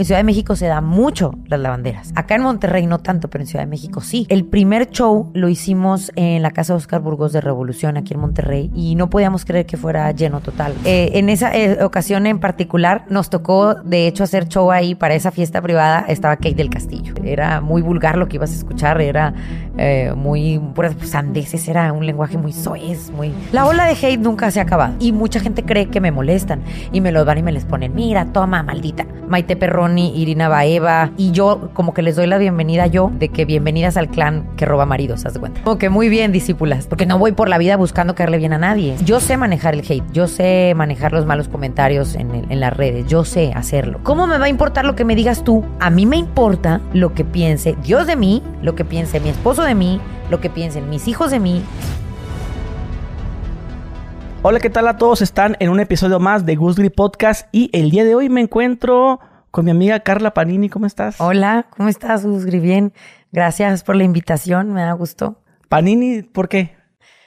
en Ciudad de México se da mucho las lavanderas. Acá en Monterrey no tanto, pero en Ciudad de México sí. El primer show lo hicimos en la casa de Oscar Burgos de Revolución aquí en Monterrey y no podíamos creer que fuera lleno total. Eh, en esa eh, ocasión en particular nos tocó de hecho hacer show ahí para esa fiesta privada. Estaba Kate del Castillo. Era muy vulgar lo que ibas a escuchar, era eh, muy puras sandeces, era un lenguaje muy soez, muy... La ola de hate nunca se ha acabado y mucha gente cree que me molestan y me los van y me les ponen, mira, toma, maldita. Maite Irina Baeva y yo como que les doy la bienvenida yo de que bienvenidas al clan que roba maridos, haz de cuenta. Como que muy bien, discípulas, porque no voy por la vida buscando caerle bien a nadie. Yo sé manejar el hate, yo sé manejar los malos comentarios en, en las redes, yo sé hacerlo. ¿Cómo me va a importar lo que me digas tú? A mí me importa lo que piense Dios de mí, lo que piense mi esposo de mí, lo que piensen mis hijos de mí, Hola, ¿qué tal a todos? Están en un episodio más de Gusgri Podcast y el día de hoy me encuentro con mi amiga Carla Panini. ¿Cómo estás? Hola, ¿cómo estás, Gusgri? Bien, gracias por la invitación, me da gusto. Panini, ¿por qué?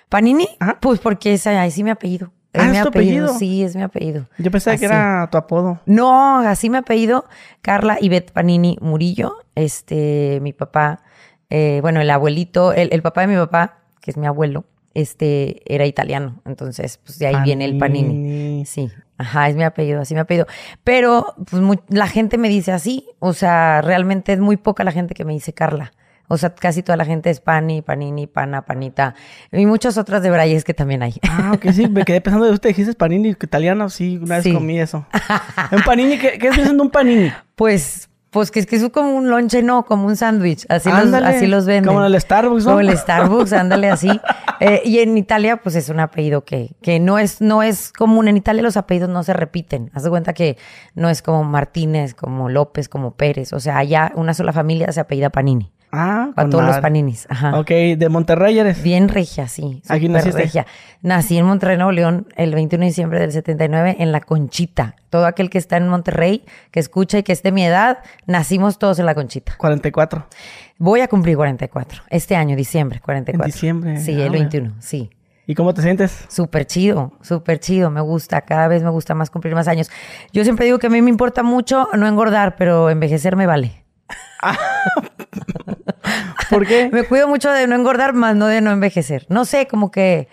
¿Panini? Pues porque es ahí mi apellido. Es ah, mi ¿es tu apellido? Sí, es mi apellido. Yo pensaba que era tu apodo. No, así mi apellido, Carla Ivette Panini Murillo. Este, mi papá, eh, bueno, el abuelito, el, el papá de mi papá, que es mi abuelo, este era italiano. Entonces, pues de ahí viene el panini. Sí. Ajá, es mi apellido, así mi apellido. Pero pues, la gente me dice así. O sea, realmente es muy poca la gente que me dice Carla. O sea, casi toda la gente es pani, panini, pana, panita. Y muchas otras de Brayes que también hay. Ah, ok, sí. Me quedé pensando, usted dijiste panini italiano. Sí, una vez comí eso. ¿Un panini? ¿Qué, qué es un panini? Pues pues que es que es como un lonche, no, como un sándwich. Así los, así los venden. Como el Starbucks, ¿no? Como el Starbucks, ándale así. Eh, y en Italia, pues es un apellido que, que no es, no es común. En Italia los apellidos no se repiten. Haz de cuenta que no es como Martínez, como López, como Pérez. O sea, allá una sola familia se apellida Panini. Ah, a todos los paninis. Ajá. Ok, de Monterrey eres. Bien regia, sí. Aquí naciste. Regia. Nací en Monterrey, Nuevo León, el 21 de diciembre del 79, en La Conchita. Todo aquel que está en Monterrey, que escucha y que esté de mi edad, nacimos todos en La Conchita. 44. Voy a cumplir 44. Este año, diciembre, 44. En diciembre. Sí, el 21, sí. ¿Y cómo te sientes? Súper chido, súper chido, me gusta, cada vez me gusta más cumplir más años. Yo siempre digo que a mí me importa mucho no engordar, pero envejecer me vale. ¿Por qué? Me cuido mucho de no engordar, más no de no envejecer. No sé, como que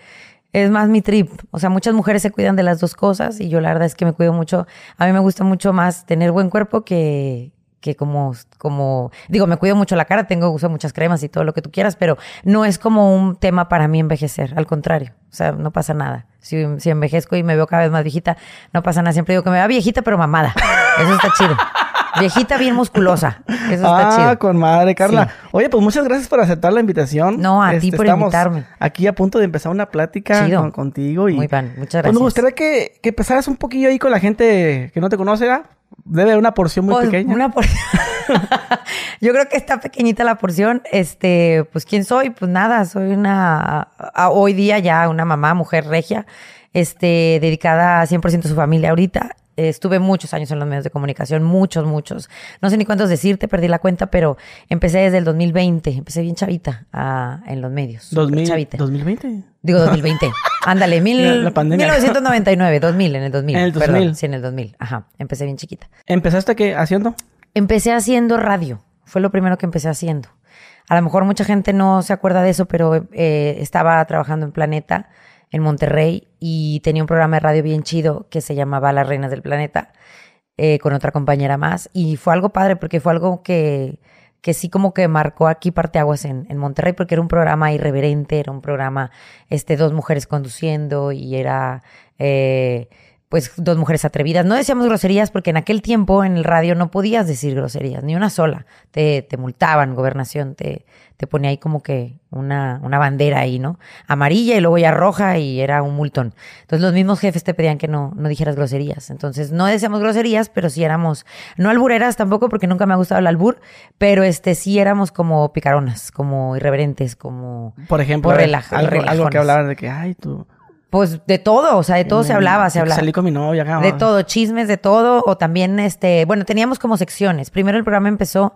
es más mi trip. O sea, muchas mujeres se cuidan de las dos cosas y yo la verdad es que me cuido mucho. A mí me gusta mucho más tener buen cuerpo que, que como, como, digo, me cuido mucho la cara, tengo, uso muchas cremas y todo lo que tú quieras, pero no es como un tema para mí envejecer, al contrario, o sea, no pasa nada. Si, si envejezco y me veo cada vez más viejita, no pasa nada, siempre digo que me vea viejita pero mamada, eso está chido. Viejita bien musculosa. Eso está ah, chido. con madre, Carla. Oye, pues muchas gracias por aceptar la invitación. No, a ti este, por invitarme. Aquí a punto de empezar una plática contigo. Y, Muy bien, muchas gracias. Pues me gustaría que, que empezaras un poquillo ahí con la gente que no te conoce, ¿verdad? Debe haber una porción muy pues, pequeña. Una porción. Yo creo que está pequeñita la porción. Este, pues, ¿quién soy? Pues nada, soy una, hoy día ya una mamá, mujer regia, este, dedicada 100% a su familia ahorita estuve muchos años en los medios de comunicación, muchos, muchos. No sé ni cuántos decirte, perdí la cuenta, pero empecé desde el 2020, empecé bien chavita ah, en los medios. ¿2000, ¿2020? Digo 2020. Ándale, mil, la, pandemia. 1999, 2000, en el 2000. En el 2000. Perdón, sí, en el 2000. Ajá, empecé bien chiquita. ¿Empezaste qué haciendo? Empecé haciendo radio. Fue lo primero que empecé haciendo. A lo mejor mucha gente no se acuerda de eso, pero eh, estaba trabajando en Planeta en Monterrey y tenía un programa de radio bien chido que se llamaba Las Reinas del Planeta eh, con otra compañera más. Y fue algo padre porque fue algo que, que sí como que marcó aquí parteaguas en, en Monterrey porque era un programa irreverente, era un programa, este, dos mujeres conduciendo y era... Eh, pues dos mujeres atrevidas. No decíamos groserías porque en aquel tiempo en el radio no podías decir groserías, ni una sola. Te, te multaban, gobernación te, te ponía ahí como que una, una bandera ahí, ¿no? Amarilla y luego ya roja y era un multón. Entonces los mismos jefes te pedían que no, no dijeras groserías. Entonces no decíamos groserías, pero sí éramos, no albureras tampoco porque nunca me ha gustado el albur, pero este sí éramos como picaronas, como irreverentes, como... Por ejemplo, algo, que hablaban de que, ay, tú pues de todo, o sea, de todo se hablaba, se hablaba. Salí con mi novia, acá. De todo, chismes, de todo, o también, este, bueno, teníamos como secciones. Primero el programa empezó,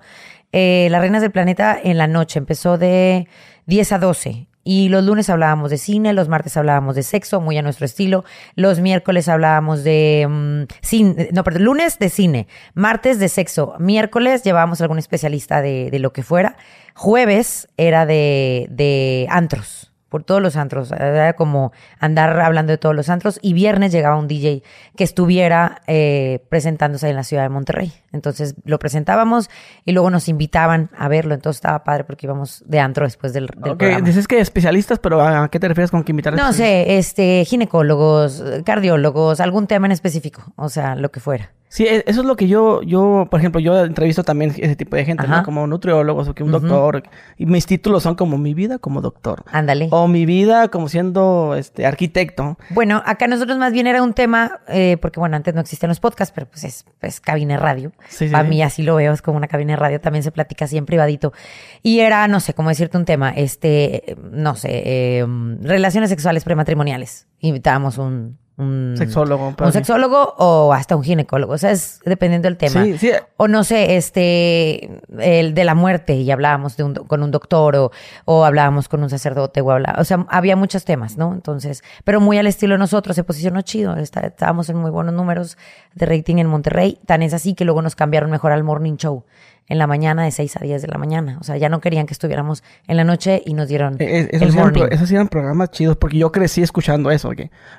eh, Las Reinas del Planeta en la noche, empezó de 10 a 12. Y los lunes hablábamos de cine, los martes hablábamos de sexo, muy a nuestro estilo. Los miércoles hablábamos de mm, cine, no, perdón, lunes de cine, martes de sexo, miércoles llevábamos algún especialista de, de lo que fuera. Jueves era de, de antros por todos los antros, era como andar hablando de todos los antros y viernes llegaba un DJ que estuviera eh, presentándose en la ciudad de Monterrey. Entonces lo presentábamos y luego nos invitaban a verlo, entonces estaba padre porque íbamos de antro después del, del Ok, programa. dices que especialistas, pero ¿a qué te refieres con que invitar No sé, este, ginecólogos, cardiólogos, algún tema en específico, o sea, lo que fuera. Sí, e- eso es lo que yo, yo, por ejemplo, yo entrevisto también ese tipo de gente, ¿no? Como nutriólogos o que un doctor. Y mis títulos son como mi vida como doctor. Ándale. O mi vida como siendo este arquitecto. Bueno, acá nosotros más bien era un tema, eh, porque bueno, antes no existían los podcasts, pero pues es, es cabina radio. Sí, Para sí. mí así lo veo, es como una cabina de radio, también se platica así en privadito. Y era, no sé, cómo decirte un tema, este, no sé, eh, relaciones sexuales prematrimoniales. Invitábamos un... un Sexólogo, Un sexólogo o hasta un ginecólogo, o sea, es dependiendo del tema. Sí, sí. O no sé, este, el de la muerte y hablábamos de un, con un doctor o, o hablábamos con un sacerdote o habla, o sea, había muchos temas, ¿no? Entonces, pero muy al estilo de nosotros, se posicionó chido, está- estábamos en muy buenos números de rating en Monterrey, tan es así que luego nos cambiaron mejor al morning show en la mañana de 6 a 10 de la mañana, o sea, ya no querían que estuviéramos en la noche y nos dieron Eh, eh, el Esos, eran, morning. esos eran programas chidos porque yo crecí escuchando eso.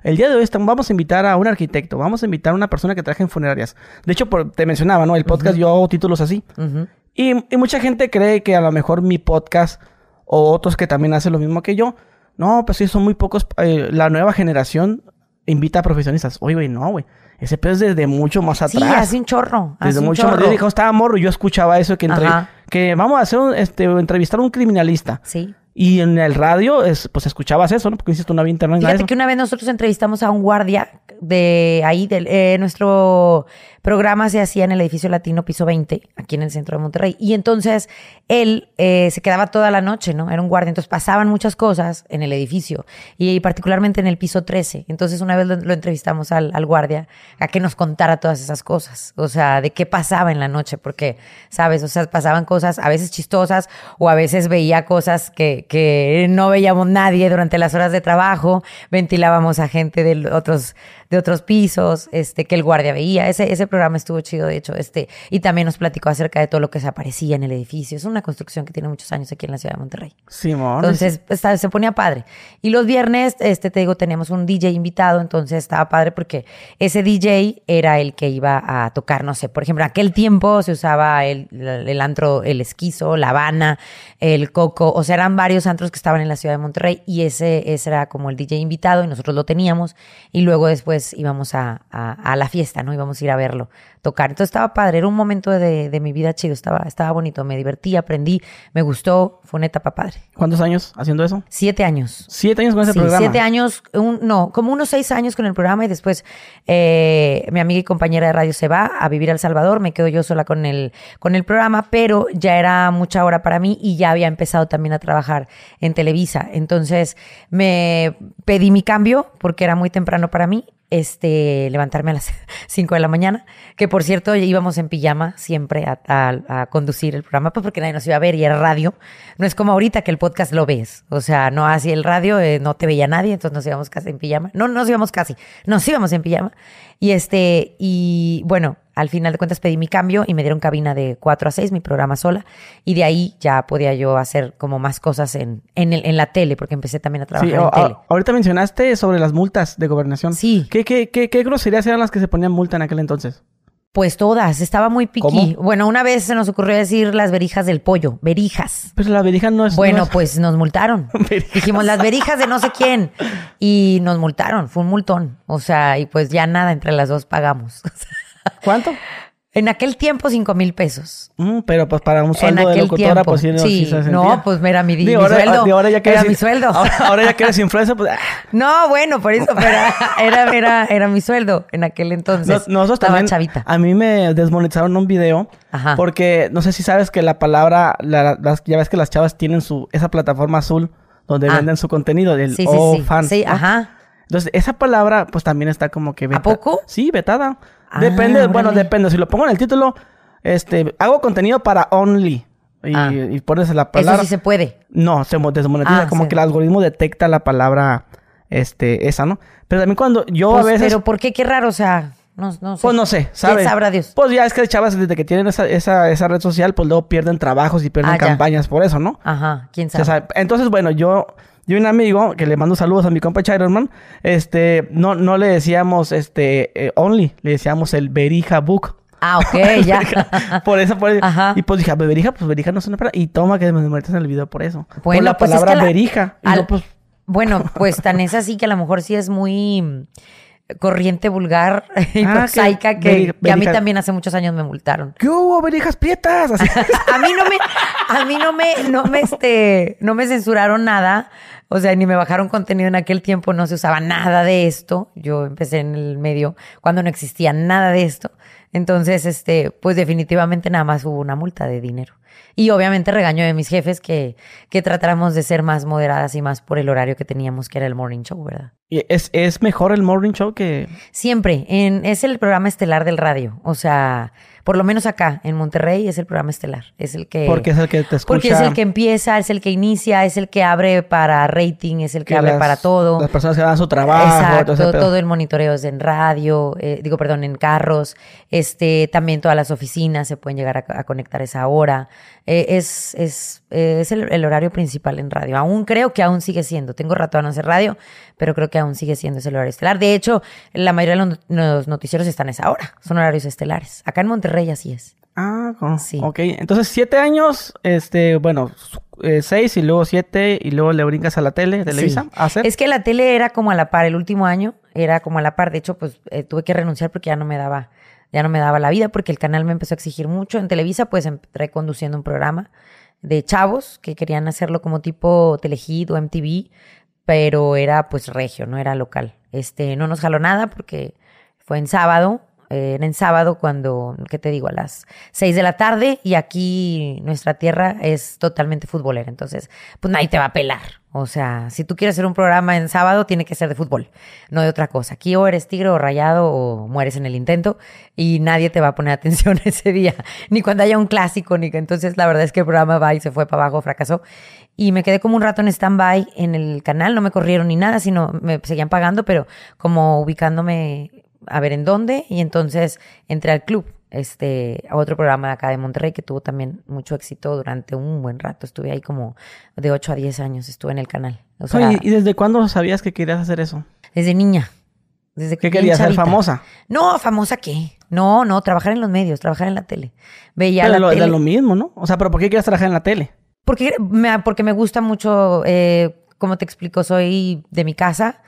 El día de hoy estamos, vamos a invitar a un arquitecto, vamos a invitar a una persona que trabaja en funerarias. De hecho, por- te mencionaba, ¿no? El podcast yo hago títulos así. Y, y mucha gente cree que a lo mejor mi podcast o otros que también hacen lo mismo que yo, no, pues sí, son muy pocos. eh, la nueva generación invita a profesionistas. Oye, güey, no, güey. Ese pedo es desde mucho más Sí, atrás. hace un chorro. Desde mucho más. chorro. Yo dije, estaba morro, yo escuchaba eso que, entre- que vamos a hacer un, este, entrevistar a un criminalista. Sí. Y en el radio, es, pues escuchabas eso, ¿no? Porque tú no había internet. de Fíjate que una vez nosotros entrevistamos a un guardia de ahí, del, eh, nuestro programa se hacía en el edificio latino piso 20, aquí en el centro de Monterrey. Y entonces él eh, se quedaba toda la noche, ¿no? Era un guardia. Entonces pasaban muchas cosas en el edificio y particularmente en el piso 13. Entonces una vez lo, entrevistamos al, al guardia a que nos contara todas esas cosas. O sea, de qué pasaba en la noche, porque, ¿sabes? O sea, pasaban cosas a veces chistosas o a veces veía cosas que, que no veíamos nadie durante las horas de trabajo. Ventilábamos a gente de otros, de otros pisos, este, que el guardia veía. Ese, ese programa estuvo chido, de hecho, este, y también nos platicó acerca de todo lo que se aparecía en el edificio. Es una construcción que tiene muchos años aquí en la ciudad de Monterrey. Simón. Entonces está- se ponía padre. Y los viernes, este, te digo, teníamos un DJ invitado, entonces estaba padre porque ese DJ era el que iba a tocar, no sé, por ejemplo, en aquel tiempo se usaba el, el antro, el esquizo, la Habana, el coco, o sea, eran varios antros que estaban en la ciudad de Monterrey y ese, ese era como el DJ invitado y nosotros lo teníamos y luego después íbamos a, a- a la fiesta, ¿no? Íbamos a ir a verlo tocar. Entonces estaba padre, era un momento de, de mi vida chido, estaba, estaba bonito, me divertí, aprendí, me gustó, fue una etapa padre. ¿Cuántos años haciendo eso? Siete años. Siete años con ese Sí, programa. siete años, un- no, como unos seis años con el programa y después eh, mi amiga y compañera de radio se va a vivir a El Salvador, me quedo yo sola con el, con el programa, pero ya era mucha hora para mí y ya había empezado también a trabajar en Televisa. Entonces me pedí mi cambio porque era muy temprano para mí. Este, levantarme a las 5 de la mañana, que por cierto íbamos en pijama siempre a, conducir el programa, pues porque nadie nos iba a ver y era radio. No es como ahorita que el podcast lo ves, o sea, no así el radio, eh, no te veía nadie, entonces nos íbamos casi en pijama. No, no nos íbamos casi, nos íbamos en pijama. Y este, y bueno, al final de cuentas pedí mi cambio y me dieron cabina de 4 a 6, mi programa sola, y de ahí ya podía yo hacer como más cosas en, en, el- en la tele, porque empecé también a trabajar Sí, en tele. ahorita mencionaste sobre las multas de gobernación. Sí. ¿Qué, qué, qué, qué groserías eran las que se ponían multa en aquel entonces? Pues todas, estaba muy piqui. ¿Cómo? Bueno, una vez se nos ocurrió decir las verijas del pollo, verijas. Pero la verija no es... Bueno, no es- pues nos multaron. Verijas. Dijimos las verijas de no sé quién. Y nos multaron, fue un multón. O sea, y pues ya nada, entre las dos pagamos. ¿Cuánto? En aquel tiempo, cinco mil pesos. Mm, pero pues para un sueldo de locutora, tiempo. pues sí, no, Sí, sí se no, pues era mi- Digo, mi ahora, sueldo. de ahora ya que Era eres- mi sueldo. Ahora, ahora ya que eres influencer, pues... ah. No, bueno, por eso, pero era, era, era mi sueldo en aquel entonces. Nos- nosotros Estaba también, chavita. a mí me desmonetizaron un video Ajá. porque no sé si sabes que la palabra, la- las, ya ves que las chavas tienen su esa plataforma azul donde Ah. venden su contenido del Sí, sí, O sí. fans, Sí, ¿no? ajá. Entonces esa palabra pues también está como que veta- poco? Sí, vetada. Ah, depende, bueno, depende. Si lo pongo en el título, este, hago contenido para Only. y, Ah. y pones la palabra. Eso sí se puede. No, se mo- desmonetiza. Ah, como sí. que el algoritmo detecta la palabra este, esa, ¿no? Pero también cuando yo Pues, a veces. Pero ¿por qué? Qué raro, o sea, no, no sé. Pues no sé, ¿sabes? ¿Quién sabrá Dios? Pues ya es que chavas desde que tienen esa, esa, esa red social, pues luego pierden trabajos y pierden Ah, campañas por eso, ¿no? Ajá, quién O sea, sabe. sabe- Entonces, bueno, yo y un amigo que le mando saludos a mi compa Chironman, este, no, no le decíamos este eh, only, le decíamos el Berija Book. Ah, ok, ya. por eso, por eso. Ajá. Y pues dije, "Ah, berija, pues berija no es una palabra. Y toma que me muertes en el video por eso. por Bueno, la pues es palabra que la- berija. Y al- no, pues, Bueno, pues tan es así que a lo mejor sí es muy corriente vulgar y Ah, prosaica que que, a mí berija- también hace muchos años me multaron. ¿qué hubo, berijas prietas? A mí no me, a mí no me, no me, este, no me censuraron nada. O sea, ni me bajaron contenido en aquel tiempo, no se usaba nada de esto. Yo empecé en el medio cuando no existía nada de esto. Entonces, este, pues definitivamente nada más hubo una multa de dinero. Y obviamente regaño de mis jefes que, que tratáramos de ser más moderadas y más por el horario que teníamos, que era el morning show, ¿verdad? Y es, es mejor el morning show que... Siempre, en, es el programa estelar del radio. O sea, por lo menos acá, en Monterrey, es el programa estelar. Es el que... Porque es el que te escucha. Porque es el que empieza, es el que inicia, es el que abre para rating, es el que, que abre las- para todo. Las personas que dan su trabajo. Exacto, todo todo el monitoreo es en radio, eh, digo, perdón, en carros, este, también todas las oficinas se pueden llegar a, a conectar a esa hora. Eh, es es, eh, es el, el horario principal en radio. Aún creo que aún sigue siendo. Tengo rato a no hacer radio, pero creo que aún sigue siendo ese horario estelar. De hecho, la mayoría de los, los noticieros están a esa hora. Son horarios estelares. Acá en Monterrey así es. Ah, Sí. ok. Entonces, siete años, este, bueno, eh, seis y luego siete y luego le brincas a la tele, Televisa, Sí. a hacer. Es que la tele era como a la par, el último año era como a la par. De hecho, pues eh, tuve que renunciar porque ya no me daba, ya no me daba la vida, porque el canal me empezó a exigir mucho. En Televisa, pues entré conduciendo un programa de chavos que querían hacerlo como tipo Telehit o MTV, pero era pues regio, no era local. Este, no nos jaló nada porque fue en sábado. En sábado cuando, ¿qué te digo? A las 6 de la tarde y aquí nuestra tierra es totalmente futbolera. Entonces, pues nadie te va a pelar. O sea, si tú quieres hacer un programa en sábado, tiene que ser de fútbol, no de otra cosa. Aquí o eres tigre o rayado o mueres en el intento y nadie te va a poner atención ese día, ni cuando haya un clásico, ni que entonces la verdad es que el programa va y se fue para abajo, fracasó. Y me quedé como un rato en stand-by en el canal, no me corrieron ni nada, sino me seguían pagando, pero como ubicándome a ver en dónde. Y entonces entré al club, este, a otro programa de acá de Monterrey que tuvo también mucho éxito durante un buen rato. Estuve ahí como de 8 a 10 años, estuve en el canal. O sea, Oye, ¿y desde cuándo sabías que querías hacer eso? desde niña. Desde ¿Qué querías ser famosa? No, famosa qué. No, no, trabajar en los medios, trabajar en la tele. Veía Pero la lo, tele. de lo mismo, ¿no? O sea, pero ¿por qué quieres trabajar en la tele? Porque me, porque me gusta mucho, eh, como te explico, soy de mi casa,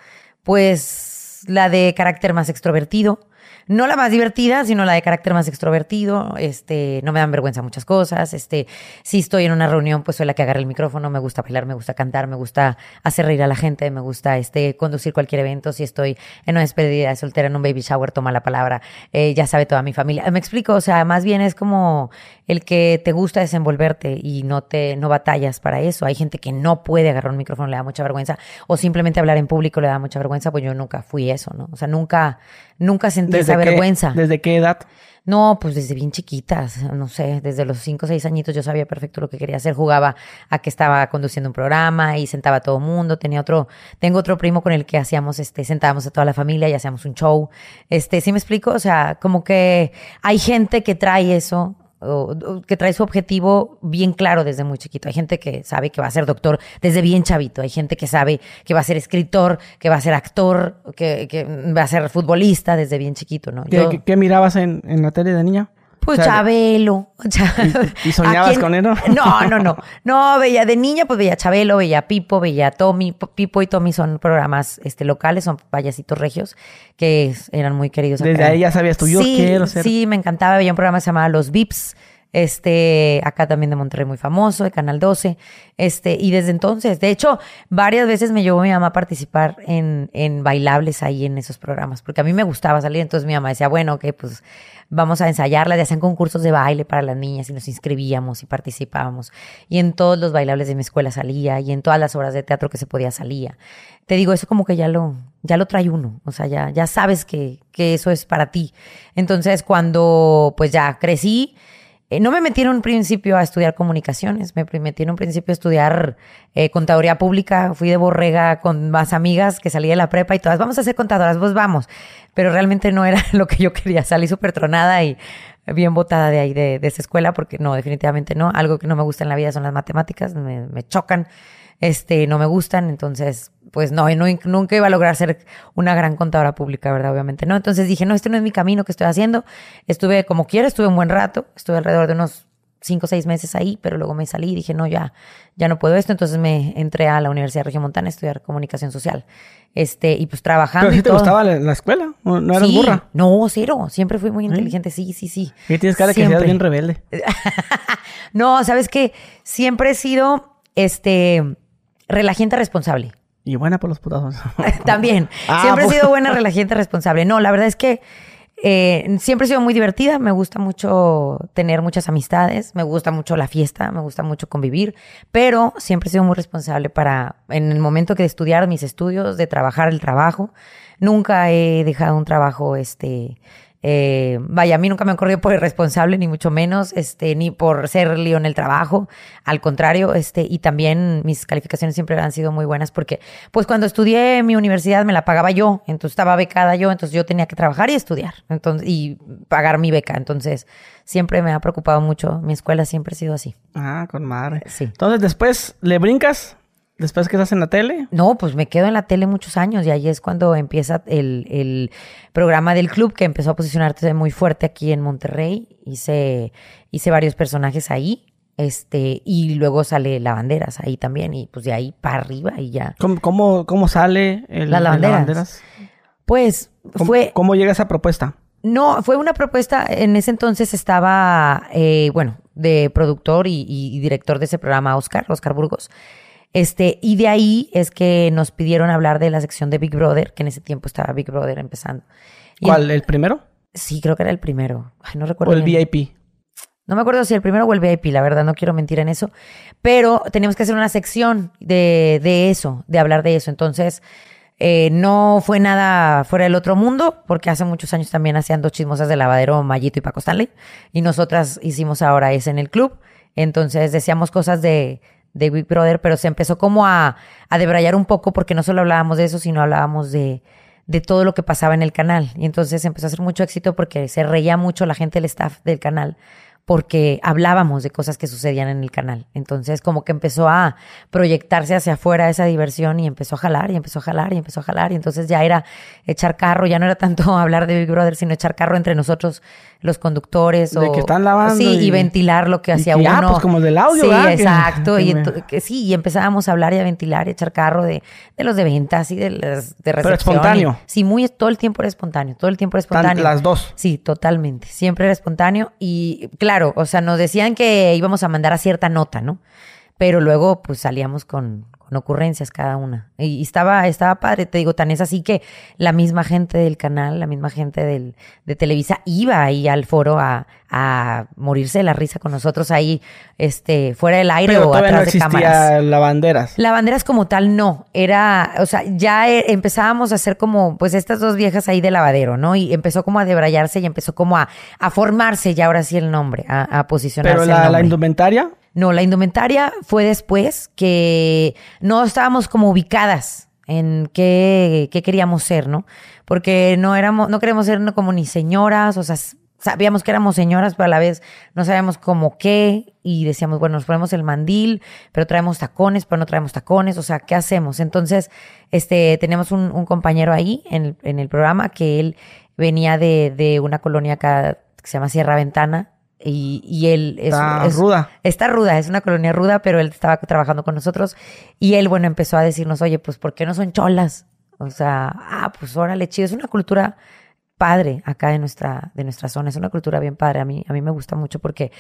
pues la de carácter más extrovertido. No la más divertida, sino la de carácter más extrovertido. Este, no me dan vergüenza muchas cosas. Este, si estoy en una reunión, pues soy la que agarra el micrófono. Me gusta bailar, me gusta cantar, me gusta hacer reír a la gente, me gusta este, conducir cualquier evento. Si estoy en una despedida de soltera, en un baby shower, toma la palabra. Eh, ya sabe toda mi familia. Me explico, o sea, más bien es como el que te gusta desenvolverte y no te, no batallas para eso. Hay gente que no puede agarrar un micrófono, le da mucha vergüenza, o simplemente hablar en público le da mucha vergüenza, pues yo nunca fui eso, ¿no? O sea, nunca, nunca sentí esa qué- vergüenza. ¿Desde qué edad? No, pues desde bien chiquitas, no sé, desde los cinco o seis añitos yo sabía perfecto lo que quería hacer. Jugaba a que estaba conduciendo un programa y sentaba a todo mundo. Tenía otro, tengo otro primo con el que hacíamos, este, sentábamos a toda la familia y hacíamos un show. Este, ¿sí me explico? O sea, como que hay gente que trae eso, o- o que trae su objetivo bien claro desde muy chiquito. Hay gente que sabe que va a ser doctor desde bien chavito. Hay gente que sabe que va a ser escritor, que va a ser actor, que, que va a ser futbolista desde bien chiquito, ¿no? ¿Qué, Yo- qué- qué mirabas en, en la tele de niña? Pues O sea, Chabelo. Cha- ¿Y- y soñabas con él, no? No, no, no. No, veía de niña, pues veía Chabelo, veía Pipo, veía Tommy. Pipo y Tommy son programas este, locales, son payasitos regios que eran muy queridos. acá. Desde ahí ya sabías tú, yo sí, quiero ser. Sí, me encantaba. Veía un programa que se llamaba Los Vips. Este, acá también de Monterrey muy famoso, de Canal 12. Este, y desde entonces, de hecho, varias veces me llevó mi mamá a participar en, en bailables ahí en esos programas, porque a mí me gustaba salir. Entonces mi mamá decía, bueno, que pues vamos a ensayarlas, y hacían concursos de baile para las niñas y nos inscribíamos y participábamos. Y en todos los bailables de mi escuela salía y en todas las obras de teatro que se podía salía. Te digo, eso como que ya lo, ya lo trae uno. O sea, ya, ya sabes que, que eso es para ti. Entonces, cuando pues ya crecí eh, no me metí en un principio a estudiar comunicaciones, me metí en un principio a estudiar eh, contaduría pública, fui de borrega con más amigas que salí de la prepa y todas, vamos a ser contadoras, vos vamos, pero realmente no era lo que yo quería, salí súper tronada y bien botada de ahí, de, esa escuela, porque no, definitivamente no, algo que no me gusta en la vida son las matemáticas, me, me chocan, este, no me gustan, entonces pues no, no, nunca iba a lograr ser una gran contadora pública, ¿verdad? Obviamente, ¿no? Entonces dije, no, este no es mi camino que estoy haciendo. Estuve como quiera, estuve un buen rato, estuve alrededor de unos cinco o seis meses ahí, pero luego me salí y dije, no, ya, ya no puedo esto. Entonces me entré a la Universidad de Montana a estudiar comunicación social. Este, y pues trabajando. ¿Pero si te gustaba la, escuela? ¿No eras burra? No, cero. Siempre fui muy inteligente. Sí, sí, sí. Y tienes cara que seas bien rebelde. no, sabes que siempre he sido, este, relajante responsable. Y buena por los putazos. También. Ah, siempre he sido buena, relajante, responsable. No, la verdad es que eh, siempre he sido muy divertida. Me gusta mucho tener muchas amistades. Me gusta mucho la fiesta. Me gusta mucho convivir. Pero siempre he sido muy responsable para, en el momento que de estudiar mis estudios, de trabajar el trabajo. Nunca he dejado un trabajo, este, eh, vaya, a mí nunca me han corrido por irresponsable, ni mucho menos, este, ni por ser lío en el trabajo. Al contrario, este, y también mis calificaciones siempre han sido muy buenas porque, pues cuando estudié mi universidad me la pagaba yo, entonces estaba becada yo, entonces yo tenía que trabajar y estudiar, entonces, y pagar mi beca. Entonces, siempre me ha preocupado mucho. Mi escuela siempre ha sido así. Ah, con madre. Sí. Entonces, después le brincas ¿Después que estás en la tele? No, pues me quedo en la tele muchos años y ahí es cuando empieza el, el programa del club que empezó a posicionarse muy fuerte aquí en Monterrey. Hice, hice varios personajes ahí. Este, y luego sale Lavanderas ahí también, y pues de ahí para arriba y ya. ¿Cómo, cómo, sale el, Las lavanderas? Pues fue. ¿Cómo llega esa propuesta? No, fue una propuesta, en ese entonces estaba, eh, bueno, de productor y, y, director de ese programa, Oscar, Oscar Burgos. Este, y de ahí es que nos pidieron hablar de la sección de Big Brother, que en ese tiempo estaba Big Brother empezando. ¿Cuál? ¿El primero? Sí, creo que era el primero. no recuerdo. ¿O el VIP? No me acuerdo si el primero o el VIP, la verdad, no quiero mentir en eso. Pero teníamos que hacer una sección de, de eso, de hablar de eso. Entonces, eh, no fue nada fuera del otro mundo, porque hace muchos años también hacían dos chismosas de lavadero Mayito y Paco Stanley. Y nosotras hicimos ahora ese en el club. Entonces decíamos cosas de, de Big Brother, pero se empezó como a, a debrayar un poco porque no solo hablábamos de eso, sino hablábamos de, de todo lo que pasaba en el canal. Y entonces empezó a hacer mucho éxito porque se reía mucho la gente del staff del canal porque hablábamos de cosas que sucedían en el canal. Entonces, como que empezó a proyectarse hacia afuera esa diversión y empezó a jalar y empezó a jalar y empezó a jalar. Y entonces ya era echar carro, ya no era tanto hablar de Big Brother, sino echar carro entre nosotros, los conductores. De o, que están lavando. Sí, y, ventilar lo que hacía uno. Ah, pues como del audio, Sí, exacto. y que, sí, y empezábamos a hablar y a ventilar y a echar carro de, de los de ventas y de las de recepción. Pero espontáneo. sí, muy, todo el tiempo era espontáneo, todo el tiempo era espontáneo. las dos. Sí, totalmente. Siempre era espontáneo y claro, o sea, nos decían que íbamos a mandar a cierta nota, ¿no? Pero luego, pues salíamos con, con ocurrencias cada una. Y, estaba, estaba padre, te digo, tan es así que la misma gente del canal, la misma gente del, de Televisa iba ahí al foro a, a morirse de la risa con nosotros ahí, este, fuera del aire o atrás no de cámaras. lavanderas. Lavanderas como tal no, era, o sea, ya e, empezábamos a hacer como, pues estas dos viejas ahí de lavadero, ¿no? Y empezó como a debrayarse y empezó como a, a formarse ya ahora sí el nombre, a, a posicionarse. Pero la, la indumentaria. No, la indumentaria fue después que no estábamos como ubicadas en qué, queríamos ser, ¿no? Porque no éramos, no queremos ser como ni señoras, o sea, sabíamos que éramos señoras, pero a la vez no sabíamos como qué y decíamos, bueno, nos ponemos el mandil, pero traemos tacones, pero no traemos tacones, o sea, ¿qué hacemos? Entonces, este, tenemos un, un compañero ahí en el, en el programa que él venía de, de una colonia acá que se llama Sierra Ventana, y, y él es, está ruda. Está ruda, es una colonia ruda, pero él estaba trabajando con nosotros y él, bueno, empezó a decirnos, oye, pues, ¿por qué no son cholas? O sea, ah, pues órale, chido. Es una cultura padre acá de nuestra, de nuestra zona, es una cultura bien padre. A mí, a mí me gusta mucho porque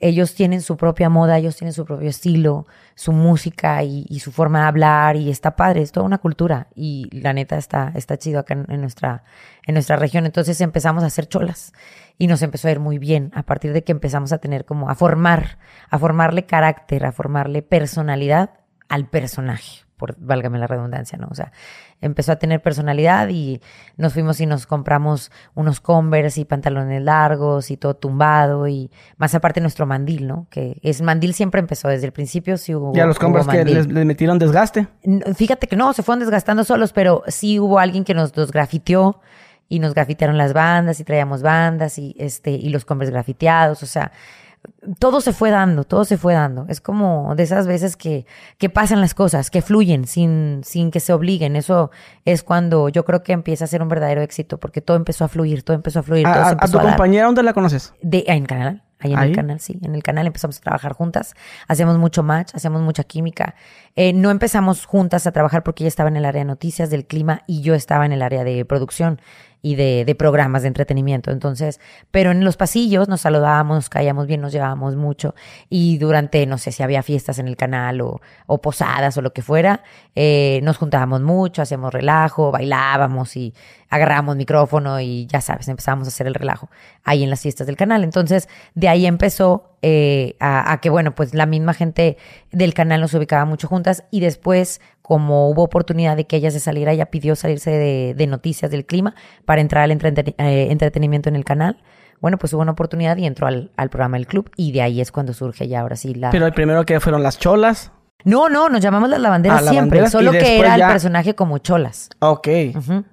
ellos tienen su propia moda, ellos tienen su propio estilo, su música y, su forma de hablar y está padre, es toda una cultura y la neta está, está chido acá en, nuestra, en nuestra región. Entonces empezamos a hacer cholas y nos empezó a ir muy bien a partir de que empezamos a tener como a formar, a formarle carácter, a formarle personalidad al personaje por válgame la redundancia, ¿no? O sea, empezó a tener personalidad y nos fuimos y nos compramos unos Converse y pantalones largos y todo tumbado y más aparte nuestro mandil, ¿no? Que es mandil siempre empezó desde el principio, sí hubo. ¿Y a los Converse que les, metieron desgaste? Fíjate que no, se fueron desgastando solos, pero sí hubo alguien que nos los grafiteó y nos grafitearon las bandas y traíamos bandas y este y los Converse grafiteados, o sea, todo se fue dando, todo se fue dando. Es como de esas veces que, que pasan las cosas, que fluyen sin, sin que se obliguen. Eso es cuando yo creo que empieza a ser un verdadero éxito, porque todo empezó a fluir, todo empezó a fluir. ¿A, tu compañera dónde la conoces? De, en Canal. Ahí en el canal, sí. En el canal empezamos a trabajar juntas. Hacíamos mucho match, hacíamos mucha química. Eh, no empezamos juntas a trabajar porque ella estaba en el área de noticias, del clima, y yo estaba en el área de producción y de, de, programas de entretenimiento. Entonces, pero en los pasillos nos saludábamos, nos caíamos bien, nos llevábamos mucho. Y durante, no sé si había fiestas en el canal o, o posadas o lo que fuera, eh, nos juntábamos mucho, hacíamos relajo, bailábamos y agarrábamos micrófono y ya sabes, empezábamos a hacer el relajo ahí en las fiestas del canal. Entonces, de ahí empezó eh, a, a, que, bueno, pues la misma gente del canal nos ubicaba mucho juntas y después como hubo oportunidad de que ella se saliera, ella pidió salirse de, noticias del clima para entrar al eh, entretenimiento en el canal. Bueno, pues hubo una oportunidad y entró al, programa del club y de ahí es cuando surge ya ahora sí la... Pero el primero que fueron las cholas. No, no, nos llamamos las lavanderas ah, siempre, solo que era el personaje como cholas. Ok.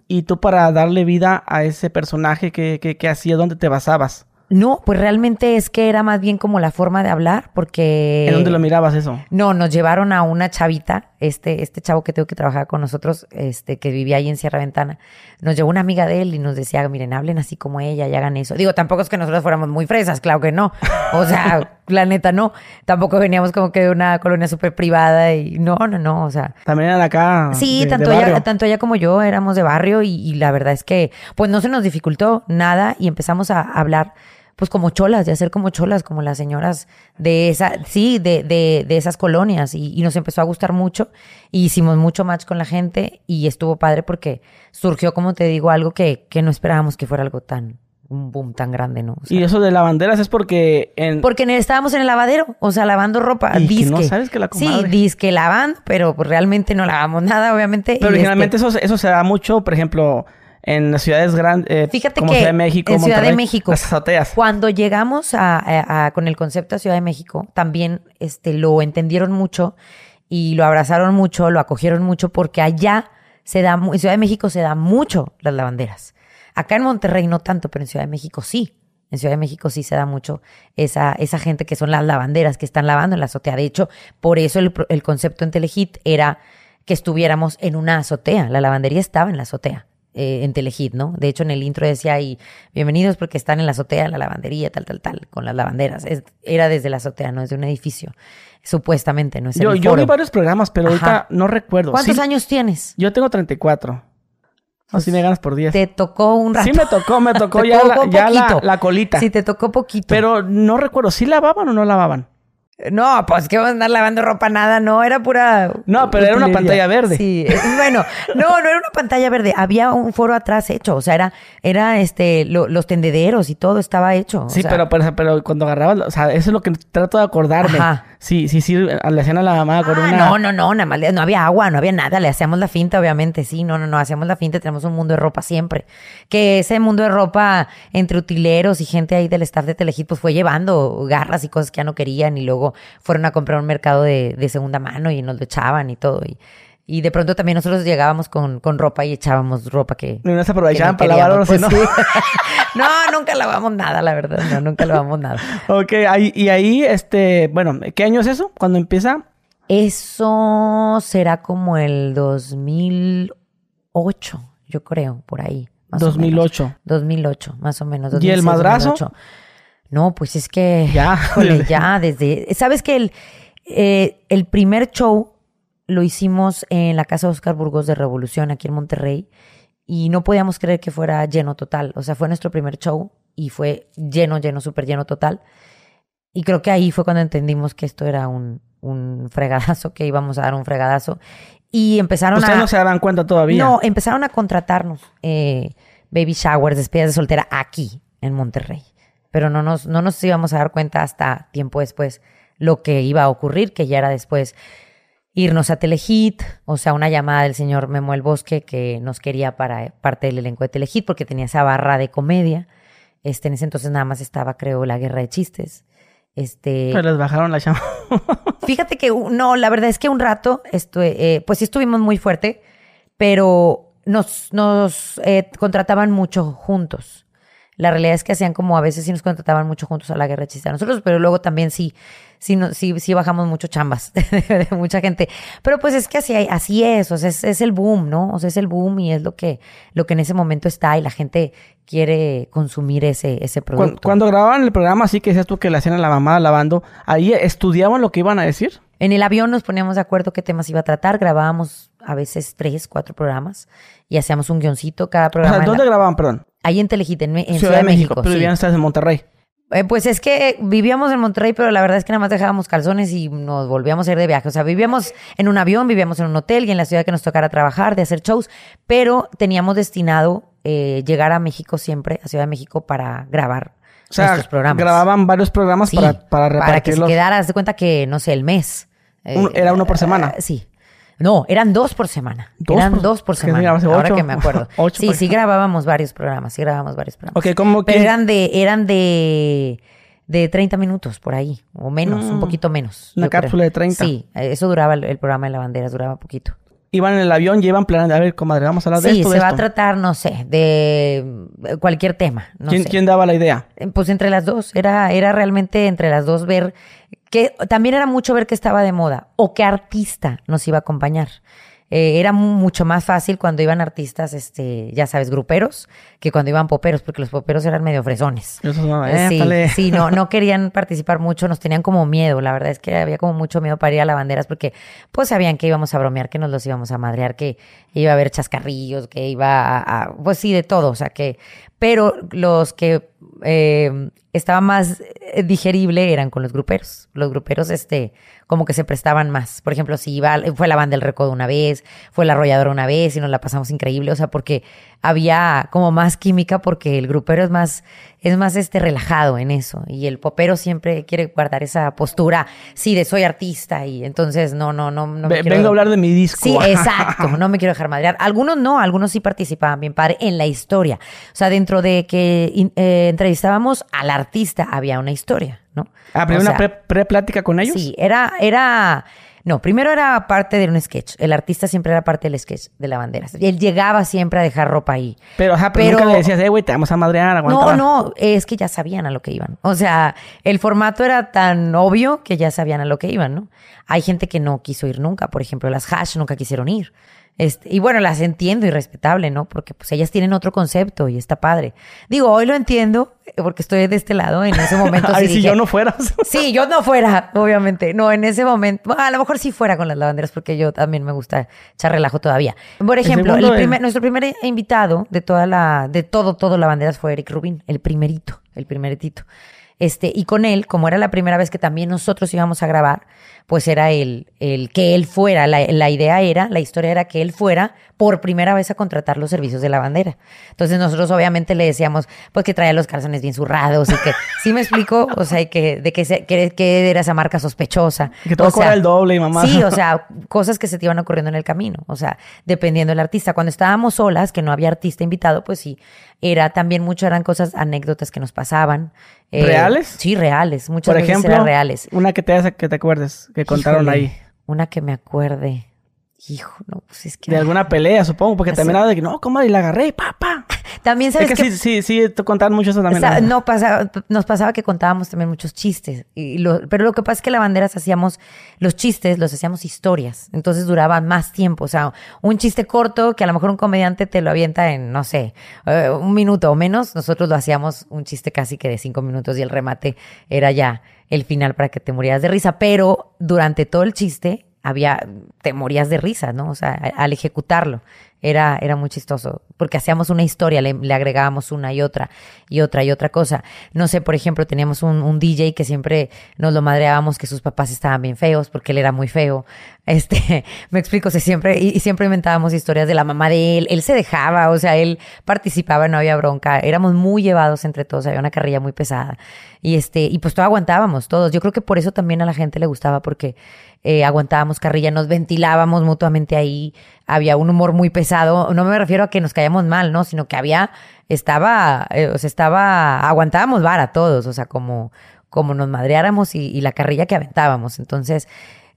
¿Y tú para darle vida a ese personaje, qué, qué, qué hacías? ¿Dónde te basabas? No, pues realmente es que era más bien como la forma de hablar, porque... ¿En dónde lo mirabas eso? No, nos llevaron a una chavita, este, este chavo que tengo que trabajar con nosotros, este, que vivía ahí en Sierra Ventana, nos llevó una amiga de él y nos decía, miren, hablen así como ella y hagan eso. Digo, tampoco es que nosotros fuéramos muy fresas, claro que no. O sea, la neta no. Tampoco veníamos como que de una colonia súper privada y no, no, no, o sea... También eran acá. Sí, tanto, ella, tanto ella como yo éramos de barrio y, y la verdad es que, pues no se nos dificultó nada y empezamos a hablar pues como cholas, de hacer como cholas, como las señoras de esa, sí, de, de, de esas colonias. Y, nos empezó a gustar mucho. Y hicimos mucho match con la gente y estuvo padre porque surgió, como te digo, algo que, que no esperábamos que fuera algo tan, un boom tan grande, ¿no? y eso de lavanderas es porque en... Porque estábamos en el lavadero, o sea, lavando ropa. Y no sabes que la comadre... Sí, disque lavando, pero realmente no lavamos nada, obviamente. Pero originalmente este eso, eso se da mucho, por ejemplo, en las ciudades grandes, eh, Fíjate como que Ciudad de México, en Ciudad de México, las azoteas. Cuando llegamos a, con el concepto de Ciudad de México, también este, lo entendieron mucho y lo abrazaron mucho, lo acogieron mucho, porque allá se da, en Ciudad de México se da mucho las lavanderas. Acá en Monterrey no tanto, pero en Ciudad de México sí. En Ciudad de México sí se da mucho esa, esa gente que son las lavanderas que están lavando en la azotea. De hecho, por eso el, el concepto en Telehit era que estuviéramos en una azotea. La lavandería estaba en la azotea. Eh, en Telehit, ¿no? De hecho, en el intro decía ahí, bienvenidos porque están en la azotea, la lavandería, tal, tal, tal, con las lavanderas. era desde la azotea, no es de un edificio. Supuestamente, no es Yo, yo vi varios programas, pero ahorita no recuerdo. ¿Cuántos años tienes? Yo tengo 34. O si me ganas por 10. Te tocó un rato. Sí me tocó, me tocó ya, la, la, colita. Sí, te tocó poquito. Pero no recuerdo, ¿sí lavaban o no lavaban? No, pues que vamos a andar lavando ropa, nada, no, era pura. No, pero era una pantalla verde. Sí, bueno, no, no era una pantalla verde, había un foro atrás hecho, o sea, era, era este, los tendederos y todo estaba hecho. Sí, pero, pero, pero, cuando agarrabas, o sea, eso es lo que trato de acordarme. Ajá. Sí, sí, sí, le hacían a la mamá con ah, una. No, no, no, nada más, no había agua, no había nada, le hacíamos la finta, obviamente, sí, no, no, no, hacíamos la finta, tenemos un mundo de ropa siempre. Que ese mundo de ropa entre utileros y gente ahí del staff de Telehit, pues fue llevando garras y cosas que ya no querían y luego fueron a comprar un mercado de, de segunda mano y nos lo echaban y todo. Y, y de pronto también nosotros llegábamos con, con ropa y echábamos ropa que. No se aprovechaban para lavar pues, ¿no? no, nunca lavamos nada, la verdad. No, nunca lavamos nada. ok, ahí, y ahí, este, bueno, ¿qué año es eso? ¿Cuándo empieza? Eso será como el 2008, yo creo, por ahí. Más 2008. O menos. 2008, más o menos. ¿Y el madrazo? No, pues es que. Ya. ya, desde. ¿Sabes que el, eh, el primer show lo hicimos en la casa de Oscar Burgos de Revolución, aquí en Monterrey, y no podíamos creer que fuera lleno total. O sea, fue nuestro primer show y fue lleno, lleno, súper lleno total. Y creo que ahí fue cuando entendimos que esto era un, un fregadazo, que íbamos a dar un fregadazo. Y empezaron ¿Ustedes no se daban cuenta todavía? No, empezaron a contratarnos eh, baby showers, despedidas de soltera aquí, en Monterrey. Pero no nos, no nos íbamos a dar cuenta hasta tiempo después lo que iba a ocurrir, que ya era después irnos a Telehit, o sea, una llamada del señor Memo el Bosque que nos quería para parte del elenco de Telehit porque tenía esa barra de comedia. Este, en ese entonces nada más estaba, creo, la guerra de chistes. Este, Pero les bajaron la chamba. Fíjate que no, la verdad es que un rato, estu- eh, pues sí estuvimos muy fuerte, pero nos, nos eh, contrataban mucho juntos. La realidad es que hacían como a veces sí nos contrataban mucho juntos a la guerra de chistes a nosotros, pero luego también sí, sí, no- sí, sí bajamos mucho chambas de, mucha gente. Pero pues es que así, así es, o sea, es, es el boom, ¿no? O sea, es el boom y es lo que, lo que en ese momento está y la gente quiere consumir ese, ese producto. cuando grababan el programa, así que decías tú que le hacían a la mamá lavando, ahí estudiaban lo que iban a decir. En el avión nos poníamos de acuerdo qué temas iba a tratar, grabábamos a veces tres, cuatro programas y hacíamos un guioncito cada O programa. sea, ¿dónde la- grababan, perdón? Ahí en Telehit, en, Ciudad de México. pero sí. vivían ustedes en Monterrey. Eh, pues es que vivíamos en Monterrey, pero la verdad es que nada más dejábamos calzones y nos volvíamos a ir de viaje. O sea, vivíamos en un avión, vivíamos en un hotel y en la ciudad que nos tocara trabajar, de hacer shows, pero teníamos destinado eh, llegar a México siempre, a Ciudad de México, para grabar O sea, nuestros programas. grababan varios programas Sí, para, para para que se repartirlos. quedara, haz de cuenta que, no sé, el mes. Un- era uno por semana. eh, sí. No, eran dos por semana. ¿Dos eran por- dos por semana. Ahora que me acuerdo. Ocho sí, sí grabábamos varios programas, sí grabábamos varios programas. Ok, ¿cómo Pero que- eran de, eran de, de 30 minutos por ahí, o menos, un Mm, poquito menos. una creo. cápsula de 30. Sí, eso duraba el, el programa de la bandera, duraba poquito. Iban en el avión iban planeando, a ver, comadre, vamos a hablar de Sí, esto, se de va a tratar, no sé, de cualquier tema. No ¿Quién, sé. quién daba la idea? Eh, Pues entre las dos, era, era realmente entre las dos ver que también era mucho ver qué estaba de moda o qué artista nos iba a acompañar. Eh, era mu- mucho más fácil cuando iban artistas, este, ya sabes, gruperos, que cuando iban poperos, porque los poperos eran medio fresones. Eso no, Eh, sí, sí, no, no querían participar mucho, nos tenían como miedo, la verdad es que había como mucho miedo para ir a la banderas porque pues sabían que íbamos a bromear, que nos los íbamos a madrear, que iba a haber chascarrillos, que iba a, a- pues sí, de todo, o sea que, pero los que eh, estaba más digerible eran con los gruperos, los gruperos este, como que se prestaban más, por ejemplo, si iba, fue la banda del recodo una vez, fue la arrolladora una vez y nos la pasamos increíble, o sea, porque había como más química porque el grupero es más, es más este relajado en eso y el popero siempre quiere guardar esa postura, sí, de soy artista y entonces no, no, no, no me quiero- Vengo a hablar de mi disco. Sí, exacto, no me quiero dejar madrear. Algunos no, algunos sí participaban bien padre en la historia. O sea, dentro de que eh, entrevistábamos al artista había una historia, ¿no? Ah, pero O una sea, pre- pre-plática con ellos. Sí, era, era, no, primero era parte de un sketch. El artista siempre era parte del sketch de la bandera. Él llegaba siempre a dejar ropa ahí. Pero, ajá, pero, Pero- nunca le decías, eh, güey, te vamos a madrear, aguanta. No, no, es que ya sabían a lo que iban. O sea, el formato era tan obvio que ya sabían a lo que iban, ¿no? Hay gente que no quiso ir nunca, por ejemplo, las hash nunca quisieron ir. Este, y bueno, las entiendo y respetable, ¿no? Porque pues ellas tienen otro concepto y está padre. Digo, hoy lo entiendo eh, porque estoy de este lado. En ese momento sí Ay, si dije, yo no fuera. Sí, yo no fuera, obviamente. No, en ese momento. a lo mejor sí fuera con las lavanderas porque yo también me gusta echar relajo todavía. Por ejemplo, el primer- nuestro primer invitado de toda la, de todo, todo lavanderas fue Eric Rubin, el primerito, el primeritito. Este, y con él, como era la primera vez que también nosotros íbamos a grabar, pues era el, el que él fuera. La, la idea era, la historia era que él fuera por primera vez a contratar los servicios de la bandera. Entonces nosotros obviamente le decíamos, pues que traía los calzones bien zurrados y que, ¿sí me explico? O sea, y que, de que, se- que, que era esa marca sospechosa. Que todo cobra el doble y mamá. Sí, o sea, cosas que se te iban ocurriendo en el camino. O sea, dependiendo del artista. Cuando estábamos solas, que no había artista invitado, pues sí, era también mucho, eran cosas, anécdotas que nos pasaban. Eh, ¿Reales? Sí, reales. Muchas Por veces ejemplo, eran reales. una que te, hace- que te acuerdes, que contaron Híjole, ahí. Una que me acuerde. Hijo, no, pues es que. De alguna pelea, supongo, porque Así. también era de que, no, comadre, y la agarré, papá. También Es sabes que, que, sí, sí, sí, te contaron mucho eso también. Sa- ¿no? no pasaba, nos pasaba que contábamos también muchos chistes. Y lo- pero lo que pasa es que la banderas hacíamos, los chistes los hacíamos historias. Entonces duraban más tiempo. O sea, un chiste corto que a lo mejor un comediante te lo avienta en, no sé, eh, un minuto o menos. Nosotros lo hacíamos un chiste casi que de cinco minutos y el remate era ya el final para que te murieras de risa. Pero durante todo el chiste había, te morías de risa, ¿no? O sea, al ejecutarlo. Era, era muy chistoso, porque hacíamos una historia, le, agregábamos una y otra, y otra y otra cosa. No sé, por ejemplo, teníamos un, un DJ que siempre nos lo madreábamos que sus papás estaban bien feos, porque él era muy feo. Este, me explico, se siempre, y, y siempre inventábamos historias de la mamá de él. Él se dejaba, o sea, él participaba, no había bronca. Éramos muy llevados entre todos, había una carrilla muy pesada. Y este, y pues todo aguantábamos todos. Yo creo que por eso también a la gente le gustaba, porque eh, aguantábamos carrilla, nos ventilábamos mutuamente ahí, había un humor muy pesado. No me refiero a que nos caíamos mal, ¿no? Sino que había, estaba, eh, o sea, estaba, aguantábamos vara todos, o sea, como, como nos madreáramos y, y la carrilla que aventábamos. Entonces,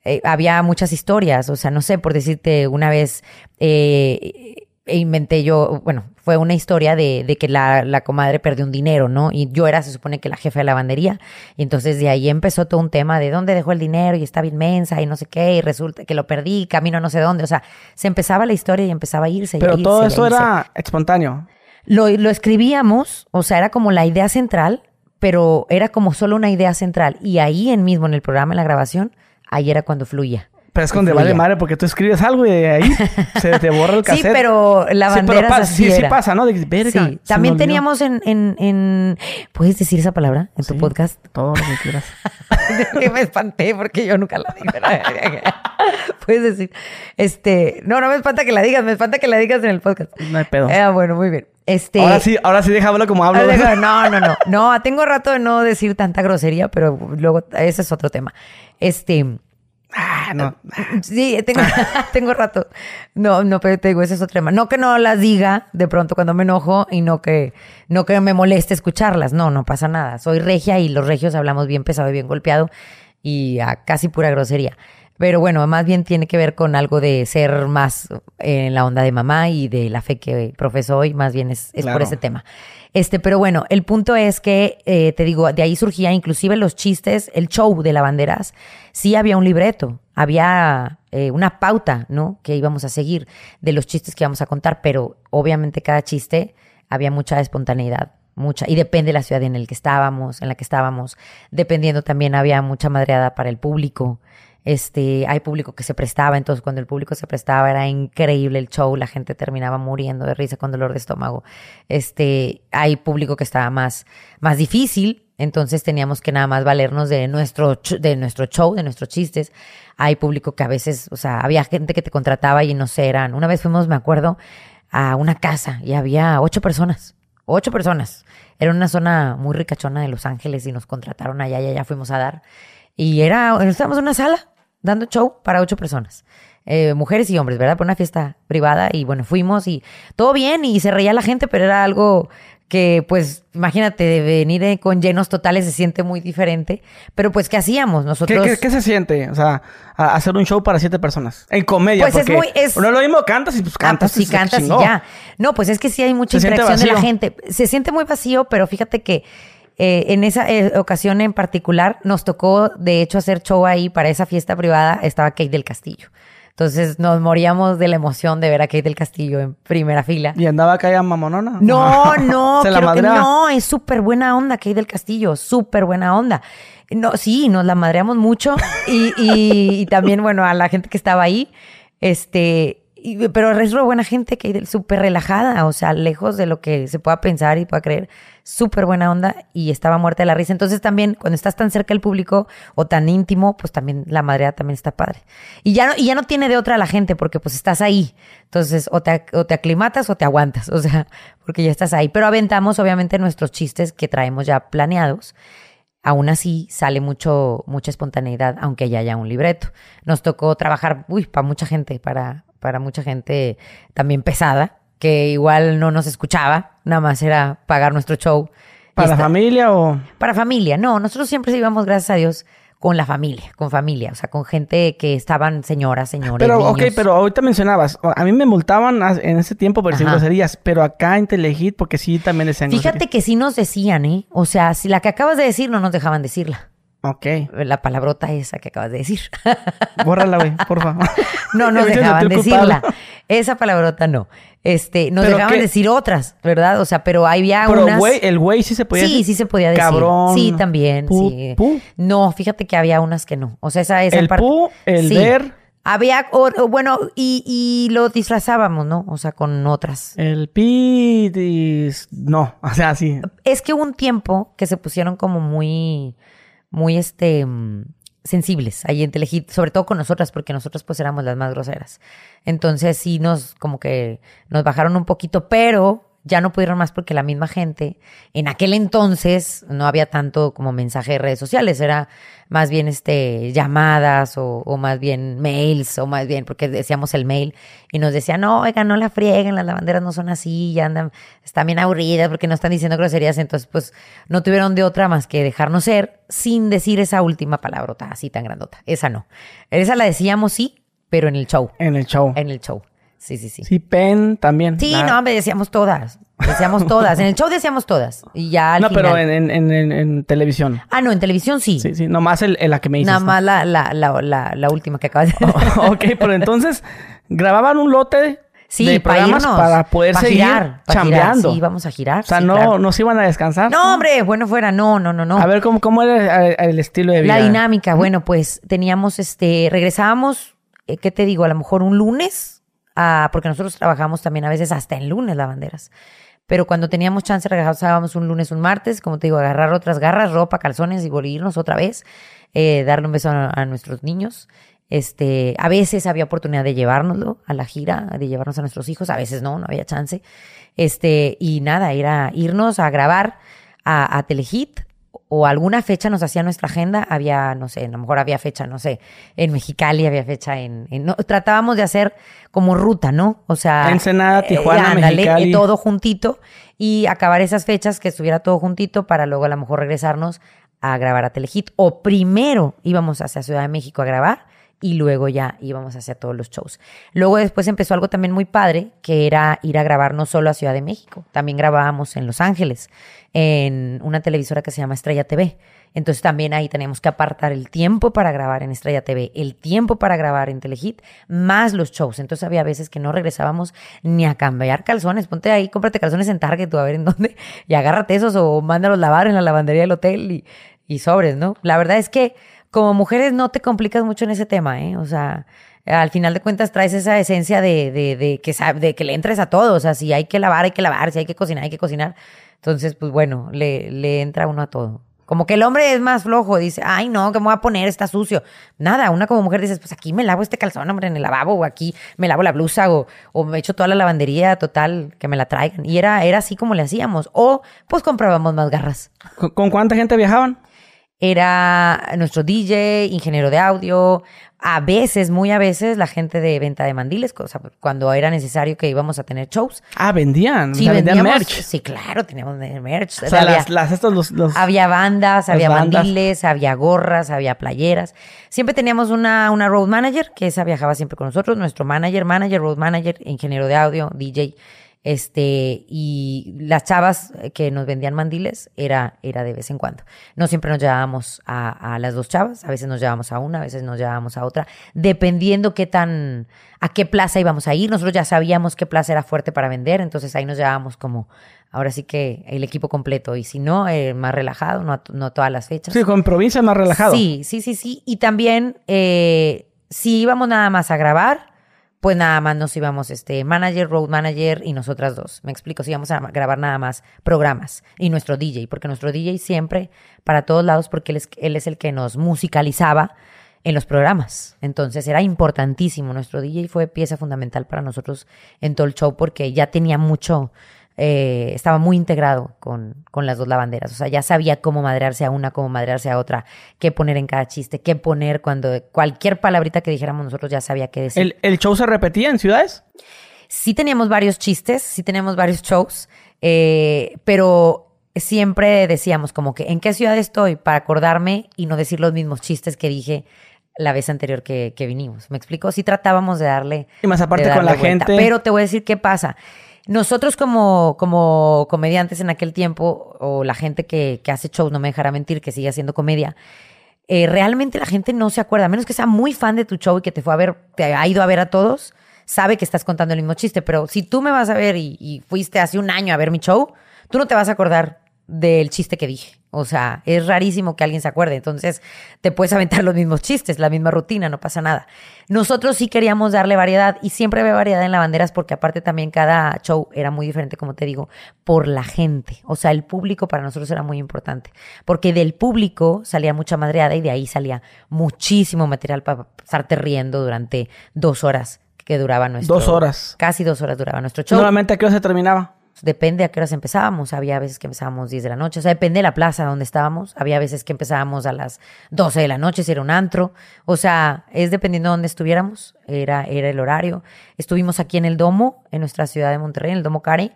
eh, había muchas historias, o sea, no sé, por decirte, una vez eh, inventé yo, bueno, fue una historia de, de que la, la, comadre perdió un dinero, ¿no? Y yo era, se supone que la jefa de lavandería, y entonces de ahí empezó todo un tema de dónde dejó el dinero y estaba inmensa y no sé qué, y resulta que lo perdí, camino no sé dónde, o sea, se empezaba la historia y empezaba a irse. Pero irse, todo eso era espontáneo. Lo, lo escribíamos, o sea, era como la idea central, pero era como solo una idea central. Y ahí en mismo, en el programa, en la grabación, ahí era cuando fluía. Pero es cuando vale madre porque tú escribes algo y de ahí se te borra el cassette. Sí, pero la sí, bandera pero pasa, sí, sí pasa, ¿no? De, verga, Sí, también teníamos en, en, en... ¿Puedes decir esa palabra en tu Sí. podcast? Todo lo que quieras. que me espanté porque yo nunca la dije. Puedes decir. Este, no, no me espanta que la digas, me espanta que la digas en el podcast. No hay pedo. Ah, bueno, muy bien. Este, Ahora sí, ahora sí déjalo como hablo. No, no, no. No, tengo rato de no decir tanta grosería, pero luego ese es otro tema. Este, Ah, no. Sí, tengo, tengo rato. No, no, pero te digo, ese es otro tema. No que no las diga de pronto cuando me enojo y no que, no que me moleste escucharlas. No, no pasa nada. Soy regia y los regios hablamos bien pesado y bien golpeado y a casi pura grosería. Pero bueno, más bien tiene que ver con algo de ser más en la onda de mamá y de la fe que profeso hoy, más bien es, es por ese tema. Este, pero bueno, el punto es que, eh, te digo, de ahí surgía inclusive los chistes, el show de lavanderas, sí había un libreto, había eh, una pauta, ¿no? Que íbamos a seguir de los chistes que íbamos a contar, pero obviamente cada chiste había mucha espontaneidad, mucha, y depende de la ciudad en el que estábamos, en la que estábamos, dependiendo también había mucha madreada para el público. Este, hay público que se prestaba, entonces cuando el público se prestaba era increíble el show, la gente terminaba muriendo de risa con dolor de estómago. Este, hay público que estaba más, más difícil, entonces teníamos que nada más valernos de nuestro, de nuestro show, de nuestros chistes. Hay público que a veces, o sea, había gente que te contrataba y no sé, eran, una vez fuimos, me acuerdo, a una casa y había ocho personas, ocho personas. Era una zona muy ricachona de Los Ángeles y nos contrataron allá y allá fuimos a dar. Y era, estábamos en una sala dando show para ocho personas. Eh, mujeres y hombres, ¿verdad? Por una fiesta privada y bueno, fuimos y todo bien y se reía la gente, pero era algo que pues imagínate, de venir eh, con llenos totales se siente muy diferente, pero pues ¿qué hacíamos? ¿Qué, Nosotros... qué, qué se siente? O sea, a- hacer un show para siete personas. En comedia, Pues es muy- es- no es lo mismo cantas y pues Ah, cantas. pues sí, se cantas y ya. No, pues es que sí hay mucha Se interacción de la gente. Se siente muy vacío, pero fíjate que eh, en esa eh, ocasión en particular nos tocó, de hecho, hacer show ahí para esa fiesta privada. Estaba Kate del Castillo. Entonces nos moríamos de la emoción de ver a Kate del Castillo en primera fila. Y andaba acá ya mamonona. No, no, Se la que no, es súper buena onda Kate del Castillo, súper buena onda. No, sí, nos la madreamos mucho y, y- y también, bueno, a la gente que estaba ahí, este, pero es re buena gente, Kate, súper relajada, o sea, lejos de lo que se pueda pensar y pueda creer, súper buena onda y estaba muerta de la risa. Entonces también, cuando estás tan cerca del público o tan íntimo, pues también la madreada también está padre. Y ya no, y ya no tiene de otra la gente porque pues estás ahí. Entonces, o te, o te aclimatas o te aguantas, o sea, porque ya estás ahí. Pero aventamos obviamente nuestros chistes que traemos ya planeados. Aún así sale mucho, mucha espontaneidad, aunque ya haya un libreto. Nos tocó trabajar, uy, para mucha gente, para, para mucha gente también pesada, que igual no nos escuchaba, nada más era pagar nuestro show. ¿Para la familia o...? para familia, no, nosotros siempre íbamos, gracias a Dios, con la familia, con familia, o sea, con gente que estaban señoras, señores. Pero, ok, niños. pero ahorita mencionabas, a mí me multaban en ese tiempo por decir Ajá. groserías, pero acá en Telehit, porque sí también decían Fíjate groserías. que sí nos decían, ¿eh? O sea, si la que acabas de decir no nos dejaban decirla. Ok, La palabrota esa que acabas de decir. bórrala, güey, por favor. no nos dejaban decirla. Esa palabrota no. Este, nos ¿Pero dejaban qué? decir otras, ¿verdad? O sea, pero había Pero unas. güey, el güey sí se podía sí, decir. sí se podía decir. Cabrón. Sí, también. Pu- sí. pu. No, fíjate que había unas que no. O sea, esa, esa El parte- pu, el Sí. ver, Había, o- o bueno, y, y lo disfrazábamos, ¿no? O sea, con otras. el pi, dis- no, o sea, sí. Es que hubo un tiempo que se pusieron como muy, muy este, mm, sensibles ahí en Telehit, sobre todo con nosotras, porque nosotras pues éramos las más groseras. Entonces sí nos, como que nos bajaron un poquito, pero ya no pudieron más porque la misma gente, en aquel entonces no había tanto como mensaje de redes sociales, era más bien este llamadas o, o más bien mails o más bien porque decíamos el mail y nos decían, no, oiga, no la frieguen, las lavanderas no son así, ya andan, están bien aburridas porque no están diciendo groserías, entonces pues no tuvieron de otra más que dejarnos ser sin decir esa última palabrota así tan grandota, esa no. Esa la decíamos sí, pero en el show, En el show. en el show. Sí, sí, sí. Sí, pen también. Sí, no, hombre, decíamos todas. Decíamos todas. En el show decíamos todas. Y ya al No, pero en, en, en, en televisión. Ah, no, en televisión sí. Sí, sí. Nomás el, el- la que me dices. Nada más la, la, la, la, la última que acabas de ok, pero entonces grababan un lote Sí, de para programas irnos. para poder pa' seguir girar, chambeando. Sí, vamos a girar. O sea, sí, no, claro. no se iban a descansar. No, hombre, bueno fuera, no, no, no, no. A ver, ¿cómo, cómo era el, el estilo de vida? La dinámica, bueno, pues teníamos, este, regresábamos, eh, ¿qué te digo? A lo mejor un lunes, ah, porque nosotros trabajamos también a veces hasta en lunes lavanderas. Pero cuando teníamos chance, regresábamos un lunes, un martes, como te digo, agarrar otras garras, ropa, calzones y volvernos otra vez, eh, darle un beso a, nuestros niños. Este, a veces había oportunidad de llevárnoslo a la gira, de llevarnos a nuestros hijos, a veces no, no había chance. Este, y nada, era irnos a grabar a Telehit o alguna fecha nos hacía nuestra agenda, había, no sé, a lo mejor había fecha, no sé, en Mexicali, había fecha en... en- no, tratábamos de hacer como ruta, ¿no? O sea... Ensenada, Tijuana, ándale, Mexicali. eh, todo juntito y acabar esas fechas que estuviera todo juntito para luego a lo mejor regresarnos a grabar a Telehit. O primero íbamos hacia Ciudad de México a grabar y luego ya íbamos hacia todos los shows. Luego después empezó algo también muy padre, que era ir a grabar no solo a Ciudad de México, también grabábamos en Los Ángeles, en una televisora que se llama Estrella TV. Entonces también ahí teníamos que apartar el tiempo para grabar en Estrella TV, el tiempo para grabar en Telehit, más los shows. Entonces había veces que no regresábamos ni a cambiar calzones. Ponte ahí, cómprate calzones en Target o a ver en dónde y agárrate esos o mándalos lavar en la lavandería del hotel y, y sobres, ¿no? La verdad es que como mujeres no te complicas mucho en ese tema, ¿eh? O sea, al final de cuentas traes esa esencia de, de, que, de que le entres a todo. O sea, si hay que lavar, hay que lavar. Si hay que cocinar, hay que cocinar. Entonces, pues bueno, le, le entra uno a todo. Como que el hombre es más flojo, dice, ay no, ¿qué me voy a poner? Está sucio. Nada, una como mujer dices, pues aquí me lavo este calzón, hombre, en el lavabo, o aquí me lavo la blusa, o, me echo toda la lavandería total, que me la traigan. Y era, era así como le hacíamos. O pues comprábamos más garras. ¿Con, con cuánta gente viajaban? Era nuestro DJ, ingeniero de audio, a veces, muy a veces, la gente de venta de mandiles, cosa, cuando era necesario que íbamos a tener shows. Ah, vendían. Sí, o sea, vendían merch. Sí, claro, teníamos merch. O sea, Había- las, las, estos, los, los- había bandas, había bandas. mandiles, había gorras, había playeras. Siempre teníamos una, una road manager, que esa viajaba siempre con nosotros, nuestro manager, manager, road manager, ingeniero de audio, DJ. Este, y las chavas que nos vendían mandiles era, era de vez en cuando. No siempre nos llevábamos a, a las dos chavas, a veces nos llevábamos a una, a veces nos llevábamos a otra, dependiendo qué tan, a qué plaza íbamos a ir. Nosotros ya sabíamos qué plaza era fuerte para vender, entonces ahí nos llevábamos como, ahora sí que el equipo completo. Y si no, eh, más relajado, no, a- no todas las fechas. Sí, con provincia más relajado. Sí, sí, sí, sí. Y también, eh, si íbamos nada más a grabar, pues nada más nos íbamos, este, manager, road manager y nosotras dos. Me explico, si íbamos a grabar nada más programas y nuestro DJ, porque nuestro DJ siempre, para todos lados, porque él es, él es el que nos musicalizaba en los programas. Entonces era importantísimo. Nuestro DJ fue pieza fundamental para nosotros en todo el show porque ya tenía mucho, eh, estaba muy integrado con, con las dos lavanderas. O sea, ya sabía cómo madrearse a una, cómo madrearse a otra, qué poner en cada chiste, qué poner cuando cualquier palabrita que dijéramos nosotros ya sabía qué decir. ¿El, el show se repetía en ciudades? Sí teníamos varios chistes, sí teníamos varios shows, eh, pero siempre decíamos como que en qué ciudad estoy para acordarme y no decir los mismos chistes que dije la vez anterior que, que vinimos. ¿Me explico? Sí tratábamos de darle... Y más aparte con la vuelta. gente. Pero te voy a decir qué pasa. Nosotros como, como comediantes en aquel tiempo, o la gente que, que hace shows, no me dejará mentir, que sigue haciendo comedia, eh, realmente la gente no se acuerda, a menos que sea muy fan de tu show y que te fue a ver, te ha ido a ver a todos, sabe que estás contando el mismo chiste, pero si tú me vas a ver y, y fuiste hace un año a ver mi show, tú no te vas a acordar del chiste que dije. O sea, es rarísimo que alguien se acuerde. Entonces, te puedes aventar los mismos chistes, la misma rutina, no pasa nada. Nosotros sí queríamos darle variedad y siempre había variedad en lavanderas porque aparte también cada show era muy diferente, como te digo, por la gente. O sea, el público para nosotros era muy importante. Porque del público salía mucha madreada y de ahí salía muchísimo material para estarte riendo durante dos horas que duraba nuestro... Dos horas. Casi dos horas duraba nuestro show. Normalmente, ¿a qué hora se terminaba? Depende a qué horas empezábamos. Había veces que empezábamos 10 de la noche. O sea, depende de la plaza donde estábamos. Había veces que empezábamos a las 12 de la noche si era un antro. O sea, es dependiendo de dónde estuviéramos. Era, era el horario. Estuvimos aquí en el Domo, en nuestra ciudad de Monterrey, en el Domo Care.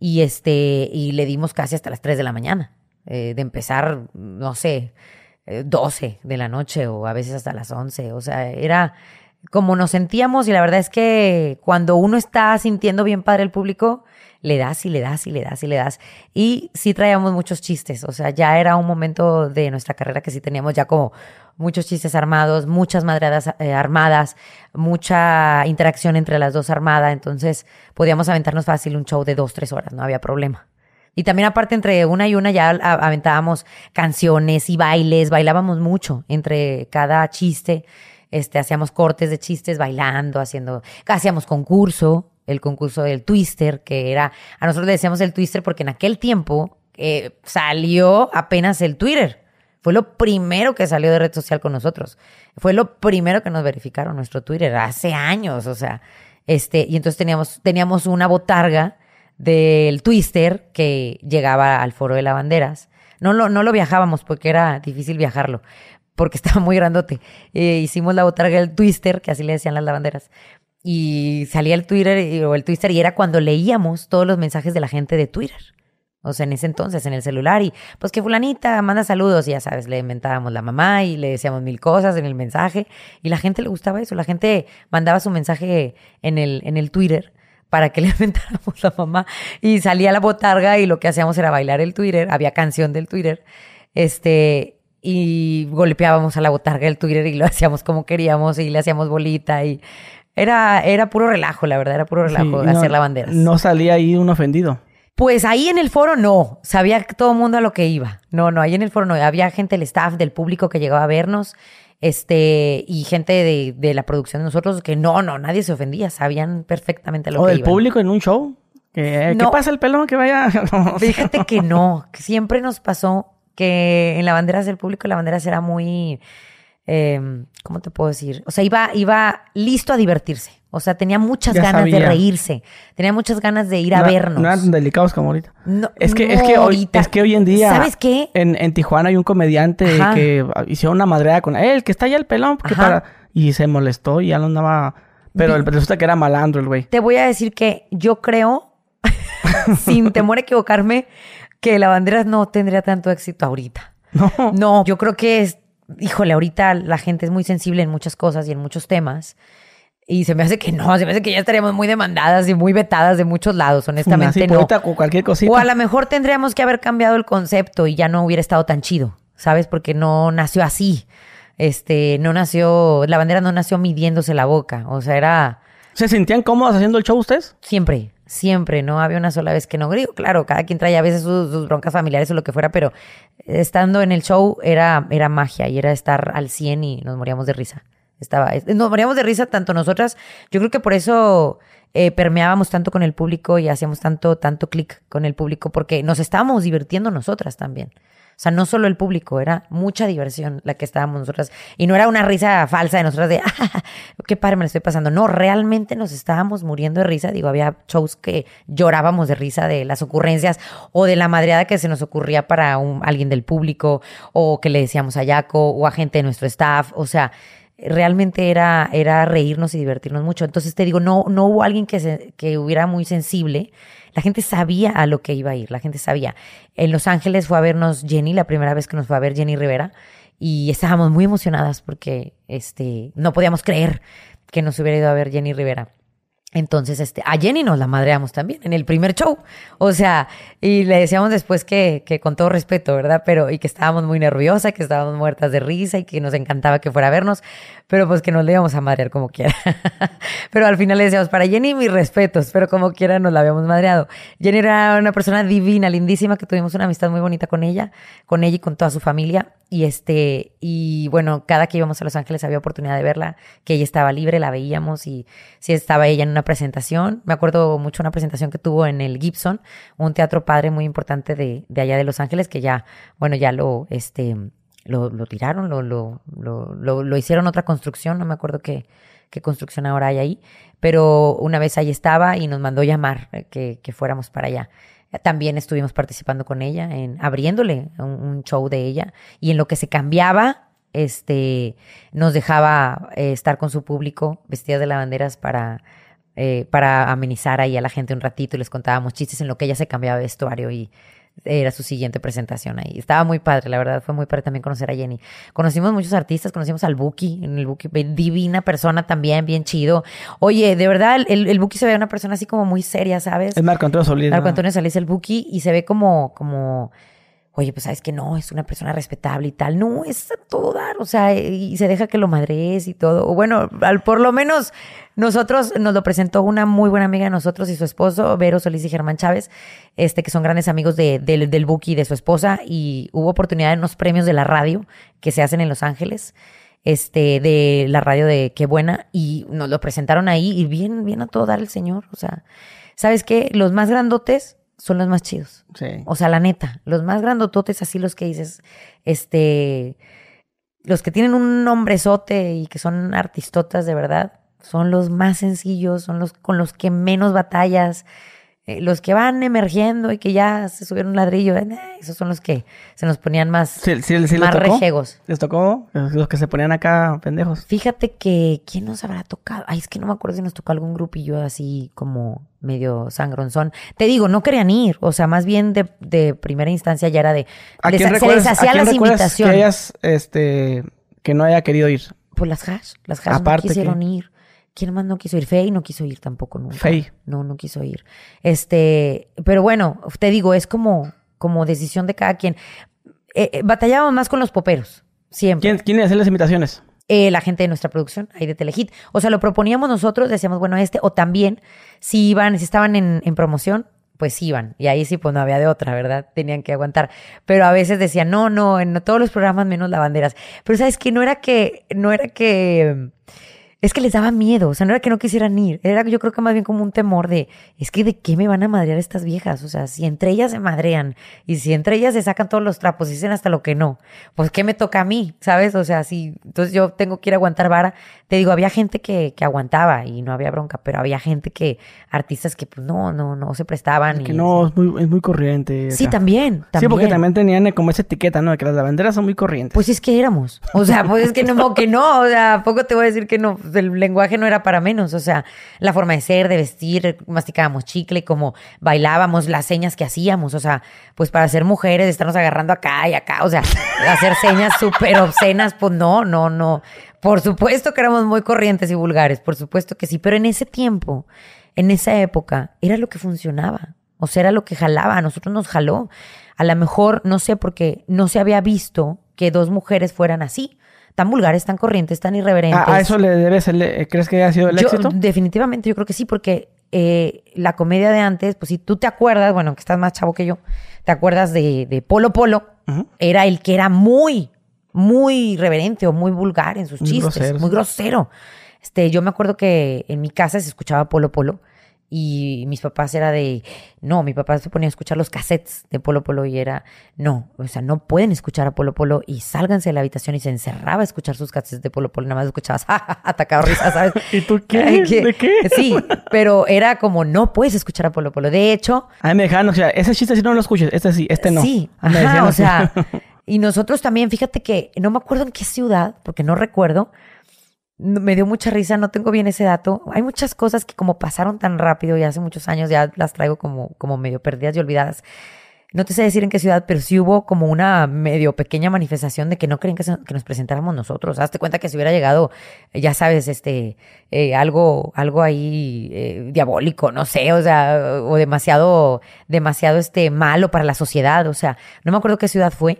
Y, este, y le dimos casi hasta las 3 de la mañana. Eh, de empezar, no sé, 12 eh, de la noche o a veces hasta las 11. O sea, era como nos sentíamos y la verdad es que cuando uno está sintiendo bien padre el público, le das y le das y le das y le das. Y sí traíamos muchos chistes, o sea, ya era un momento de nuestra carrera que sí teníamos ya como muchos chistes armados, muchas madradas eh, armadas, mucha interacción entre las dos armadas, entonces podíamos aventarnos fácil un show de dos, tres horas, no había problema. Y también aparte entre una y una ya aventábamos canciones y bailes, bailábamos mucho entre cada chiste, este, hacíamos cortes de chistes bailando, haciendo, hacíamos concurso, el concurso del Twister, que era, a nosotros le decíamos el Twister porque en aquel tiempo eh, salió apenas el Twitter. Fue lo primero que salió de red social con nosotros. Fue lo primero que nos verificaron nuestro Twitter hace años, o sea, este, y entonces teníamos, teníamos una botarga del Twister que llegaba al foro de lavanderas. No lo, no lo viajábamos porque era difícil viajarlo, porque estaba muy grandote. Eh, hicimos la botarga del Twister, que así le decían las lavanderas y salía el Twitter o el Twitter y era cuando leíamos todos los mensajes de la gente de Twitter. O sea, en ese entonces, en el celular, y pues que fulanita manda saludos, y ya sabes, le inventábamos la mamá y le decíamos mil cosas en el mensaje, y la gente le gustaba eso, la gente mandaba su mensaje en el, en el Twitter para que le inventáramos la mamá, y salía la botarga y lo que hacíamos era bailar el Twitter, había canción del Twitter, este, y golpeábamos a la botarga del Twitter y lo hacíamos como queríamos, y le hacíamos bolita, y era, era puro relajo, la verdad, era puro relajo hacer la bandera. No salía ahí un ofendido. Pues ahí en el foro no, sabía todo el mundo a lo que iba. No, no, ahí en el foro no, había gente del staff, del público que llegaba a vernos, este, y gente de, de la producción de nosotros que no, no, nadie se ofendía, sabían perfectamente a lo que iba. ¿O el público en un show? ¿Qué, pasa el pelón que vaya? Fíjate que no, que siempre nos pasó que en la bandera del público la bandera era muy Em, ¿cómo te puedo decir? O sea, iba, iba listo a divertirse. O sea, tenía muchas ganas de reírse. Tenía muchas ganas de ir a vernos. No eran tan delicados como ahorita. No, es que, es que hoy, es que hoy en día. ¿Sabes qué? En, en Tijuana hay un comediante que hicieron una madreada con él, que está allá el pelón, para... y se molestó y ya no andaba. Pero resulta que era malandro el güey. Te voy a decir que yo creo, sin temor a equivocarme, que la bandera no tendría tanto éxito ahorita. No. No, yo creo que es, híjole, ahorita la gente es muy sensible en muchas cosas y en muchos temas. Y se me hace que no, se me hace que ya estaríamos muy demandadas y muy vetadas de muchos lados, honestamente no. O cualquier cosita. O a lo mejor tendríamos que haber cambiado el concepto y ya no hubiera estado tan chido, ¿sabes? Porque no nació así. Este, no nació, la bandera no nació midiéndose la boca, o sea, era... ¿Se sentían cómodos haciendo el show ustedes? Siempre, siempre, no había una sola vez que no griego. Claro, cada quien traía a veces sus, broncas familiares o lo que fuera, pero estando en el show era, era magia y era estar al 100 y nos moríamos de risa. Estaba, nos moríamos de risa tanto nosotras. Yo creo que por eso eh, permeábamos tanto con el público y hacíamos tanto, tanto clic con el público, porque nos estábamos divirtiendo nosotras también. O sea, no solo el público, era mucha diversión la que estábamos nosotras. Y no era una risa falsa de nosotras de, ah, qué padre me lo estoy pasando. No, realmente nos estábamos muriendo de risa. Digo, había shows que llorábamos de risa de las ocurrencias o de la madreada que se nos ocurría para un, alguien del público o que le decíamos a Yaco o a gente de nuestro staff. O sea, realmente era, era reírnos y divertirnos mucho. Entonces te digo, no, no hubo alguien que, se, que hubiera muy sensible la gente sabía a lo que iba a ir, la gente sabía. En Los Ángeles fue a vernos Jenny, la primera vez que nos fue a ver Jenny Rivera, y estábamos muy emocionadas porque este, no podíamos creer que nos hubiera ido a ver Jenny Rivera. Entonces, este, a Jenny nos la madreamos también en el primer show. O sea, y le decíamos después que, que con todo respeto, ¿verdad? Pero, y que estábamos muy nerviosas, que estábamos muertas de risa y que nos encantaba que fuera a vernos, pero pues que nos le íbamos a madrear como quiera. pero al final le decíamos, para Jenny mis respetos, pero como quiera nos la habíamos madreado. Jenny era una persona divina, lindísima, que tuvimos una amistad muy bonita con ella, con ella y con toda su familia. Y este, y bueno, cada que íbamos a Los Ángeles había oportunidad de verla, que ella estaba libre, la veíamos y si estaba ella en presentación. Me acuerdo mucho una presentación que tuvo en el Gibson, un teatro padre muy importante de, de allá de Los Ángeles, que ya, bueno, ya lo, este, lo, lo tiraron, lo, lo, lo, lo, hicieron otra construcción, no me acuerdo qué, qué construcción ahora hay ahí, pero una vez ahí estaba y nos mandó llamar eh, que, que fuéramos para allá. También estuvimos participando con ella, en abriéndole un, show de ella y en lo que se cambiaba, este, nos dejaba eh, estar con su público vestida de lavanderas para, eh, para amenizar ahí a la gente un ratito y les contábamos chistes en lo que ella se cambiaba de vestuario y era su siguiente presentación ahí. Estaba muy padre, la verdad, fue muy padre también conocer a Jenny. Conocimos muchos artistas, conocimos al Buki, en el Buki, divina persona también, bien chido. Oye, de verdad, el, el Buki se ve una persona así como muy seria, ¿sabes? Es Marco Antonio Solís. Marco. Antonio Solís, el Buki, y se ve como, como, oye, pues sabes que no, es una persona respetable y tal. No, es a todo dar, o sea, y se deja que lo madres y todo. Bueno, al, por lo menos nosotros nos lo presentó una muy buena amiga de nosotros y su esposo, Vero Solís y Germán Chávez, este, que son grandes amigos de, del- Buki y de su esposa, y hubo oportunidad en unos premios de la radio que se hacen en Los Ángeles este, de la radio de Qué Buena, y nos lo presentaron ahí, y bien, bien a todo dar el señor. O sea, ¿sabes qué? Los más grandotes son los más chidos. Sí. O sea, la neta, los más grandototes, así los que dices, este, los que tienen un nombrezote y que son artistotas de verdad, son los más sencillos, son los con los que menos batallas, eh, los que van emergiendo y que ya se subieron un ladrillo, eh, esos son los que se nos ponían más, Sí, sí, sí más les tocó. rejegos. ¿Les tocó? Los que se ponían acá pendejos. Fíjate que, ¿quién nos habrá tocado? Ay, es que no me acuerdo si nos tocó algún grupillo así como medio sangronzón. Te digo, no querían ir, o sea, más bien de, de primera instancia ya era de... ¿A les- quién se les hacían a quién las invitaciones. que hayas, este, que no haya querido ir? Pues las hash, las hash Aparte no quisieron que- ir. ¿Quién más no quiso ir? Fey no quiso ir tampoco nunca. Fey. No, no quiso ir. Este, pero bueno, te digo, es como, como decisión de cada quien. Eh, eh, batallábamos más con los poperos, siempre. ¿Quién, quién le hacía las invitaciones? Eh, la gente de nuestra producción, ahí de Telehit. O sea, lo proponíamos nosotros, decíamos, bueno, este, o también, si iban, si estaban en, en promoción, pues iban. Y ahí sí, pues no había de otra, ¿verdad? Tenían que aguantar. Pero a veces decían, no, no, en todos los programas menos lavanderas. Pero sabes que no era que, no era que. Es que les daba miedo, o sea, no era que no quisieran ir, era yo creo que más bien como un temor de, es que de qué me van a madrear estas viejas, o sea, si entre ellas se madrean y si entre ellas se sacan todos los trapos y dicen hasta lo que no, pues qué me toca a mí, ¿sabes? O sea, si entonces yo tengo que ir a aguantar vara, te digo, había gente que, que aguantaba y no había bronca, pero había gente que, artistas que pues no, no, no se prestaban. Que no, es muy, es muy corriente. Sí, también, también. Sí, porque también tenían eh, como esa etiqueta, ¿no? De que las lavanderas son muy corrientes. Pues es que éramos. O sea, pues es que no, que no. O sea, ¿a poco te voy a decir que no. El lenguaje no era para menos. O sea, la forma de ser, de vestir, masticábamos chicle, como bailábamos, las señas que hacíamos. O sea, pues para ser mujeres, estarnos agarrando acá y acá. O sea, hacer señas súper obscenas, pues no, no, no. Por supuesto que éramos muy corrientes y vulgares, por supuesto que sí. Pero en ese tiempo, en esa época, era lo que funcionaba. O sea, era lo que jalaba. A nosotros nos jaló. A lo mejor, no sé, porque no se había visto que dos mujeres fueran así. Tan vulgares, tan corrientes, tan irreverentes. ¿A, a eso le debes, el, eh, crees que haya sido el Yo, éxito? definitivamente, yo creo que sí, porque eh, la comedia de antes, pues si tú te acuerdas, bueno, que estás más chavo que yo, te acuerdas de, de Polo Polo, era el que era muy, muy irreverente o muy vulgar en sus Muy chistes, grosero, muy grosero. Este, yo me acuerdo que en mi casa se escuchaba Polo Polo y mis papás era de, no, mi papá se ponía a escuchar los cassettes de Polo Polo y era, no, o sea, no pueden escuchar a Polo Polo y sálganse de la habitación y se encerraba a escuchar sus cassettes de Polo Polo, nada más escuchabas, atacado risa, ¿sabes? ¿Y tú qué? ¿De qué? Sí, pero era como, no puedes escuchar a Polo Polo. De hecho, A mí me dejaron, o sea, ese chiste sí no lo escuches, este sí, este no. Sí, ajá, o sea, y nosotros también, fíjate que no me acuerdo en qué ciudad, porque no recuerdo, me dio mucha risa, no tengo bien ese dato. Hay muchas cosas que como pasaron tan rápido y hace muchos años ya las traigo como, como medio perdidas y olvidadas. No te sé decir en qué ciudad, pero sí hubo como una medio pequeña manifestación de que no querían que, nos presentáramos nosotros. Hazte cuenta que si hubiera llegado, ya sabes, este, eh, algo, algo ahí eh, diabólico, no sé, o sea, o demasiado, demasiado este malo para la sociedad. O sea, no me acuerdo qué ciudad fue,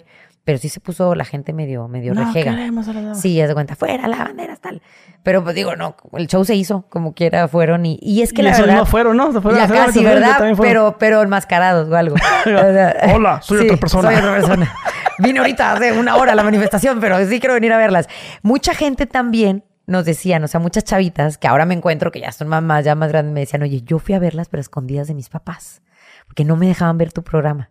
pero sí se puso la gente medio, medio No rejega. Sí, haz de cuenta, fuera la bandera, tal. Pero pues digo, no, el show se hizo, como quiera fueron y, y es que y la verdad. no fueron, ¿no? Se fueron ya casi, fueron, ¿verdad? Pero, pero enmascarados o algo. Hola, soy otra persona. Soy otra persona. Vine ahorita hace una hora a la manifestación, pero sí quiero venir a verlas. Mucha gente también nos decían, o sea, muchas chavitas que ahora me encuentro, que ya son mamás, ya más grandes, me decían, oye, yo fui a verlas, pero escondidas de mis papás, porque no me dejaban ver tu programa.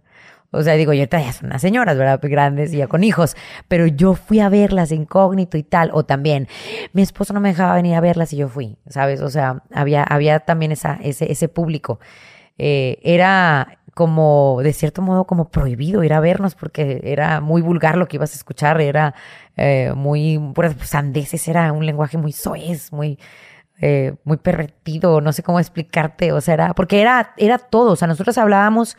O sea, digo, yo ya son unas señoras, ¿verdad? Grandes y ya con hijos. Pero yo fui a verlas incógnito y tal. O también, mi esposo no me dejaba venir a verlas y yo fui, ¿sabes? O sea, había, había también esa, ese, ese público. Eh, era como, de cierto modo, como prohibido ir a vernos porque era muy vulgar lo que ibas a escuchar. Era eh, muy, puras sandeces, era un lenguaje muy soez, muy... Eh, muy pervertido, no sé cómo explicarte, o sea, era, porque era, era todo, o sea, nosotros hablábamos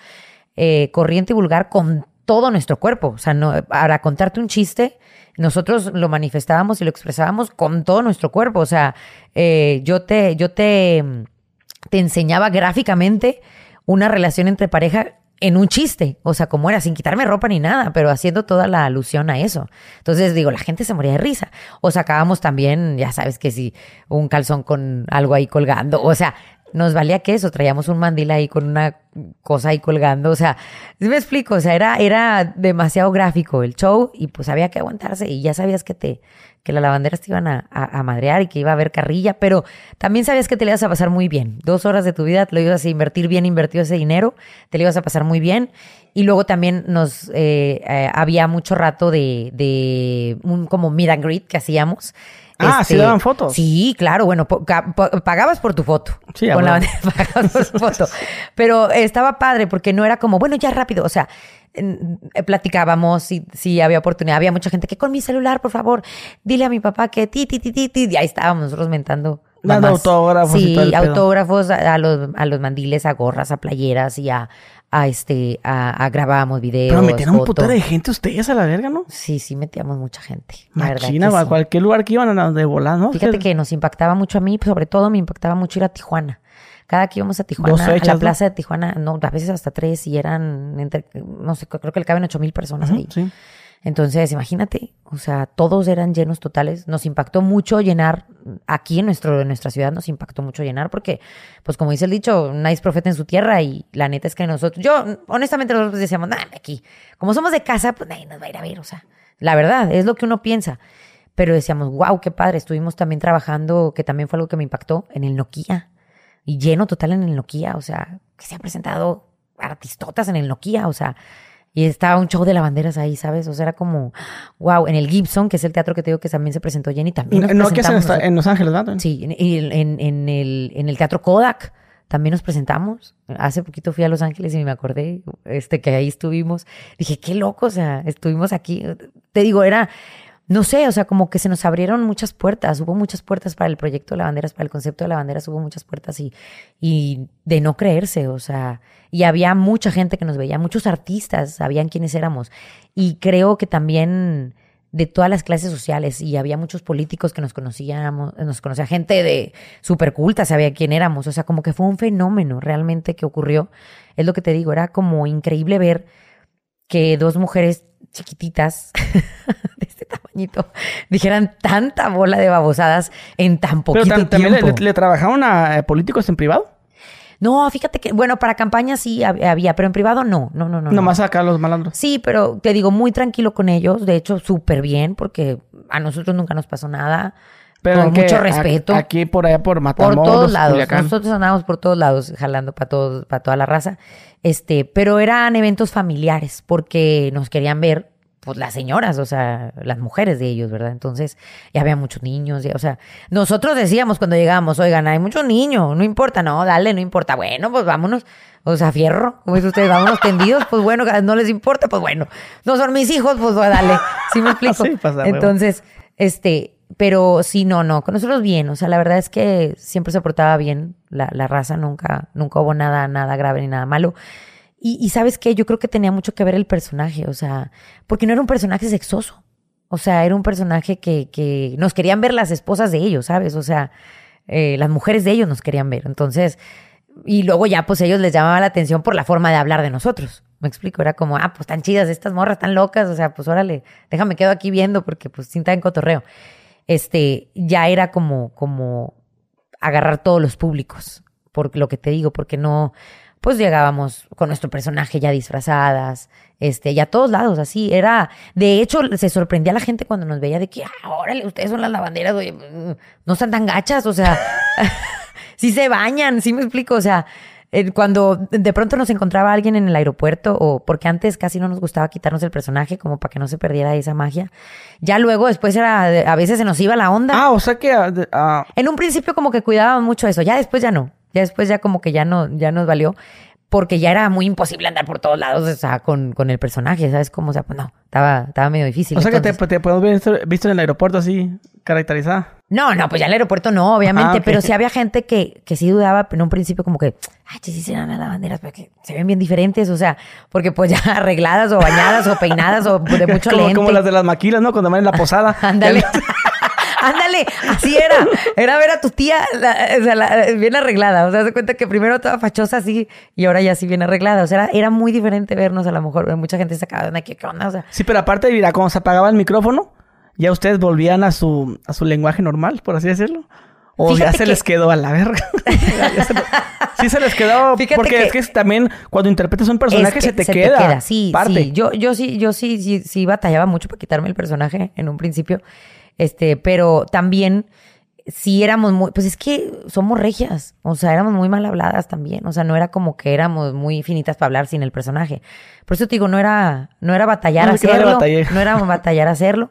eh, corriente y vulgar con todo nuestro cuerpo. O sea, para contarte un chiste, nosotros lo manifestábamos y lo expresábamos con todo nuestro cuerpo. O sea, eh, yo te, yo te, te enseñaba gráficamente una relación entre pareja en un chiste, o sea, como era, sin quitarme ropa ni nada, pero haciendo toda la alusión a eso. Entonces, digo, la gente se moría de risa. O sacábamos también, ya sabes que si un calzón con algo ahí colgando, o sea, nos valía que eso, traíamos un mandil ahí con una cosa ahí colgando, o sea, me explico, o sea, era, era demasiado gráfico el show y pues había que aguantarse y ya sabías que te, que las lavanderas te iban a, a, madrear y que iba a haber carrilla, pero también sabías que te le ibas a pasar muy bien. Dos horas de tu vida lo ibas a invertir bien invertido ese dinero, te lo ibas a pasar muy bien. Y luego también nos eh, eh, había mucho rato de, de un como meet and greet que hacíamos. Ah, sí daban fotos. Sí, claro, bueno, pagabas por tu foto. Sí, con la pagabas por tu foto. Pero estaba padre porque no era como, bueno, ya rápido, o sea, eh, platicábamos si, si había oportunidad. Había mucha gente que con mi celular, por favor, dile a mi papá que ti, ti, ti, ti, ti. Y ahí estábamos nosotros mentando. Dando autógrafos. Sí, y todo el autógrafos a, los, a los mandiles, a gorras, a playeras y a, a este, a, a grabábamos videos. Pero metían un puto de gente ustedes a la verga, ¿no? Sí, sí, metíamos mucha gente. Machina, a cualquier lugar que iban a de volar, ¿no? Fíjate que nos impactaba mucho a mí, sobre todo me impactaba mucho ir a Tijuana. Cada que íbamos a Tijuana, a la plaza de Tijuana, no, a veces hasta tres y eran, entre, no sé, creo que le caben ocho mil personas ahí. Sí. Entonces, imagínate, o sea, todos eran llenos totales. Nos impactó mucho llenar, aquí en, nuestro, en nuestra ciudad nos impactó mucho llenar porque, pues como dice el dicho, nadie es profeta en su tierra y la neta es que nosotros, yo, honestamente nosotros decíamos, nada, aquí, como somos de casa, pues nadie nos va a ir a ver, o sea, la verdad, es lo que uno piensa. Pero decíamos, wow, qué padre, estuvimos también trabajando, que también fue algo que me impactó, en el Nokia y lleno total en el Nokia, o sea, que se han presentado artistotas en el Nokia, o sea, y estaba un show de lavanderas ahí, ¿sabes? O sea, era como, wow, en el Gibson, que es el teatro que te digo que también se presentó Jenny, también. Nos Nokia en, en, Los Ángeles, ¿verdad? Sí, en, en, en, el, en el teatro Kodak también nos presentamos. Hace poquito fui a Los Ángeles y me acordé este, que ahí estuvimos. Dije, qué loco, o sea, estuvimos aquí. Te digo, era no sé, o sea, como que se nos abrieron muchas puertas, hubo muchas puertas para el proyecto de lavanderas, para el concepto de lavanderas, hubo muchas puertas y, y de no creerse, o sea, y había mucha gente que nos veía, muchos artistas sabían quiénes éramos. Y creo que también de todas las clases sociales y había muchos políticos que nos conocíamos, nos conocía gente de súper culta, sabía quién éramos, o sea, como que fue un fenómeno realmente que ocurrió, es lo que te digo, era como increíble ver que dos mujeres chiquititas de este tamañito dijeran tanta bola de babosadas en tan poquito Pero también Le, trabajaron a políticos en privado. No, fíjate que, bueno, para campaña sí había, pero en privado no, no, no, no. Nomás acá los malandros. Sí, pero te digo, muy tranquilo con ellos, de hecho, súper bien, porque a nosotros nunca nos pasó nada. Pero con mucho respeto. Aquí, por allá, por Matamoros, Por todos lados. Nosotros andábamos por todos lados, jalando para todos, para toda la raza. Este, pero eran eventos familiares, porque nos querían ver pues las señoras, o sea, las mujeres de ellos, ¿verdad? Entonces, ya había muchos niños, o sea, nosotros decíamos cuando llegábamos, oigan, hay muchos niños, no importa, no, dale, no importa, bueno, pues vámonos, o sea, fierro, como dicen ustedes, vámonos tendidos, pues bueno, no les importa, pues bueno, no son mis hijos, pues dale, ¿sí me explico? Sí, pasa, Entonces, este, pero sí, no, no, con nosotros bien, o sea, la verdad es que siempre se portaba bien la, la raza, nunca, nunca hubo nada, nada grave ni nada malo. Y, sabes qué, yo creo que tenía mucho que ver el personaje, o sea, porque no era un personaje sexoso. O sea, era un personaje que, que nos querían ver las esposas de ellos, ¿sabes? O sea, eh, las mujeres de ellos nos querían ver. Entonces, y luego ya pues ellos les llamaba la atención por la forma de hablar de nosotros. Me explico, era como, ah, pues tan chidas estas morras, tan locas, o sea, pues órale, déjame quedo aquí viendo porque pues cinta en cotorreo. Este, ya era como, como agarrar todos los públicos, por lo que te digo, porque no, pues llegábamos con nuestro personaje ya disfrazadas, este, ya a todos lados, así, era, de hecho, se sorprendía la gente cuando nos veía de que, ah, órale, ustedes son las lavanderas, oye, no están tan gachas, o sea, sí se bañan, sí me explico, o sea, eh, cuando de pronto nos encontraba alguien en el aeropuerto, o porque antes casi no nos gustaba quitarnos el personaje, como para que no se perdiera esa magia. Ya luego, después era, a veces se nos iba la onda. Ah, o sea que... ah, En un principio como que cuidábamos mucho eso, ya después ya no, ya después ya como que ya no, ya nos valió, porque ya era muy imposible andar por todos lados, o sea, con, con el personaje, ¿sabes cómo? O sea, pues no, estaba, estaba medio difícil. o sea que te, te podemos ver visto, en el aeropuerto así, caracterizada. No, no, pues ya en el aeropuerto no, obviamente, Ah, pero sí había gente que, que sí dudaba en un principio como que, ay, sí serán las lavanderas, porque se ven bien diferentes, o sea, porque pues ya arregladas o bañadas o peinadas o de mucho como, lente. como las de las maquilas, ¿no? Cuando van en la posada. Ándale. Ándale, así era. Era ver a tu tía la- o sea, la- bien arreglada. O sea, se cuenta que primero toda fachosa así y ahora ya sí bien arreglada. O sea, era, era muy diferente vernos a lo mejor. Mucha gente se acaba de onda, ¿qué onda? O sea, Sí, pero aparte, mira, cuando se apagaba el micrófono, ya ustedes volvían a su, a su lenguaje normal, por así decirlo. O ya se que- les quedó a la verga. Se lo- sí se les quedó. Fíjate porque que- es que también cuando interpretas un personaje es que se te queda. Sí, parte. sí. Yo, yo sí, yo sí, sí, sí batallaba mucho para quitarme el personaje en un principio. Este, pero también sí éramos muy, pues es que somos regias, o sea, éramos muy mal habladas también, o sea, no era como que éramos muy finitas para hablar sin el personaje. Por eso te digo, no era, no era batallar No, hacerlo, no era batallar hacerlo.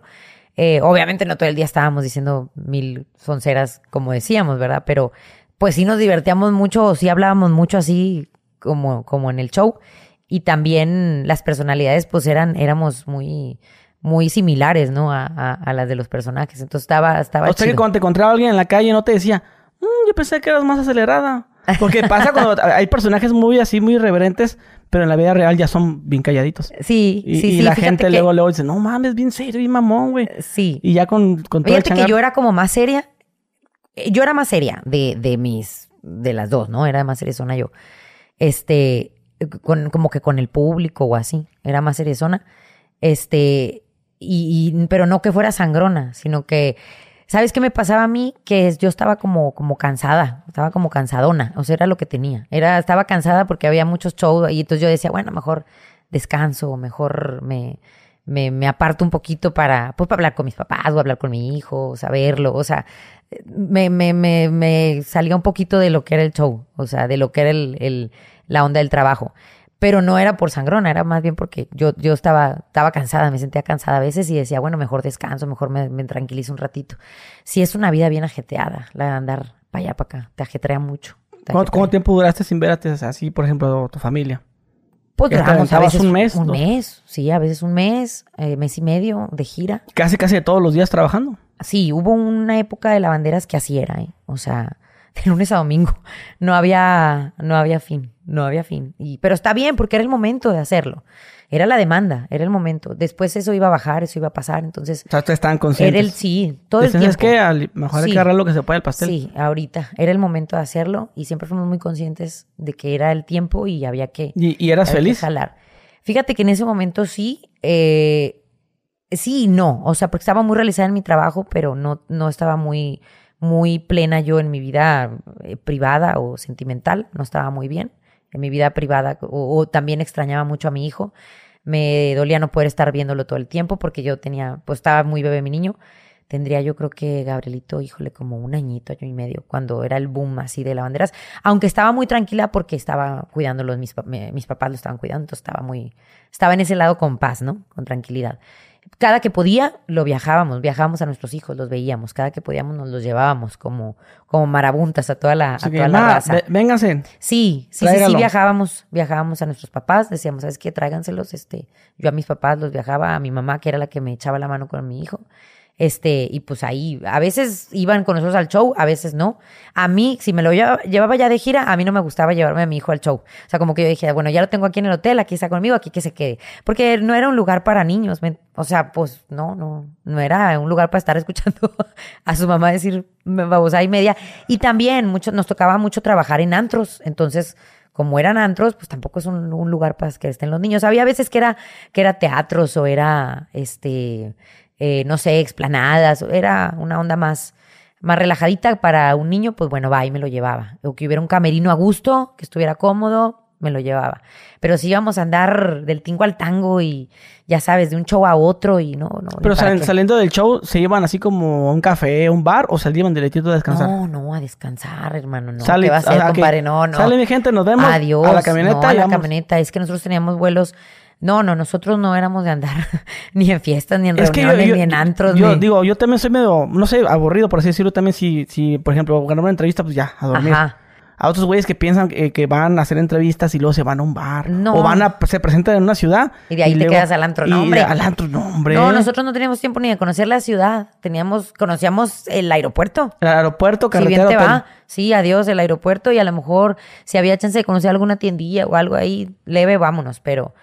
Eh, obviamente no todo el día estábamos diciendo mil sonceras como decíamos, ¿verdad? Pero pues sí nos divertíamos mucho, sí hablábamos mucho así como, como en el show. Y también las personalidades, pues eran, éramos muy, muy similares, ¿no? A, a- a las de los personajes. Entonces estaba, estaba O sea que cuando te encontraba alguien en la calle no te decía, "Mm, yo pensé que eras más acelerada. Porque pasa cuando hay personajes muy así, muy irreverentes, pero en la vida real ya son bien calladitos. Sí, Y, sí, y sí. la gente que- luego, luego dice, no mames, bien serio, bien mamón, güey. Sí. Y ya con, con todo el Fíjate que changar- yo era como más seria. Yo era más seria de, de mis, de las dos, ¿no? Era más seriezona yo. Este, con, como que con el público o así. Era más seriezona. Este, y, y- pero no que fuera sangrona, sino que, ¿sabes qué me pasaba a mí? Que yo estaba como, como cansada, estaba como cansadona, o sea, era lo que tenía. Era, estaba cansada porque había muchos shows y entonces yo decía, bueno, mejor descanso, mejor me, me, me aparto un poquito para, pues, para hablar con mis papás o hablar con mi hijo, saberlo, o sea, me, me, me, me salía un poquito de lo que era el show, o sea, de lo que era el, el, la onda del trabajo. Pero no era por sangrona, era más bien porque yo, yo estaba, estaba cansada, me sentía cansada a veces y decía, bueno, mejor descanso, mejor me, me tranquilizo un ratito. Sí, es una vida bien ajetreada, la de andar para allá, para acá, te ajetrea mucho. te ¿Cuánto, tiempo duraste sin ver a así, por ejemplo, tu familia? Pues ¿Ya te duramos a veces un mes, Un mes, sí, a veces un mes, eh, mes y medio de gira. Casi, casi todos los días trabajando. Sí, hubo una época de lavanderas que así era, ¿eh? O sea, de lunes a domingo. No había, no había fin, no había fin. Y, pero está bien, porque era el momento de hacerlo. Era la demanda, era el momento. Después eso iba a bajar, eso iba a pasar. Entonces, O sea, ustedes estaban conscientes. era el sí, todo el tiempo. "Es que al- mejor Sí. agarrar lo que se puede del pastel. Sí, ahorita. Era el momento de hacerlo y siempre fuimos muy conscientes de que era el tiempo y había que, ¿Y, y eras feliz? jalar. Fíjate que en ese momento sí, eh, sí y no. O sea, porque estaba muy realizada en mi trabajo, pero no, no estaba muy, muy plena yo en mi vida eh, privada o sentimental. No estaba muy bien en mi vida privada. O, también extrañaba mucho a mi hijo. Me dolía no poder estar viéndolo todo el tiempo porque yo tenía, pues estaba muy bebé mi niño. Tendría yo creo que Gabrielito, híjole, como un añito, año y medio, cuando era el boom así de lavanderas. Aunque estaba muy tranquila porque estaba cuidándolo, mis, mis papás lo estaban cuidando, entonces estaba muy, estaba en ese lado con paz, ¿no? Con tranquilidad. Cada que podía, lo viajábamos, viajábamos a nuestros hijos, los veíamos. Cada que podíamos nos los llevábamos como, como marabuntas a toda la, a toda la "Ma, raza. vénganse. Sí, sí, sí, sí, viajábamos, viajábamos a nuestros papás, decíamos, ¿sabes qué? Tráiganselos, este, yo a mis papás los viajaba, a mi mamá, que era la que me echaba la mano con mi hijo, este, y pues ahí, a veces iban con nosotros al show, a veces no. A mí, si me lo llevaba, ya de gira, a mí no me gustaba llevarme a mi hijo al show. O sea, como que yo dije, bueno, ya lo tengo aquí en el hotel, aquí está conmigo, aquí que se quede. Porque no era un lugar para niños, ¿me- o sea, pues no, no, no era un lugar para estar escuchando a su mamá decir babosa y media. Y también mucho, nos tocaba mucho trabajar en antros, entonces como eran antros, pues tampoco es un, un lugar para que estén los niños. Había veces que era, que era teatros o era, este, eh, no sé, explanadas, era una onda más, más relajadita para un niño, pues bueno, va y me lo llevaba. O que hubiera un camerino a gusto, que estuviera cómodo, me lo llevaba. Pero si íbamos a andar del tingo al tango y ya sabes, de un show a otro y no, no. Pero saliendo del show, ¿se iban así como a un café, un bar o salían directito a descansar? No, no, a descansar, hermano. No, ¿Qué va a compadre? No, no. Sale mi gente, nos vemos. Adiós. A la camioneta. a la camioneta. Es que nosotros teníamos vuelos. No, no, nosotros no éramos de andar ni en fiestas, ni en reuniones, ni en antros. Yo digo, yo también soy medio, no sé, aburrido, por así decirlo. También si, si por ejemplo, ganamos una entrevista, pues ya, a dormir. Ajá a otros güeyes que piensan que, van a hacer entrevistas y luego se van a un bar. No. O van a, se presentan en una ciudad. Y de ahí te quedas al antro, no, hombre. al antro, no, hombre. No, nosotros no teníamos tiempo ni de conocer la ciudad. Teníamos, conocíamos el aeropuerto. El aeropuerto, carretera, Si bien te va, sí, adiós, el aeropuerto. Y a lo mejor, si había chance de conocer alguna tiendilla o algo ahí, leve, vámonos. Pero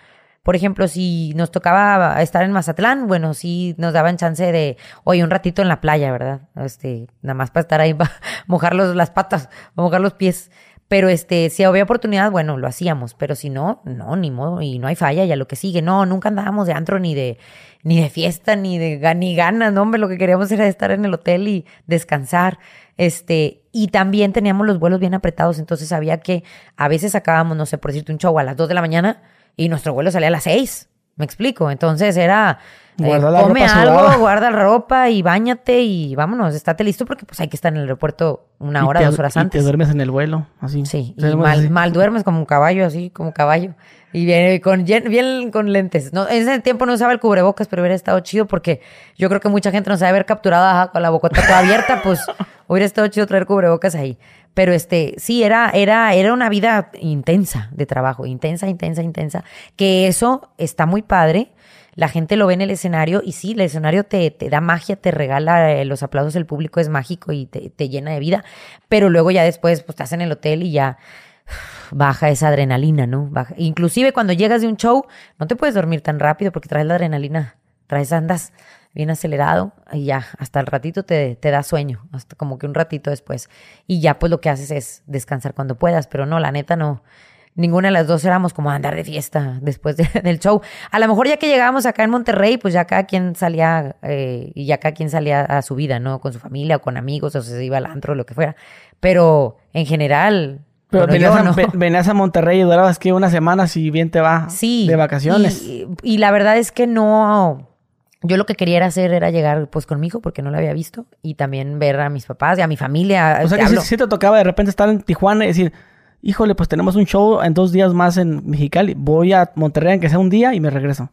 por ejemplo, si nos tocaba estar en Mazatlán, bueno, sí nos daban chance de, oye, un ratito en la playa, ¿verdad? Este, nada más para estar ahí, para mojar las patas, mojar los pies. Pero este, si había oportunidad, bueno, lo hacíamos. Pero si no, no, ni modo, y no hay falla, ya lo que sigue. No, nunca andábamos de antro ni de, ni de fiesta, ni de ni ganas, no, hombre, lo que queríamos era estar en el hotel y descansar. Este, y también teníamos los vuelos bien apretados, entonces había que a veces sacábamos, no sé, por decirte un show a las 2 de la mañana y nuestro vuelo salía a las seis. ¿Me explico? Entonces era, eh, come algo, guarda la ropa y bañate y vámonos, estate listo porque pues hay que estar en el aeropuerto una hora, dos horas antes. Y te duermes en el vuelo, así. Sí, y mal, mal, duermes como un caballo, así, como caballo. Y bien con, bien con lentes. No, en ese tiempo no usaba el cubrebocas, pero hubiera estado chido porque yo creo que mucha gente nos sabe haber capturado con la bocota toda abierta, pues hubiera estado chido traer cubrebocas ahí. Pero este, sí, era, era, era una vida intensa de trabajo, intensa, intensa, intensa. Que eso está muy padre. La gente lo ve en el escenario y sí, el escenario te, te da magia, te regala eh, los aplausos del público, es mágico y te, te, llena de vida. Pero luego ya después, pues estás en el hotel y ya baja esa adrenalina, ¿no? Baja. Inclusive cuando llegas de un show, no te puedes dormir tan rápido porque traes la adrenalina, traes andas bien acelerado y ya, hasta el ratito te, te, da sueño, hasta como que un ratito después. Y ya pues lo que haces es descansar cuando puedas, pero no, la neta no. Ninguna de las dos éramos como andar de fiesta después del show. A lo mejor ya que llegábamos acá en Monterrey, pues ya cada quien salía eh, y ya cada quien salía a su vida, ¿no? Con su familia o con amigos o se iba al antro o lo que fuera. Pero en general, pero venías, a, Monterrey y durabas que una semana si bien te va sí, de vacaciones. Y, y, la verdad es que no, yo lo que quería era hacer era llegar pues con mi hijo porque no lo había visto y también ver a mis papás y a mi familia. O sea que si, te tocaba de repente estar en Tijuana y decir, híjole, pues tenemos un show en dos días más en Mexicali, voy a Monterrey aunque sea un día y me regreso.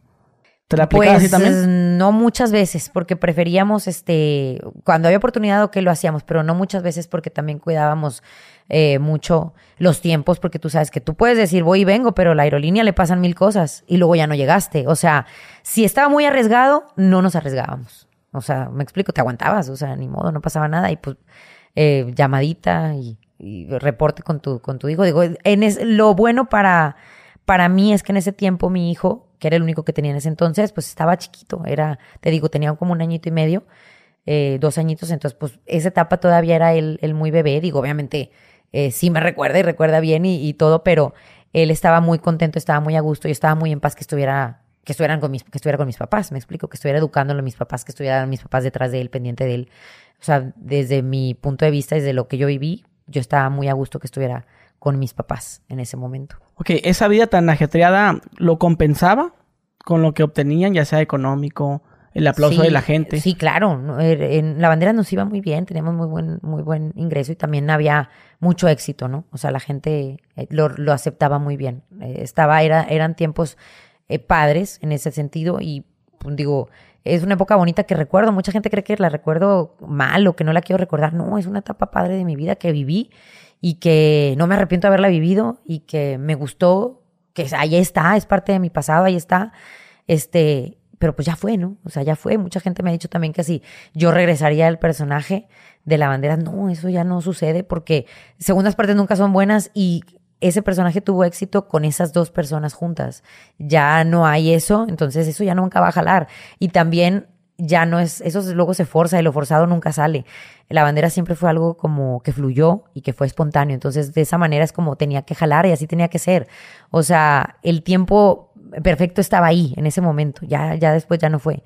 ¿Te la pues, así también? No muchas veces, porque preferíamos, este, cuando había oportunidad, que lo hacíamos, pero no muchas veces porque también cuidábamos eh, mucho los tiempos, porque tú sabes que tú puedes decir voy y vengo, pero a la aerolínea le pasan mil cosas y luego ya no llegaste. O sea, si estaba muy arriesgado, no nos arriesgábamos. O sea, me explico, te aguantabas, o sea, ni modo, no pasaba nada y pues eh, llamadita y, reporte con tu, con tu hijo. Digo, en es, lo bueno para, para mí es que en ese tiempo mi hijo, que era el único que tenía en ese entonces, pues estaba chiquito, era, te digo, tenía como un añito y medio, eh, dos añitos, entonces pues esa etapa todavía era el él muy bebé, digo, obviamente eh, sí me recuerda y recuerda bien y, todo, pero él estaba muy contento, estaba muy a gusto y estaba muy en paz que estuviera, que estuvieran con mis, que estuviera con mis papás, me explico, que estuviera educándolo a mis papás, que estuvieran mis papás detrás de él, pendiente de él. O sea, desde mi punto de vista, desde lo que yo viví, yo estaba muy a gusto que estuviera con mis papás en ese momento. Ok, esa vida tan ajetreada lo compensaba con lo que obtenían, ya sea económico, el aplauso de la gente. Sí, claro. Er, en la bandera nos iba muy bien, teníamos muy buen, muy buen ingreso y también había mucho éxito, ¿no? O sea, la gente eh, lo, lo aceptaba muy bien. Eh, estaba, era, eran tiempos eh, padres en ese sentido y pues, digo, es una época bonita que recuerdo. Mucha gente cree que la recuerdo mal o que no la quiero recordar. No, es una etapa padre de mi vida que viví y que no me arrepiento de haberla vivido y que me gustó, que ahí está, es parte de mi pasado, ahí está. Este, pero pues ya fue, ¿no? O sea, ya fue. Mucha gente me ha dicho también que si yo regresaría al personaje de la bandera, no, eso ya no sucede porque segundas partes nunca son buenas y ese personaje tuvo éxito con esas dos personas juntas. Ya no hay eso, entonces eso ya nunca va a jalar. Y también ya no es, eso luego se forza y lo forzado nunca sale. La bandera siempre fue algo como que fluyó y que fue espontáneo. Entonces, de esa manera es como tenía que jalar y así tenía que ser. O sea, el tiempo perfecto estaba ahí en ese momento, ya, ya después ya no fue.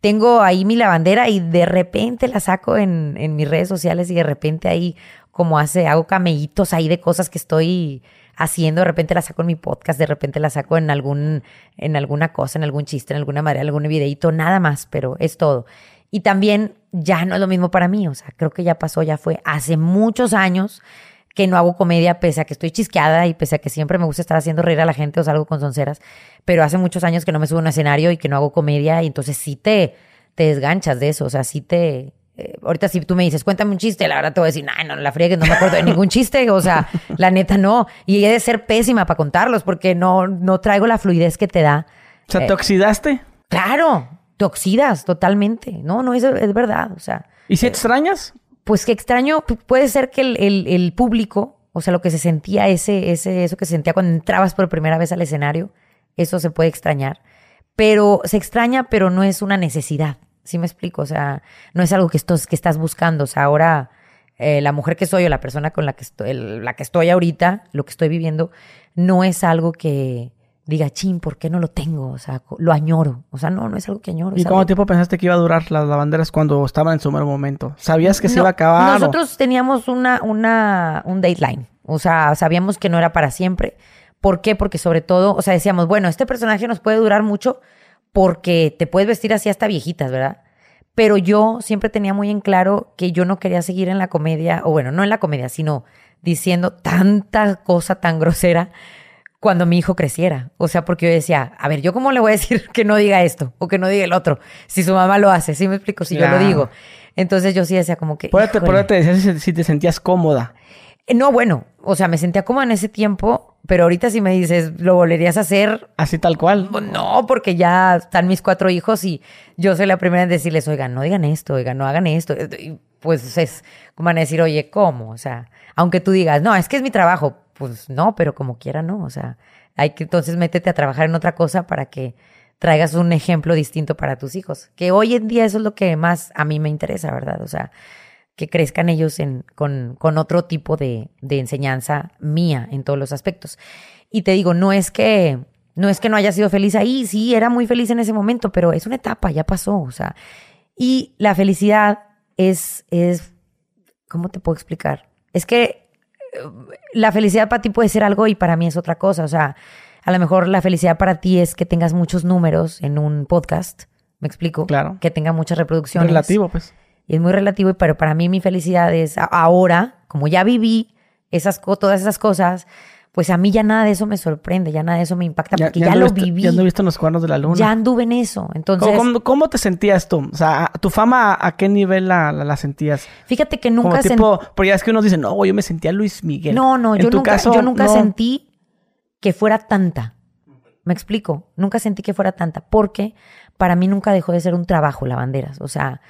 Tengo ahí mi lavandera y de repente la saco en, mis redes sociales y de repente ahí como hace, hago camellitos ahí de cosas que estoy haciendo, de repente la saco en mi podcast, de repente la saco en algún, en alguna cosa, en algún chiste, en alguna manera, algún videito, nada más, pero es todo. Y también ya no es lo mismo para mí, o sea, creo que ya pasó, ya fue hace muchos años que no hago comedia, pese a que estoy chisqueada y pese a que siempre me gusta estar haciendo reír a la gente o salgo con sonceras, pero hace muchos años que no me subo a un escenario y que no hago comedia y entonces sí te, te desganchas de eso, o sea, sí te... eh, ahorita si tú me dices, cuéntame un chiste, la verdad te voy a decir, no, no, la friegue, no me acuerdo de ningún chiste, o sea, la neta no. Y he de ser pésima para contarlos porque no, no traigo la fluidez que te da. O sea, Eh, ¿te oxidaste? Claro, te oxidas totalmente. No, no, es, es verdad. O sea, ¿Y si extrañas? pues que extraño, pu- puede ser que el, el- el público, o sea, lo que se sentía, ese, ese, eso que se sentía cuando entrabas por primera vez al escenario, eso se puede extrañar. Pero se extraña, pero no es una necesidad. ¿Sí me explico? O sea, no es algo que, estos, que estás buscando. O sea, ahora eh, la mujer que soy o la persona con la que, estoy, el- la que estoy ahorita, lo que estoy viviendo, no es algo que diga, chin, ¿por qué no lo tengo? O sea, lo añoro. O sea, no, no es algo que añoro. ¿Y cuánto algo- tiempo pensaste que iba a durar las lavanderas cuando estaban en su mero momento? ¿Sabías que se iba a acabar? o- Nosotros teníamos una, una, un deadline. O sea, sabíamos que no era para siempre. ¿Por qué? Porque sobre todo, o sea, decíamos, bueno, este personaje nos puede durar mucho porque te puedes vestir así hasta viejitas, ¿verdad? Pero yo siempre tenía muy en claro que yo no quería seguir en la comedia, o bueno, no en la comedia, sino diciendo tanta cosa tan grosera cuando mi hijo creciera. O sea, porque yo decía, a ver, ¿yo cómo le voy a decir que no diga esto o que no diga el otro? Si su mamá lo hace, ¿sí me explico? Si yo lo digo. Entonces yo sí decía como que... Por te, por híjole. eso te decía si, si te sentías cómoda. Eh, No, bueno, o sea, me sentía cómoda en ese tiempo, pero ahorita si me dices, ¿lo volverías a hacer? Así tal cual. Pues No, porque ya están mis cuatro hijos y yo soy la primera en decirles, oigan, no digan esto, oigan, no hagan esto. Y pues es como van a decir, oye, ¿cómo? O sea, aunque tú digas, no, es que es mi trabajo, pues no, pero como quiera, no. O sea, hay que entonces métete a trabajar en otra cosa para que traigas un ejemplo distinto para tus hijos. Que hoy en día eso es lo que más a mí me interesa, ¿verdad? O sea, que crezcan ellos en, con, con otro tipo de, de enseñanza mía en todos los aspectos. Y te digo, no es que no es que no haya sido feliz ahí, sí, era muy feliz en ese momento, pero es una etapa, ya pasó, o sea. Y la felicidad es, es, ¿cómo te puedo explicar? Es que eh, la felicidad para ti puede ser algo y para mí es otra cosa, o sea, a lo mejor la felicidad para ti es que tengas muchos números en un podcast, ¿me explico? Claro. Que tenga muchas reproducciones. Relativo, pues. Y es muy relativo, pero para mí mi felicidad es ahora, como ya viví esas todas esas cosas, pues a mí ya nada de eso me sorprende, ya nada de eso me impacta porque ya, lo viví. Ya anduviste en los cuernos de la luna. Ya anduve en eso. Entonces, ¿Cómo, cómo, cómo te sentías tú? O sea, ¿tu fama a qué nivel la, la, la sentías? fíjate que Como nunca sentí. tipo, porque ya es que unos dicen, no, yo me sentía Luis Miguel. No, no, En yo nunca, caso, yo nunca no. sentí que fuera tanta. Me explico. Nunca sentí que fuera tanta. Porque para mí nunca dejó de ser un trabajo, la banderas. O sea,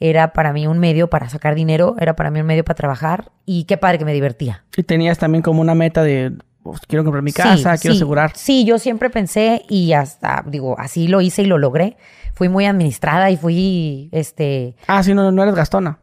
era para mí un medio para sacar dinero, era para mí un medio para trabajar. Y qué padre que me divertía. Y tenías también como una meta de, pues, quiero comprar mi Sí, casa, quiero sí. asegurar. Sí, yo siempre pensé y hasta, digo, así lo hice y lo logré. Fui muy administrada y fui, este, Ah, sí, no, no eres gastona.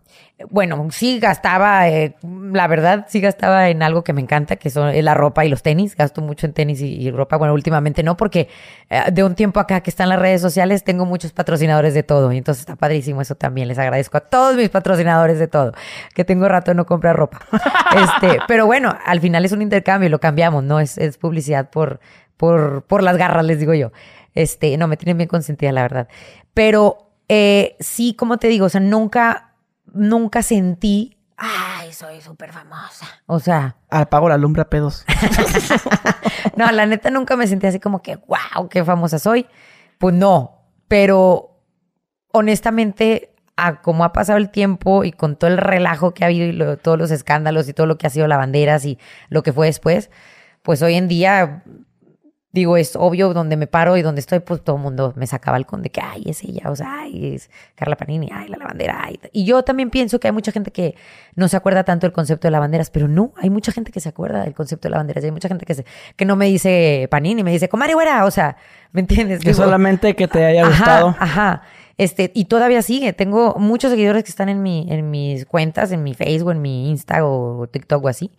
Bueno, sí gastaba, eh, la verdad, sí gastaba en algo que me encanta, que son eh, la ropa y los tenis. Gasto mucho en tenis y, y ropa. Bueno, últimamente no, porque eh, de un tiempo acá que están las redes sociales, tengo muchos patrocinadores de todo. Y entonces está padrísimo eso también. Les agradezco a todos mis patrocinadores de todo, que tengo rato de no comprar ropa. este, pero bueno, al final es un intercambio y lo cambiamos, ¿no? Es, es publicidad por, por, por las garras, les digo yo. Este, no, me tienen bien consentida, la verdad. Pero eh, sí, como te digo, o sea, nunca, nunca sentí, ay, soy súper famosa. O sea, Apago la lumbre a pedos. no, la neta nunca me sentí así como que, wow, qué famosa soy. Pues no, pero honestamente, a como ha pasado el tiempo y con todo el relajo que ha habido y lo- todos los escándalos y todo lo que ha sido la banderas y lo que fue después, pues hoy en día, digo, es obvio donde me paro y donde estoy, pues todo el mundo me saca balcón de que, ay, es ella, o sea, ay, es Carla Panini, ay, la lavandera, ay. Y yo también pienso que hay mucha gente que no se acuerda tanto del concepto de lavanderas, pero no, hay mucha gente que se acuerda del concepto de lavanderas y hay mucha gente que, se, que no me dice Panini, me dice, comadre güera, o sea, ¿me entiendes? Que Digo, solamente que te haya Ajá, gustado. Ajá. Este, y todavía sigue. Tengo muchos seguidores que están en mi, en mis cuentas, en mi Facebook, en mi Insta o TikTok o así.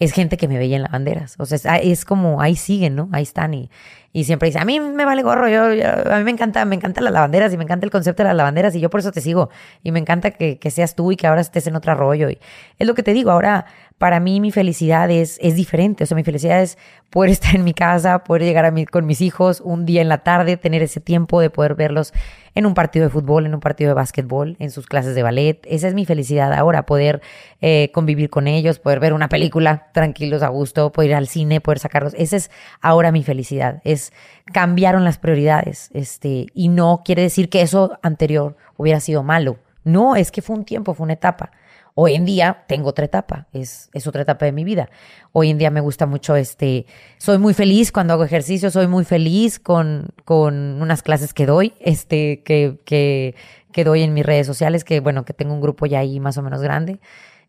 Es gente que me veía en lavanderas. O sea, es, como, ahí siguen, ¿no? Ahí están y, y siempre dice, a mí me vale gorro, yo, yo- a mí me encanta, me encantan las lavanderas y me encanta el concepto de las lavanderas y yo por eso te sigo. Y me encanta que, que seas tú y que ahora estés en otro rollo. Y es lo que te digo, ahora para mí mi felicidad es, es diferente. O sea, mi felicidad es poder estar en mi casa, poder llegar a mi, con mis hijos un día en la tarde, tener ese tiempo de poder verlos en un partido de fútbol, en un partido de básquetbol, en sus clases de ballet. Esa es mi felicidad ahora, poder eh, convivir con ellos, poder ver una película tranquilos, a gusto, poder ir al cine, poder sacarlos. Esa es ahora mi felicidad. Es cambiaron las prioridades. Este, y no quiere decir que eso anterior hubiera sido malo. No, es que fue un tiempo, fue una etapa. Hoy en día tengo otra etapa, es, es otra etapa de mi vida. Hoy en día me gusta mucho, este, soy muy feliz cuando hago ejercicio, soy muy feliz con, con unas clases que doy, este, que, que, que doy en mis redes sociales, que bueno, que tengo un grupo ya ahí más o menos grande.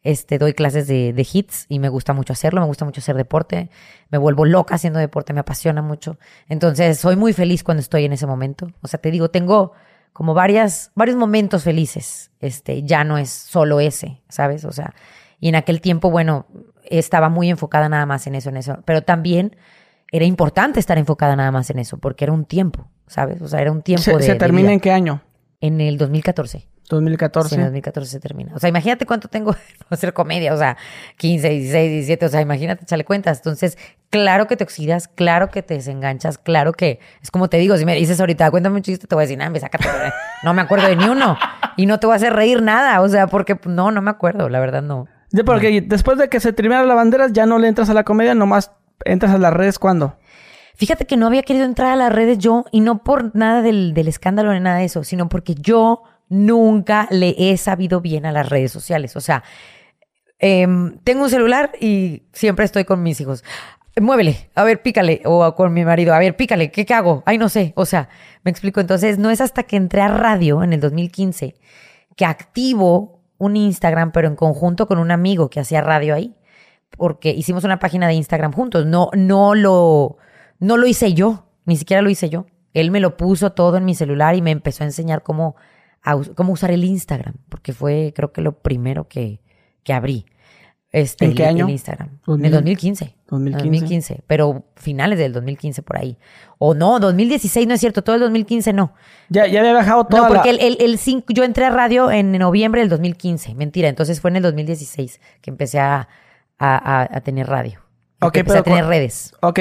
Este, doy clases de, de hits y me gusta mucho hacerlo, me gusta mucho hacer deporte, me vuelvo loca haciendo deporte, me apasiona mucho. Entonces, soy muy feliz cuando estoy en ese momento. O sea, te digo, tengo como varias, varios momentos felices. Este, ya no es solo ese, ¿sabes? O sea, y en aquel tiempo, bueno, estaba muy enfocada nada más en eso, en eso. Pero también era importante estar enfocada nada más en eso, porque era un tiempo, ¿sabes? O sea, era un tiempo ¿Se, de. se de termina vida. en qué año? En el 2014. 2014. Sí, en el 2014 se termina. O sea, imagínate cuánto tengo de no hacer comedia. O sea, 15, 16, 17. O sea, imagínate, échale cuentas. Entonces, claro que te oxidas, claro que te desenganchas, claro que es como te digo. Si me dices ahorita, cuéntame un chiste, te voy a decir, nah, me sácate. No me acuerdo de ni uno. Y no te voy a hacer reír nada. O sea, porque no, no me acuerdo. La verdad, no. Sí, porque después de que se termina la bandera, ya no le entras a la comedia, nomás entras a las redes cuando. Fíjate que no había querido entrar a las redes yo, y no por nada del, del escándalo ni nada de eso, sino porque yo nunca le he sabido bien a las redes sociales. O sea, em, tengo un celular y siempre estoy con mis hijos. Muévele, a ver, pícale. O con mi marido, a ver, pícale, ¿qué, qué hago? Ay, no sé. O sea, me explico. Entonces, no es hasta que entré a radio en el 2015 que activo un Instagram, pero en conjunto con un amigo que hacía radio ahí. Porque hicimos una página de Instagram juntos. No, no lo, no lo hice yo, ni siquiera lo hice yo. Él me lo puso todo en mi celular y me empezó a enseñar cómo, a cómo usar el Instagram, porque fue creo que lo primero que, que abrí. Este, ¿En qué el- año? El Instagram. En 2000. el 2015. 2015. 2015, pero finales del 2015 por ahí. O no, 2016 no es cierto, todo el 2015 no. Ya, ya había bajado toda No, porque la... el, el, el cinco- yo entré a radio en noviembre del 2015, mentira, entonces fue en el 2016 que empecé a, a, a- a tener radio. Ok, empecé a pero tener cu- redes. Ok,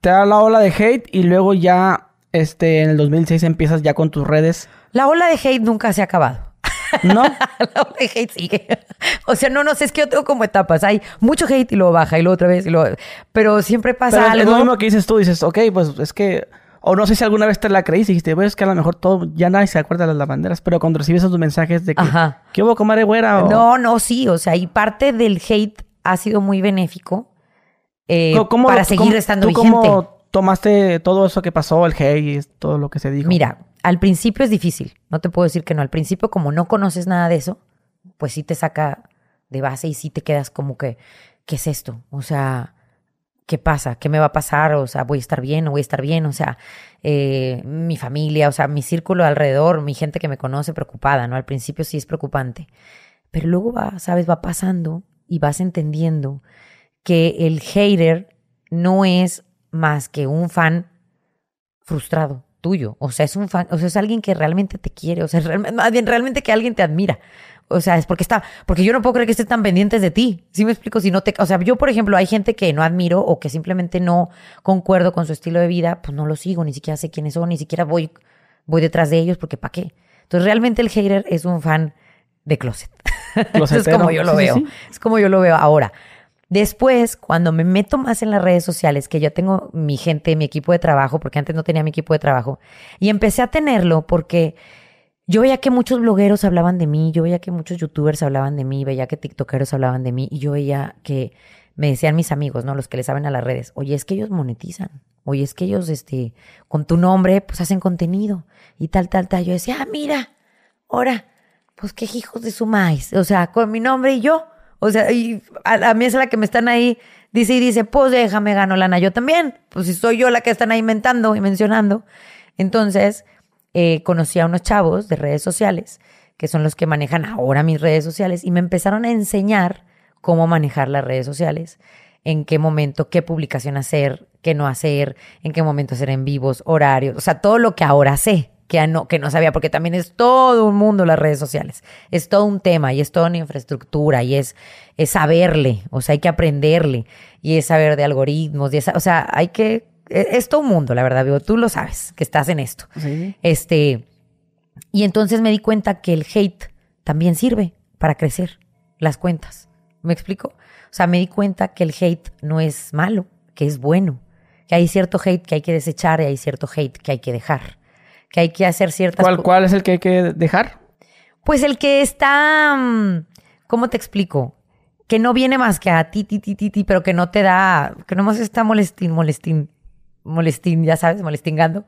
te da la ola de hate y luego ya este, en el 2006 empiezas ya con tus redes. La ola de hate nunca se ha acabado. ¿No? la ola de hate sigue. O sea, no, no sé, es que yo tengo como etapas. Hay mucho hate y luego baja y luego otra vez y luego... Pero siempre pasa Pero es- lo mismo que dices tú, dices, ok, pues es que... O no sé si alguna vez te la creíste y dijiste, pues es que a lo mejor todo, ya nadie se acuerda de las lavanderas, pero cuando recibes esos mensajes de que, Ajá. ¿qué hubo, comadre güera? O, No, no, sí, o sea, y parte del hate ha sido muy benéfico eh, ¿Cómo- cómo- para seguir cómo- estando ¿tú vigente. cómo tomaste todo eso que pasó, el hate todo lo que se dijo? Mira, al principio es difícil, no te puedo decir que no. Al principio, como no conoces nada de eso, pues sí te saca de base y sí te quedas como que, ¿qué es esto? O sea, ¿qué pasa? ¿Qué me va a pasar? O sea, ¿voy a estar bien? ¿No voy a estar bien? O sea, eh, mi familia, o sea, mi círculo alrededor, mi gente que me conoce preocupada, ¿no? Al principio sí es preocupante. Pero luego va, sabes, va pasando y vas entendiendo que el hater no es más que un fan frustrado tuyo. O sea, es un fan, o sea, es alguien que realmente te quiere, o sea, realmente, más bien realmente que alguien te admira. O sea, es porque está, porque yo no puedo creer que estén tan pendientes de ti. ¿Sí me explico? Si no te, o sea, yo, por ejemplo, hay gente que no admiro o que simplemente no concuerdo con su estilo de vida, pues no lo sigo, ni siquiera sé quiénes son, ni siquiera voy, voy detrás de ellos, porque ¿para qué? Entonces, realmente el hater es un fan de closet. Es como yo lo Sí, sí, veo. sí. Es como yo lo veo ahora. Después, cuando me meto más en las redes sociales, que yo tengo mi gente, mi equipo de trabajo, porque antes no tenía mi equipo de trabajo, y empecé a tenerlo porque yo veía que muchos blogueros hablaban de mí, yo veía que muchos youtubers hablaban de mí, veía que tiktokeros hablaban de mí, y yo veía que me decían mis amigos, ¿no? Los que le saben a las redes, oye, es que ellos monetizan, oye, es que ellos, este, con tu nombre, pues hacen contenido, y tal, tal, tal. Yo decía, ah, mira, ahora, pues qué hijos de su maíz. O sea, con mi nombre y yo. O sea, y a, mí es la que me están ahí, dice y dice, pues déjame gano lana yo también. Pues si soy yo la que están ahí inventando y mencionando. Entonces, eh, conocí a unos chavos de redes sociales, que son los que manejan ahora mis redes sociales, y me empezaron a enseñar cómo manejar las redes sociales. en qué momento, qué publicación hacer, qué no hacer, en qué momento hacer en vivos, horarios, o sea, todo lo que ahora sé, que no, que no sabía, porque también es todo un mundo las redes sociales, es todo un tema y es toda una infraestructura y es, es saberle, o sea, hay que aprenderle y es saber de algoritmos, y es- o sea, hay que, es, es todo un mundo, la verdad, Vivo, tú lo sabes, que estás en esto. Sí. Este, y entonces me di cuenta que el hate también sirve para crecer las cuentas. ¿Me explico? O sea, me di cuenta que el hate no es malo, que es bueno, que hay cierto hate que hay que desechar y hay cierto hate que hay que dejar, que hay que hacer ciertas ¿Cuál, ¿Cuál es el que hay que dejar? Pues el que está, mm, ¿cómo te explico? Que no viene más que a ti, ti, ti, ti, ti, pero que no te da, que nomás está molestín, molestín, molestín, ya sabes, molestingando,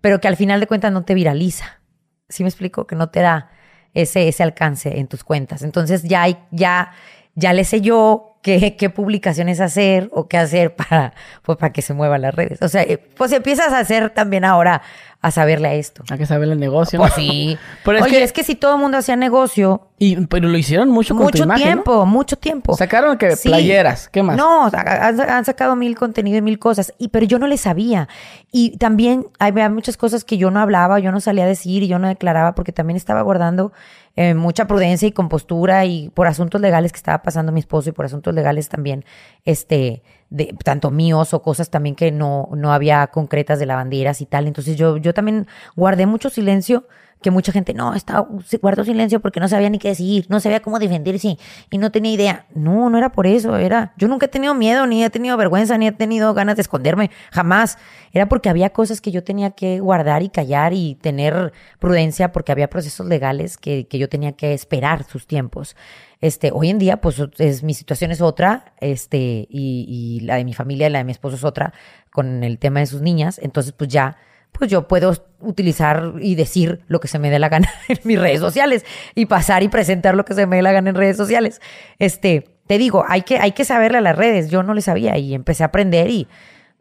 pero que al final de cuentas no te viraliza. ¿Sí me explico? Que no te da ese, ese alcance en tus cuentas. Entonces ya hay, ya, ya le sé yo qué, qué publicaciones hacer o qué hacer para, pues, para que se muevan las redes. O sea, eh, pues empiezas a hacer también ahora a saberle a esto. Hay que saber el negocio. ¿no? Pues sí. Pero es Oye, que- es que si todo el mundo hacía negocio, Y, pero lo hicieron mucho con tu mucho tiempo, mucho tiempo. Sacaron que Sí. playeras, ¿qué más? No, han sacado mil contenido y mil cosas, y, pero yo no le sabía. Y también había muchas cosas que yo no hablaba, yo no salía a decir y yo no declaraba porque también estaba guardando eh, mucha prudencia y compostura y por asuntos legales que estaba pasando mi esposo y por asuntos legales también, este, de, tanto míos o cosas también que no, no había concretas de lavanderas y tal. Entonces yo, yo también guardé mucho silencio que mucha gente, no, estaba, guardó silencio porque no sabía ni qué decir, no sabía cómo defenderse y no tenía idea. No, no era por eso, era, yo nunca he tenido miedo, ni he tenido vergüenza, ni he tenido ganas de esconderme, jamás. Era porque había cosas que yo tenía que guardar y callar y tener prudencia porque había procesos legales que, que yo tenía que esperar sus tiempos. Este, hoy en día, pues es, mi situación es otra, este, y, y la de mi familia la de mi esposo es otra, con el tema de sus niñas. Entonces, pues ya, pues yo puedo utilizar y decir lo que se me dé la gana en mis redes sociales y pasar y presentar lo que se me dé la gana en redes sociales. Este, te digo, hay que, hay que saberle a las redes. Yo no le sabía y empecé a aprender y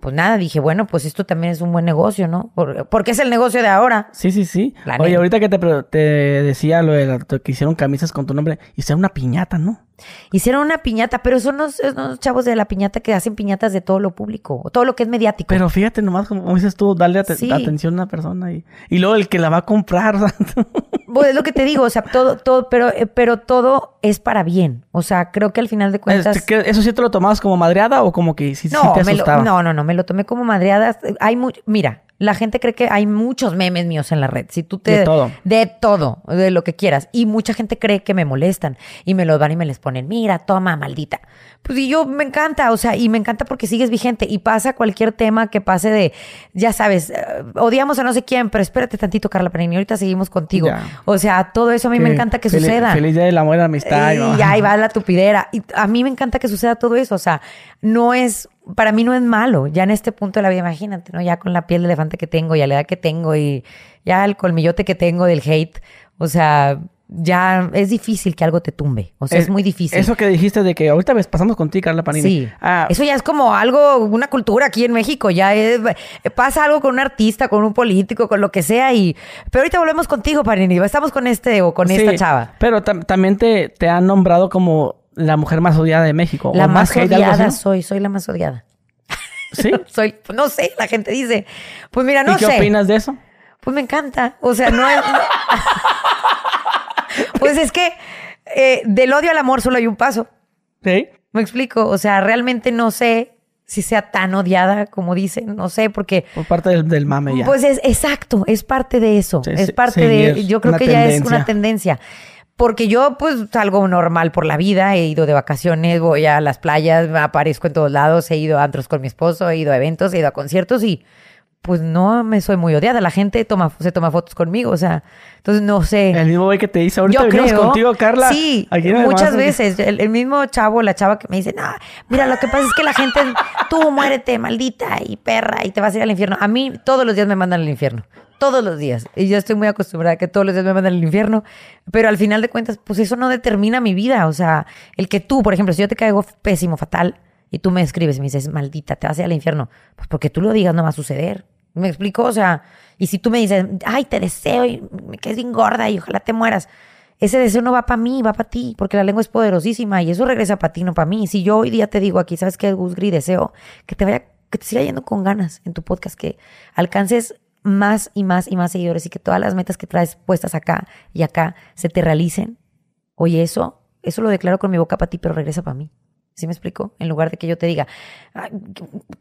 pues nada, dije, bueno, pues esto también es un buen negocio, ¿no? Por- Porque es el negocio de ahora. Sí, sí, sí. La Oye, ahorita que te, te decía lo de la- que hicieron camisas con tu nombre, hicieron una piñata, ¿no? Hicieron una piñata, pero son los, los chavos de la piñata que hacen piñatas de todo lo público, todo lo que es mediático. Pero fíjate nomás como dices tú, darle Sí. atención a una persona y, y luego el que la va a comprar. Pues es lo que te digo, o sea, todo, todo, pero, eh, pero todo es para bien. O sea, creo que al final de cuentas. este, ¿qué- ¿Eso sí te lo tomabas como madreada o como que sí, sí No, te me lo- asustaba? no, no, no, me lo tomé como madreadas. Hay mira, la gente cree que hay muchos memes míos en la red. Si tú te De todo. de todo, de lo que quieras. Y mucha gente cree que me molestan y me lo van y me les ponen, mira, toma, maldita. Pues y yo me encanta, o sea, y me encanta porque sigues vigente y pasa cualquier tema que pase de, ya sabes, eh, odiamos a no sé quién, pero espérate tantito, Carla Panini, ahorita seguimos contigo. Ya. O sea, todo eso a mí me encanta que feliz- suceda. Feliz día del amor y la amistad. Y ¿no? ahí va la tupidera. Y a mí me encanta que suceda todo eso. O sea, no es, para mí no es malo. Ya en este punto de la vida, imagínate, ¿no? Ya con la piel de elefante que tengo y a la edad que tengo y ya el colmillote que tengo del hate. O sea, ya es difícil que algo te tumbe. O sea, es, muy difícil. Eso que dijiste de que ahorita ves, pasamos contigo, Carla Panini. Sí. Ah, Eso ya es como algo, una cultura aquí en México. Ya es- pasa algo con un artista, con un político, con lo que sea. y Pero ahorita volvemos contigo, Panini. Estamos con este o con esta sí, chava. Pero tam- también te, te han nombrado como la mujer más odiada de México. La o más odiada soy, soy la más odiada. ¿Sí? soy, no sé, la gente dice. Pues mira, no ¿Y qué sé. opinas de eso? Pues me encanta. O sea, no es. pues es que eh, del odio al amor solo hay un paso. Sí. Me explico. O sea, realmente no sé si sea tan odiada como dicen. No sé, porque. Por parte del, del mame ya. Pues es exacto, es parte de eso. Sí, es parte de. Yo creo que ya es una tendencia. Porque yo, pues, salgo normal por la vida, he ido de vacaciones, voy a las playas, aparezco en todos lados, he ido a antros con mi esposo, he ido a eventos, he ido a conciertos y pues no me soy muy odiada. La gente toma, se toma fotos conmigo, o sea, entonces no sé. El mismo güey que te dice, ahorita venimos creo. contigo, Carla. Sí, muchas veces. El, el mismo chavo, la chava que me dice, no, mira, lo que pasa es que la gente, tú muérete, maldita y perra, y te vas a ir al infierno. A mí todos los días me mandan al infierno. Todos los días. Y yo estoy muy acostumbrada a que todos los días me mandan al infierno. Pero al final de cuentas, pues eso no determina mi vida. O sea, el que tú, por ejemplo, si yo te caigo pésimo, fatal, y tú me escribes y me dices, maldita, te vas a ir al infierno, pues porque tú lo digas no va a suceder. ¿Me explico? O sea, y si tú me dices, ay, te deseo y me quedes bien gorda y ojalá te mueras. ese deseo no va para mí, va para ti, porque la lengua es poderosísima y eso regresa para ti, no para mí. Si yo hoy día te digo aquí, ¿sabes qué, Gus Gris? Deseo que te vaya, que te siga yendo con ganas en tu podcast, que alcances más y más y más seguidores y que todas las metas que traes puestas acá y acá se te realicen. Oye, eso, eso lo declaro con mi boca para ti, pero regresa para mí. ¿Sí me explico? En lugar de que yo te diga,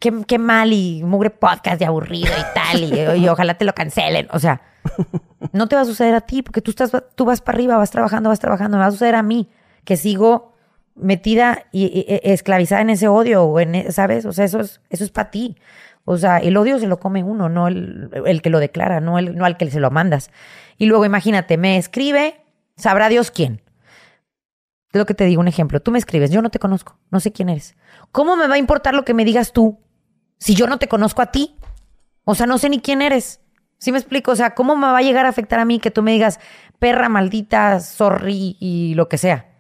qué, mal y mugre podcast de aburrido y tal, y, ojalá te lo cancelen. O sea, no te va a suceder a ti porque tú, estás, tú vas para arriba, vas trabajando, vas trabajando. Me va a suceder a mí que sigo metida y, esclavizada en ese odio, o en, e, ¿sabes? O sea, eso es, eso es para ti. O sea, el odio se lo come uno, no el, el que lo declara, no, el, no al que se lo mandas. Y luego imagínate, me escribe, sabrá Dios quién es lo que te digo, un ejemplo. Tú me escribes, yo no te conozco, no sé quién eres. ¿Cómo me va a importar lo que me digas tú si yo no te conozco a ti? O sea, no sé ni quién eres. ¿Sí me explico? O sea, ¿cómo me va a llegar a afectar a mí que tú me digas perra, maldita, sorry y lo que sea?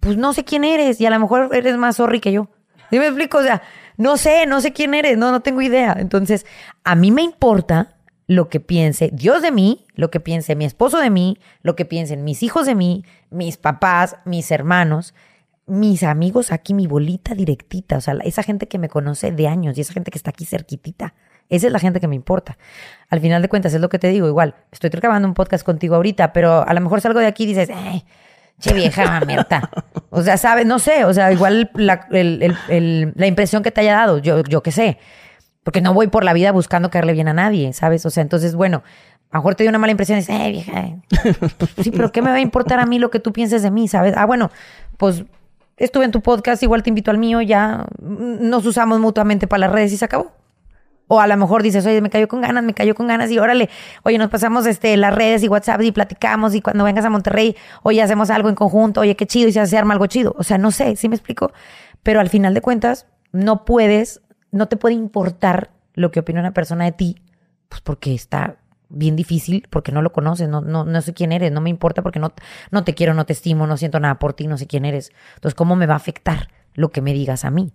Pues no sé quién eres y a lo mejor eres más sorry que yo. ¿Sí me explico? O sea, no sé, no sé quién eres, no, no tengo idea. Entonces, a mí me importa lo que piense Dios de mí, lo que piense mi esposo de mí, lo que piensen mis hijos de mí, mis papás, mis hermanos, mis amigos aquí, mi bolita directita, o sea, esa gente que me conoce de años y esa gente que está aquí cerquitita. Esa es la gente que me importa. Al final de cuentas, es lo que te digo, igual, estoy grabando un podcast contigo ahorita, pero a lo mejor salgo de aquí y dices, eh, che vieja mamerta. O sea, sabes, no sé, o sea, igual la, la impresión que te haya dado, yo, yo qué sé. Porque no voy por la vida buscando caerle bien a nadie, ¿sabes? O sea, entonces, bueno, a lo mejor te dio una mala impresión y dices, eh, vieja. Eh". Sí, pero ¿qué me va a importar a mí lo que tú pienses de mí, ¿sabes? Ah, bueno, pues estuve en tu podcast, igual te invito al mío, ya nos usamos mutuamente para las redes y se acabó. O a lo mejor dices, oye, me cayó con ganas, me cayó con ganas y órale, oye, nos pasamos este, las redes y WhatsApp y platicamos y cuando vengas a Monterrey, oye, hacemos algo en conjunto, oye, qué chido y se hace arma algo chido. O sea, no sé, ¿sí me explico? Pero al final de cuentas, no puedes no te puede importar lo que opina una persona de ti, pues porque está bien difícil, porque no lo conoces, no, no, no sé quién eres, no me importa porque no, no te quiero, no te estimo, no siento nada por ti, no sé quién eres. Entonces, ¿cómo me va a afectar lo que me digas a mí?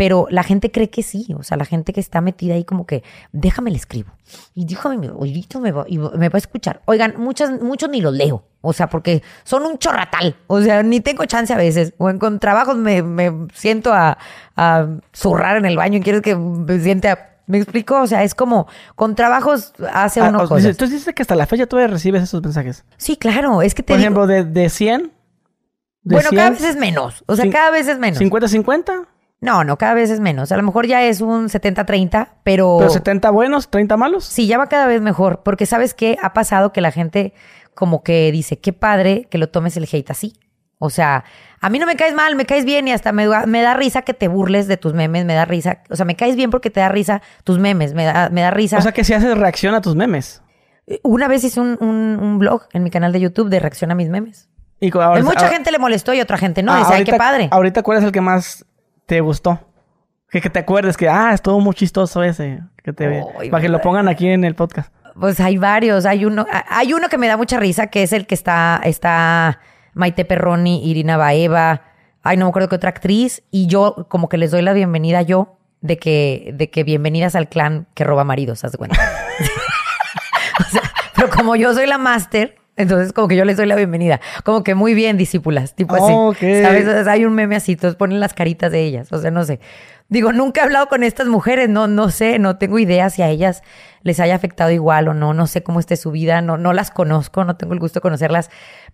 Pero la gente cree que sí, o sea, la gente que está metida ahí como que, déjame le escribo. Y déjame, me va, y me va a escuchar. Oigan, muchas, muchos ni los leo, o sea, porque son un chorratal, o sea, ni tengo chance a veces. O en con trabajos me, me siento a, a, zurrar en el baño y quieres que me siente a... ¿Me explico? O sea, es como con trabajos hace ah, uno cosas. Entonces dices que hasta la fecha todavía recibes esos mensajes. Sí, claro, es que te Por ejemplo, de, de 100... bueno, cada vez es menos. O sea, cada vez es menos. ¿50-50? No, no, cada vez es menos. A lo mejor ya es un 70-30, pero... ¿Pero 70 buenos, 30 malos? Sí, ya va cada vez mejor. Porque ¿sabes qué? Ha pasado que la gente como que dice, qué padre que lo tomes el hate así. O sea, a mí no me caes mal, me caes bien y hasta me, me, da risa que te burles de tus memes, me da risa. O sea, me caes bien porque te da risa tus memes, me da, me da risa. O sea, que si haces reacción a tus memes. Una vez hice un, un, blog en mi canal de YouTube de reacción a mis memes. Y mucha gente le molestó y otra gente no. Ah, dice, ay, qué padre. Ahorita, ¿cuál es el que más te gustó? Que, que te acuerdes que, ah, estuvo muy chistoso ese. Que te, para que lo pongan aquí en el podcast. Pues hay varios. Hay uno, hay uno que me da mucha risa, que es el que está, está Maite Perroni, Irina Baeva, ay, no me acuerdo qué otra actriz, y yo como que les doy la bienvenida yo de que, de que bienvenidas al clan que roba maridos, haz de cuenta. o sea, pero como yo soy la máster, entonces, como que yo les doy la bienvenida. Como que muy bien, discípulas. Tipo así. ¿Sabes? Hay un meme así, todos ponen las caritas de ellas. O sea, no sé. Digo, nunca he hablado con estas mujeres, no, no sé, no tengo idea si a ellas les haya afectado igual o no, no sé cómo esté su vida, no, no las conozco, no tengo el gusto de conocerlas,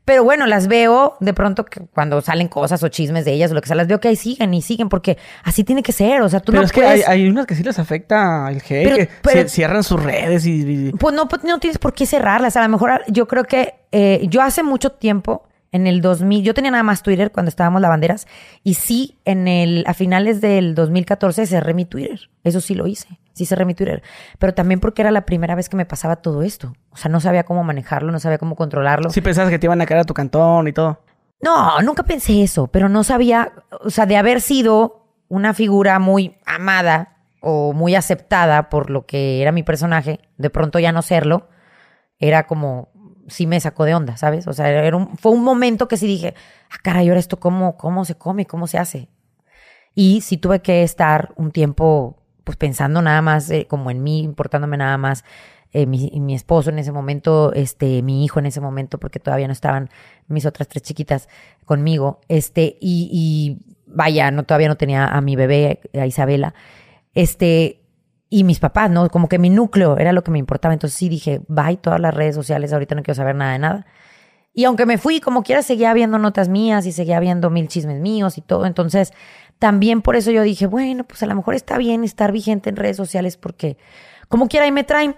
pero bueno, las veo de pronto que cuando salen cosas o chismes de ellas o lo que sea, las veo que ahí siguen y siguen porque así tiene que ser, o sea, tú pero no es que hay, unas que sí les afecta el hate, que cierran sus redes y, Pues no, pues no tienes por qué cerrarlas, a lo mejor yo creo que eh, yo hace mucho tiempo en el 2000, yo tenía nada más Twitter cuando estábamos lavanderas y sí, en el, a finales del 2014 cerré mi Twitter. Eso sí lo hice, sí cerré mi Twitter. Pero también porque era la primera vez que me pasaba todo esto. O sea, no sabía cómo manejarlo, no sabía cómo controlarlo. Sí pensabas que te iban a caer a tu cantón y todo. No, nunca pensé eso, pero no sabía, o sea, de haber sido una figura muy amada o muy aceptada por lo que era mi personaje, de pronto ya no serlo, era como, sí me sacó de onda, ¿sabes? O sea, era un, fue un momento que sí dije, ah, caray, ahora esto cómo, cómo se come, cómo se hace. Y sí tuve que estar un tiempo pues pensando nada más eh, como en mí, importándome nada más eh, mi, mi, esposo en ese momento, este, mi hijo en ese momento, porque todavía no estaban mis otras tres chiquitas conmigo, este, y, y vaya, no, todavía no tenía a mi bebé, a Isabela, este, y mis papás, ¿no? Como que mi núcleo era lo que me importaba. Entonces sí dije, bye todas las redes sociales, ahorita no quiero saber nada de nada. Y aunque me fui, como quiera, seguía viendo notas mías y seguía viendo mil chismes míos y todo. Entonces, también por eso yo dije, bueno, pues a lo mejor está bien estar vigente en redes sociales porque como quiera ahí me traen.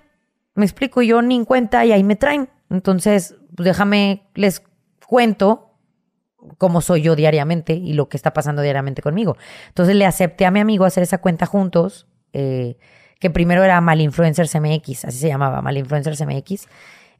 Me explico, yo ni en cuenta y ahí me traen. Entonces, pues déjame, les cuento cómo soy yo diariamente y lo que está pasando diariamente conmigo. Entonces le acepté a mi amigo hacer esa cuenta juntos, eh, que primero era Malinfluencers MX, así se llamaba, Malinfluencers MX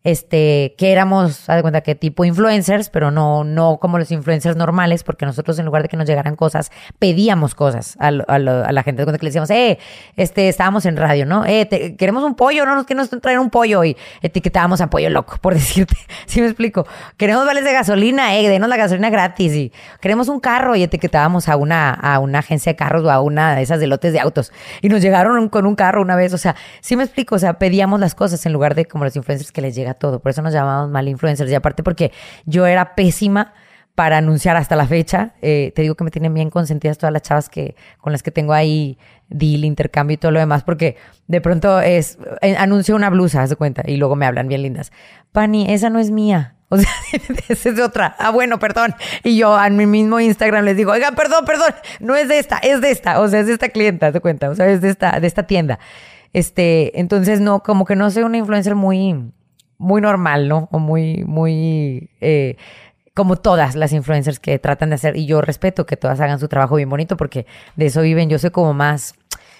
este, que éramos, haz de cuenta que tipo influencers, pero no, no como los influencers normales, porque nosotros en lugar de que nos llegaran cosas, pedíamos cosas a, a, la gente. De cuenta que le decíamos, eh, este, estábamos en radio, ¿no? Eh, queremos un pollo, no nos queremos traer un pollo y etiquetábamos a pollo loco, por decirte. ¿Sí me explico? Queremos vales de gasolina, eh, denos la gasolina gratis y queremos un carro y etiquetábamos a una, a una agencia de carros o a una de esas de lotes de autos. Y nos llegaron con un carro una vez, o sea, sí me explico, o sea, pedíamos las cosas en lugar de como los influencers que les llegan todo. Por eso nos llamamos mal influencers. Y aparte porque yo era pésima para anunciar hasta la fecha. Eh, te digo que me tienen bien consentidas todas las chavas que, con las que tengo ahí deal, intercambio y todo lo demás, porque de pronto es, eh, anuncio una blusa, haz de cuenta, y luego me hablan bien lindas. Pani, esa no es mía. O sea, esa es otra. Ah, bueno, perdón. Y yo a mi mismo Instagram les digo, oiga, perdón, perdón, no es de esta, es de esta. O sea, es de esta clienta, haz de cuenta. O sea, es de esta, de esta tienda. Este, entonces no, como que no soy una influencer muy, muy normal, ¿no? O muy, muy... Eh, como todas las influencers que tratan de hacer, y yo respeto que todas hagan su trabajo bien bonito porque de eso viven, yo soy como más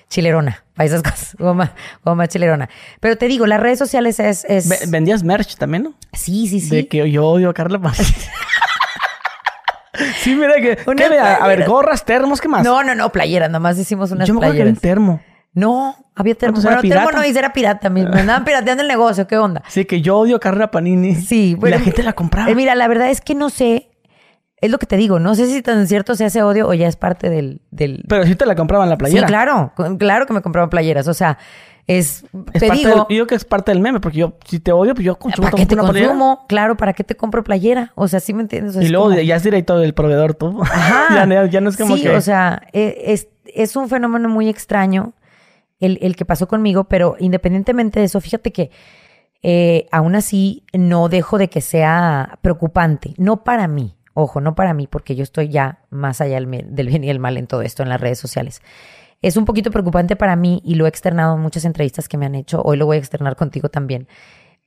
chilerona para esas cosas, como más, como más chilerona. Pero te digo, las redes sociales es... es... ¿Vendías merch también, no? Sí, sí, sí. De que yo odio a Carla Paz. sí, mira que... a, ver, gorras, termos, ¿qué más? No, no, no, playeras, nomás hicimos unas yo me playeras. Yo termo. No, había termo. Bueno, termo no hice, era pirata. Me, andaban pirateando el negocio. ¿Qué onda? Sí, que yo odio carrera Panini. Sí. Bueno, y la gente la compraba. Eh, mira, la verdad es que no sé. Es lo que te digo. No sé si tan cierto sea ese odio o ya es parte del... del... Pero sí te la compraban la playera. Sí, claro. Claro que me compraban playeras. O sea, es... es te digo... Del, yo digo que es parte del meme. Porque yo, si te odio, pues yo consumo ¿Para qué te consumo? Playera. Claro, ¿para qué te compro playera? O sea, ¿sí me entiendes? y luego ya es directo del proveedor tú. Ajá. ya, ya, no es como sí, que... o sea, e, es, es un fenómeno muy extraño el, el, que pasó conmigo, pero independientemente de eso, fíjate que eh, aún así no dejo de que sea preocupante, no para mí, ojo, no para mí, porque yo estoy ya más allá del, bien y el mal en todo esto, en las redes sociales. Es un poquito preocupante para mí y lo he externado en muchas entrevistas que me han hecho, hoy lo voy a externar contigo también,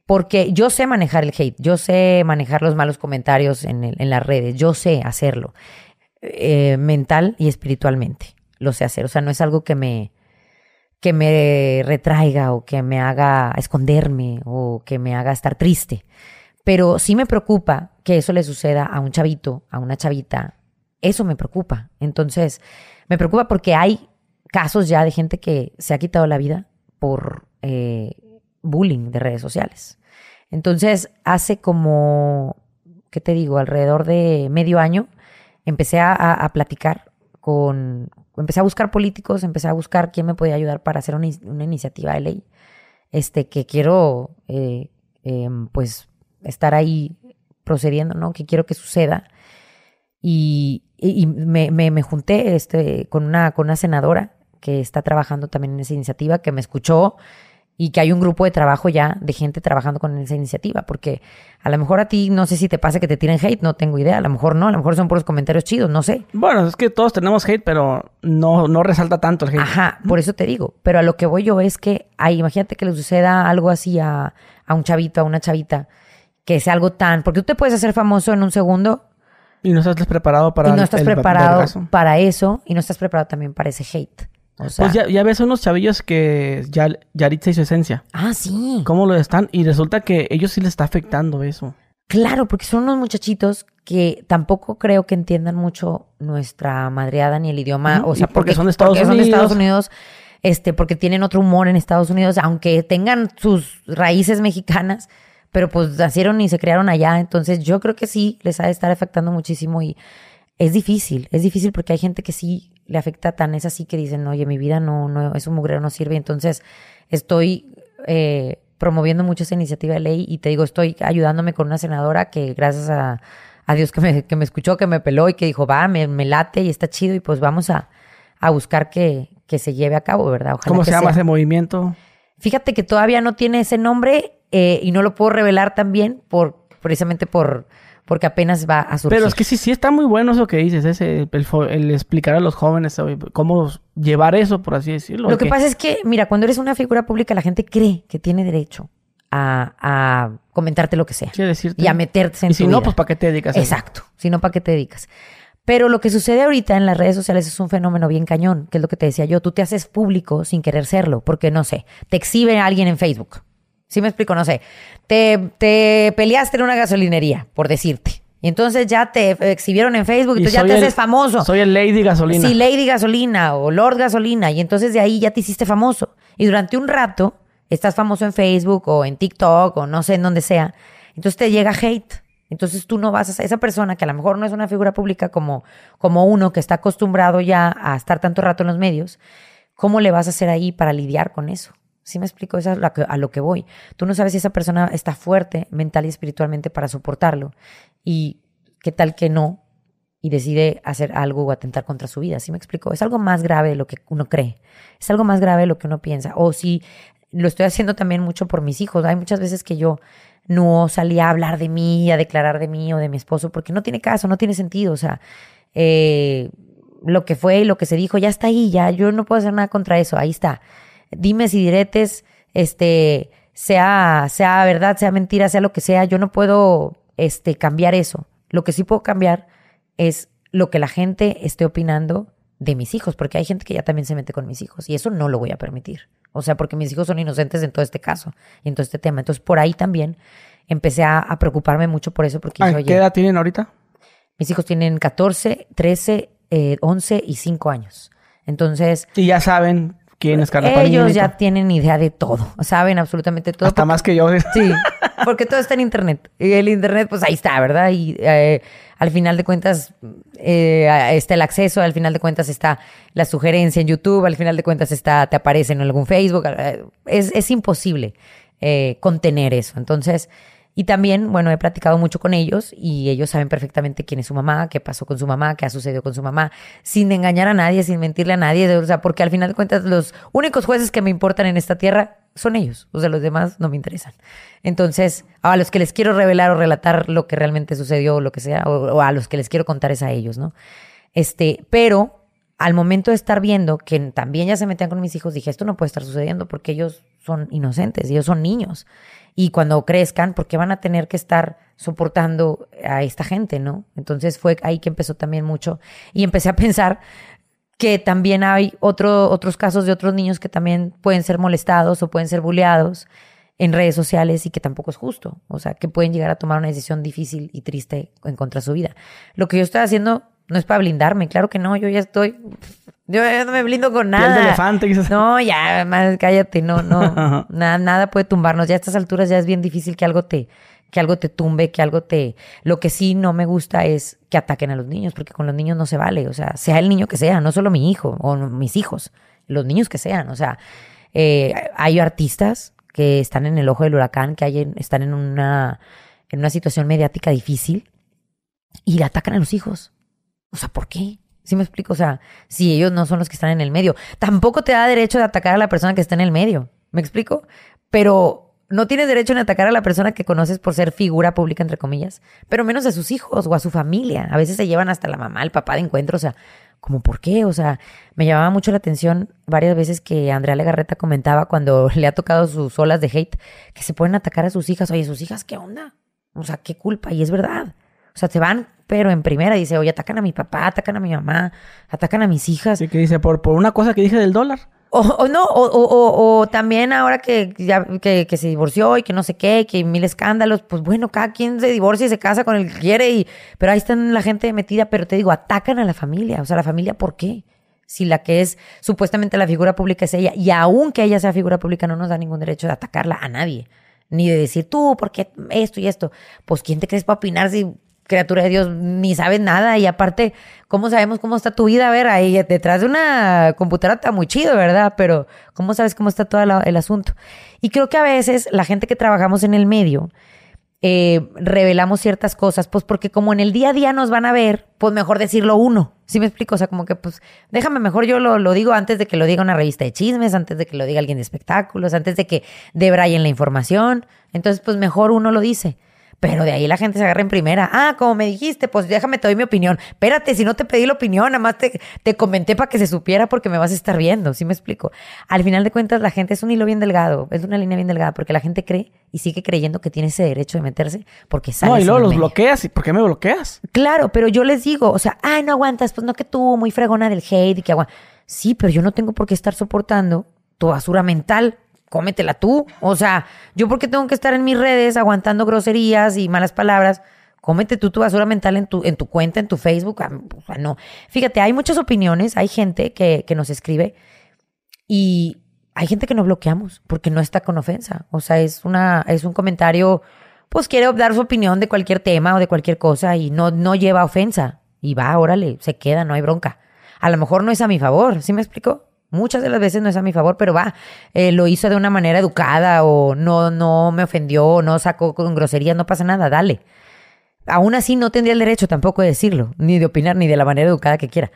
porque yo sé manejar el hate, yo sé manejar los malos comentarios en, en las redes, yo sé hacerlo, eh, mental y espiritualmente, lo sé hacer, o sea, no es algo que me que me retraiga o que me haga esconderme o que me haga estar triste. Pero sí me preocupa que eso le suceda a un chavito, a una chavita. Eso me preocupa. Entonces, me preocupa porque hay casos ya de gente que se ha quitado la vida por eh, bullying de redes sociales. Entonces, hace como, ¿qué te digo? Alrededor de medio año, empecé a, a platicar con, empecé a buscar políticos, empecé a buscar quién me podía ayudar para hacer una, una iniciativa de ley, este, que quiero, eh, eh, pues, estar ahí procediendo, ¿no? Que quiero que suceda. Y, y, me, me, me, junté este, con, una, con una senadora que está trabajando también en esa iniciativa, que me escuchó y que hay un grupo de trabajo ya de gente trabajando con esa iniciativa, porque a lo mejor a ti no sé si te pasa que te tiren hate, no tengo idea, a lo mejor no, a lo mejor son puros comentarios chidos, no sé. Bueno, es que todos tenemos hate, pero no, no resalta tanto el hate. Ajá, por eso te digo, pero a lo que voy yo es que, ay, imagínate que le suceda algo así a, a un chavito, a una chavita, que sea algo tan, porque tú te puedes hacer famoso en un segundo. Y no estás preparado para Y no estás el, preparado el para eso, y no estás preparado también para ese hate. O sea, pues ya, ya, ves unos chavillos que ya Yaritza hizo esencia. Ah, sí. ¿Cómo lo están? Y resulta que ellos sí les está afectando eso. Claro, porque son unos muchachitos que tampoco creo que entiendan mucho nuestra madreada ni el idioma. O sea, porque, porque, son de Estados porque Unidos. Son de Estados Unidos. Este, porque tienen otro humor en Estados Unidos, aunque tengan sus raíces mexicanas, pero pues nacieron y se criaron allá. Entonces, yo creo que sí les ha de estar afectando muchísimo y es difícil, es difícil porque hay gente que sí le afecta tan, es así que dicen, oye, mi vida no, no, es un mugrero, no sirve. Entonces, estoy eh, promoviendo mucho esa iniciativa de ley y te digo, estoy ayudándome con una senadora que gracias a, Dios que me, que me escuchó, que me peló y que dijo, va, me, me late y está chido y pues vamos a, a buscar que, que se lleve a cabo, ¿verdad? ¿Cómo se llama ese movimiento? Fíjate que todavía no tiene ese nombre eh, y no lo puedo revelar también por precisamente por porque apenas va a surgir. Pero es que sí, sí está muy bueno eso que dices, ese, el, explicar a los jóvenes cómo llevar eso, por así decirlo. Lo que, pasa es que, mira, cuando eres una figura pública, la gente cree que tiene derecho a, comentarte lo que sea. Sí, decirte. Y a meterte en Y si no, pues ¿para qué te dedicas? Exacto. Si no, ¿para qué te dedicas? Pero lo que sucede ahorita en las redes sociales es un fenómeno bien cañón, que es lo que te decía yo. Tú te haces público sin querer serlo, porque no sé, te exhibe a alguien en Facebook ¿Sí me explico? No sé. Te, te peleaste en una gasolinería, por decirte. Y entonces ya te exhibieron en Facebook y, ya te haces famoso. Soy el Lady Gasolina. Sí, Lady Gasolina o Lord Gasolina. Y entonces de ahí ya te hiciste famoso. Y durante un rato estás famoso en Facebook o en TikTok o no sé en donde sea. Entonces te llega hate. Entonces tú no vas a esa persona que a lo mejor no es una figura pública como, como uno que está acostumbrado ya a estar tanto rato en los medios. ¿Cómo le vas a hacer ahí para lidiar con eso? ¿Sí me explico? Eso es a lo que voy. Tú no sabes si esa persona está fuerte mental y espiritualmente para soportarlo. Y qué tal que no. Y decide hacer algo o atentar contra su vida. ¿Sí me explico? Es algo más grave de lo que uno cree. Es algo más grave de lo que uno piensa. O si lo estoy haciendo también mucho por mis hijos. Hay muchas veces que yo no salía a hablar de mí, a declarar de mí o de mi esposo, porque no tiene caso, no tiene sentido. O sea, eh, lo que fue y lo que se dijo ya está ahí, ya yo no puedo hacer nada contra eso, ahí está dime si diretes, este, sea, sea verdad, sea mentira, sea lo que sea, yo no puedo este, cambiar eso. Lo que sí puedo cambiar es lo que la gente esté opinando de mis hijos, porque hay gente que ya también se mete con mis hijos y eso no lo voy a permitir. O sea, porque mis hijos son inocentes en todo este caso y en todo este tema. Entonces, por ahí también empecé a, preocuparme mucho por eso. Porque ¿Qué edad tienen ahorita? Mis hijos tienen 14, 13, 11 y 5 años. Entonces... Y ya saben quién es Ellos ya tienen idea de todo, saben absolutamente todo. Hasta más que yo. Sí, porque todo está en Internet. Y el Internet, pues ahí está, ¿verdad? Y eh, al final de cuentas eh, está el acceso, al final de cuentas está la sugerencia en YouTube, al final de cuentas está, te aparece en algún Facebook. Eh, es, es imposible contener eso. Entonces... Y también, bueno, he platicado mucho con ellos y ellos saben perfectamente quién es su mamá, qué pasó con su mamá, qué ha sucedido con su mamá, sin engañar a nadie, sin mentirle a nadie, o sea, porque al final de cuentas los únicos jueces que me importan en esta tierra son ellos, o sea, los demás no me interesan. Entonces, a los que les quiero revelar o relatar lo que realmente sucedió o lo que sea, o, a los que les quiero contar es a ellos, ¿no? Este, pero al momento de estar viendo que también ya se metían con mis hijos, dije, esto no puede estar sucediendo porque ellos son inocentes, ellos son niños y cuando crezcan, porque van a tener que estar soportando a esta gente, ¿no? Entonces fue ahí que empezó también mucho y empecé a pensar que también hay otro, otros casos de otros niños que también pueden ser molestados o pueden ser bulleados en redes sociales y que tampoco es justo, o sea, que pueden llegar a tomar una decisión difícil y triste en contra de su vida. Lo que yo estoy haciendo no es para blindarme, claro que no, yo ya estoy yo no me blindo con nada. elefante, No, ya, más cállate, no, no. nada, nada puede tumbarnos. Ya a estas alturas ya es bien difícil que algo te, que algo te tumbe, que algo te. Lo que sí no me gusta es que ataquen a los niños, porque con los niños no se vale. O sea, sea el niño que sea, no solo mi hijo o mis hijos, los niños que sean. O sea, eh, hay artistas que están en el ojo del huracán, que hay están en una, en una situación mediática difícil y atacan a los hijos. O sea, ¿por qué? ¿Sí me explico? O sea, si ellos no son los que están en el medio. Tampoco te da derecho de atacar a la persona que está en el medio. ¿Me explico? Pero no tienes derecho en atacar a la persona que conoces por ser figura pública, entre comillas. Pero menos a sus hijos o a su familia. A veces se llevan hasta la mamá, el papá de encuentro. O sea, ¿cómo por qué? O sea, me llamaba mucho la atención varias veces que Andrea Legarreta comentaba cuando le ha tocado sus olas de hate que se pueden atacar a sus hijas. Oye, sus hijas, ¿qué onda? O sea, ¿qué culpa? Y es verdad. O sea, se van, pero en primera dice, oye, atacan a mi papá, atacan a mi mamá, atacan a mis hijas. Sí, que dice, por, por una cosa que dije del dólar. O, no, o, o, o, también ahora que ya que, que, se divorció y que no sé qué, que mil escándalos, pues bueno, cada quien se divorcia y se casa con el que quiere, y, pero ahí están la gente metida, pero te digo, atacan a la familia, o sea, la familia, ¿por qué? Si la que es supuestamente la figura pública es ella, y aunque ella sea figura pública, no nos da ningún derecho de atacarla a nadie, ni de decir tú, ¿por qué esto y esto? Pues ¿quién te crees para opinar si criatura de Dios, ni sabes nada y aparte, ¿cómo sabemos cómo está tu vida? A ver, ahí detrás de una computadora está muy chido, ¿verdad? Pero ¿cómo sabes cómo está todo el asunto? Y creo que a veces la gente que trabajamos en el medio, eh, revelamos ciertas cosas, pues porque como en el día a día nos van a ver, pues mejor decirlo uno. ¿Sí me explico? O sea, como que pues déjame mejor yo lo, lo digo antes de que lo diga una revista de chismes, antes de que lo diga alguien de espectáculos, antes de que dé Brian la información. Entonces, pues mejor uno lo dice. Pero de ahí la gente se agarra en primera. Ah, como me dijiste, pues déjame te doy mi opinión. Espérate, si no te pedí la opinión, nada más te, te comenté para que se supiera porque me vas a estar viendo. ¿Sí me explico? Al final de cuentas, la gente es un hilo bien delgado, es una línea bien delgada, porque la gente cree y sigue creyendo que tiene ese derecho de meterse porque sale. No, y luego los bloqueas. ¿Y por qué me bloqueas? Claro, pero yo les digo, o sea, ay, no aguantas, pues no que tú, muy fregona del hate y que aguantas. Sí, pero yo no tengo por qué estar soportando tu basura mental cómetela tú. O sea, yo porque tengo que estar en mis redes aguantando groserías y malas palabras. Cómete tú tu basura mental en tu, en tu cuenta, en tu Facebook. Ah, o sea, no. Fíjate, hay muchas opiniones, hay gente que, que nos escribe y hay gente que no bloqueamos porque no está con ofensa. O sea, es una, es un comentario, pues quiere dar su opinión de cualquier tema o de cualquier cosa y no, no lleva ofensa. Y va, órale, se queda, no hay bronca. A lo mejor no es a mi favor, ¿sí me explico? Muchas de las veces no es a mi favor, pero va, eh, lo hizo de una manera educada o no, no me ofendió, no sacó con groserías, no pasa nada, dale. Aún así no tendría el derecho tampoco de decirlo, ni de opinar, ni de la manera educada que quiera.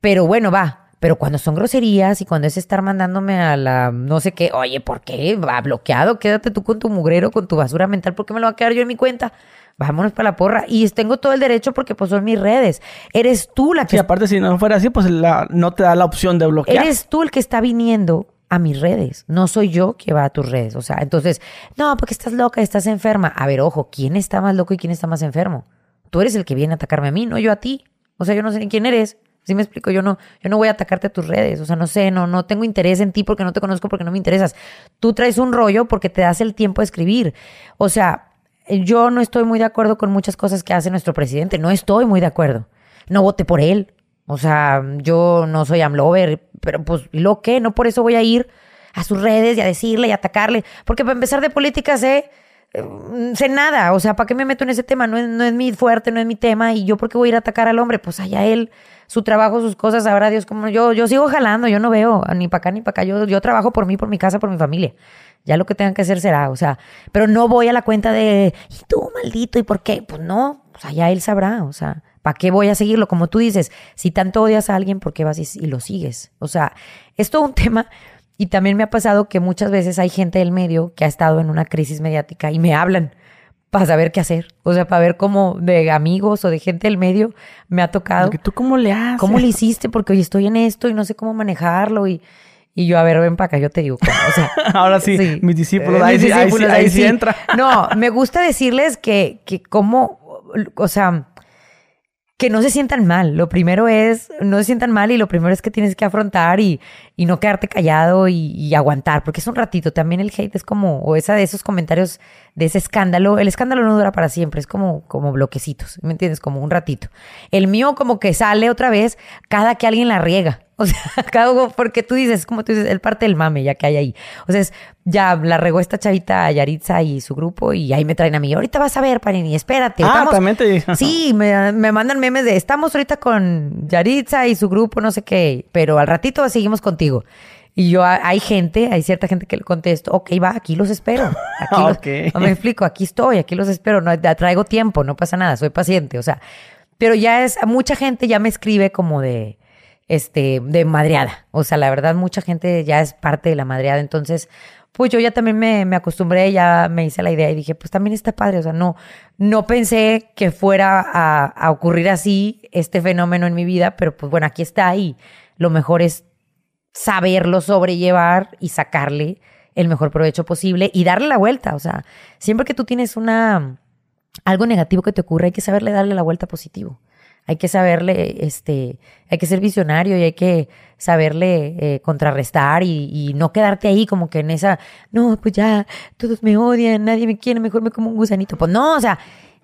Pero bueno, va. Pero cuando son groserías y cuando es estar mandándome a la no sé qué, oye, ¿por qué? Va bloqueado, quédate tú con tu mugrero, con tu basura mental, ¿por qué me lo va a quedar yo en mi cuenta? Vámonos para la porra. Y tengo todo el derecho porque pues son mis redes. Eres tú la que... Sí, aparte si no fuera así, pues la, no te da la opción de bloquear. Eres tú el que está viniendo a mis redes. No soy yo que va a tus redes. O sea, entonces, no, porque estás loca, estás enferma. A ver, ojo, ¿quién está más loco y quién está más enfermo? Tú eres el que viene a atacarme a mí, no yo a ti. O sea, yo no sé ni quién eres. ¿Sí me explico? Yo no, yo no voy a atacarte a tus redes. O sea, no sé, no, no tengo interés en ti porque no te conozco, porque no me interesas. Tú traes un rollo porque te das el tiempo de escribir. O sea, yo no estoy muy de acuerdo con muchas cosas que hace nuestro presidente. No estoy muy de acuerdo. No voté por él. O sea, yo no soy amlover, pero pues lo que, no por eso voy a ir a sus redes y a decirle y atacarle. Porque para empezar de política sé, eh, sé nada. O sea, ¿para qué me meto en ese tema? No es, no es mi fuerte, no es mi tema. Y yo, ¿por qué voy a ir a atacar al hombre? Pues allá él, su trabajo, sus cosas, sabrá Dios como yo. Yo sigo jalando, yo no veo ni para acá ni para acá. Yo, yo trabajo por mí, por mi casa, por mi familia. Ya lo que tengan que hacer será, o sea, pero no voy a la cuenta de, y tú, maldito, ¿y por qué? Pues no, o sea, ya él sabrá, o sea, ¿para qué voy a seguirlo? Como tú dices, si tanto odias a alguien, ¿por qué vas y, lo sigues? O sea, es todo un tema y también me ha pasado que muchas veces hay gente del medio que ha estado en una crisis mediática y me hablan para saber qué hacer. O sea, para ver cómo de amigos o de gente del medio me ha tocado. ¿Tú cómo le haces? ¿Cómo le hiciste? Porque hoy estoy en esto y no sé cómo manejarlo y y yo, a ver, ven para acá, yo te digo O sea, Ahora sí, mis discípulos, ahí, sí, ahí, sí, entra. No, me gusta decirles que, que cómo, o sea, que no se sientan mal. Lo primero es, no se sientan mal y lo primero es que tienes que afrontar y, y no quedarte callado y, aguantar, porque es un ratito. También el hate es como, o esa de esos comentarios de ese escándalo, el escándalo no dura para siempre, es como, como bloquecitos, ¿me entiendes? Como un ratito. El mío como que sale otra vez cada que alguien la riega. O sea, cada porque tú dices, como tú dices, el parte del mame ya que hay ahí. O sea, es, ya la regó esta chavita Yaritza y su grupo y ahí me traen a mí. Ahorita vas a ver, Panini, espérate. Ah, también te Sí, me, me, mandan memes de estamos ahorita con Yaritza y su grupo, no sé qué, pero al ratito seguimos contigo. Y yo, hay gente, hay cierta gente que le contesto, ok, va, aquí los espero. Aquí no me explico, aquí estoy, aquí los espero, no, traigo tiempo, no pasa nada, soy paciente, o sea, pero ya es, mucha gente ya me escribe como de, este, de madreada. O sea, la verdad, mucha gente ya es parte de la madreada. Entonces, pues yo ya también me, me, acostumbré, ya me hice la idea y dije, pues también está padre. O sea, no, no pensé que fuera a, a ocurrir así este fenómeno en mi vida, pero pues bueno, aquí está y lo mejor es saberlo sobrellevar y sacarle el mejor provecho posible y darle la vuelta. O sea, siempre que tú tienes una algo negativo que te ocurre, hay que saberle darle la vuelta positivo hay que saberle, este, hay que ser visionario y hay que saberle eh, contrarrestar y, no quedarte ahí como que en esa, no, pues ya, todos me odian, nadie me quiere, mejor me como un gusanito. Pues no, o sea,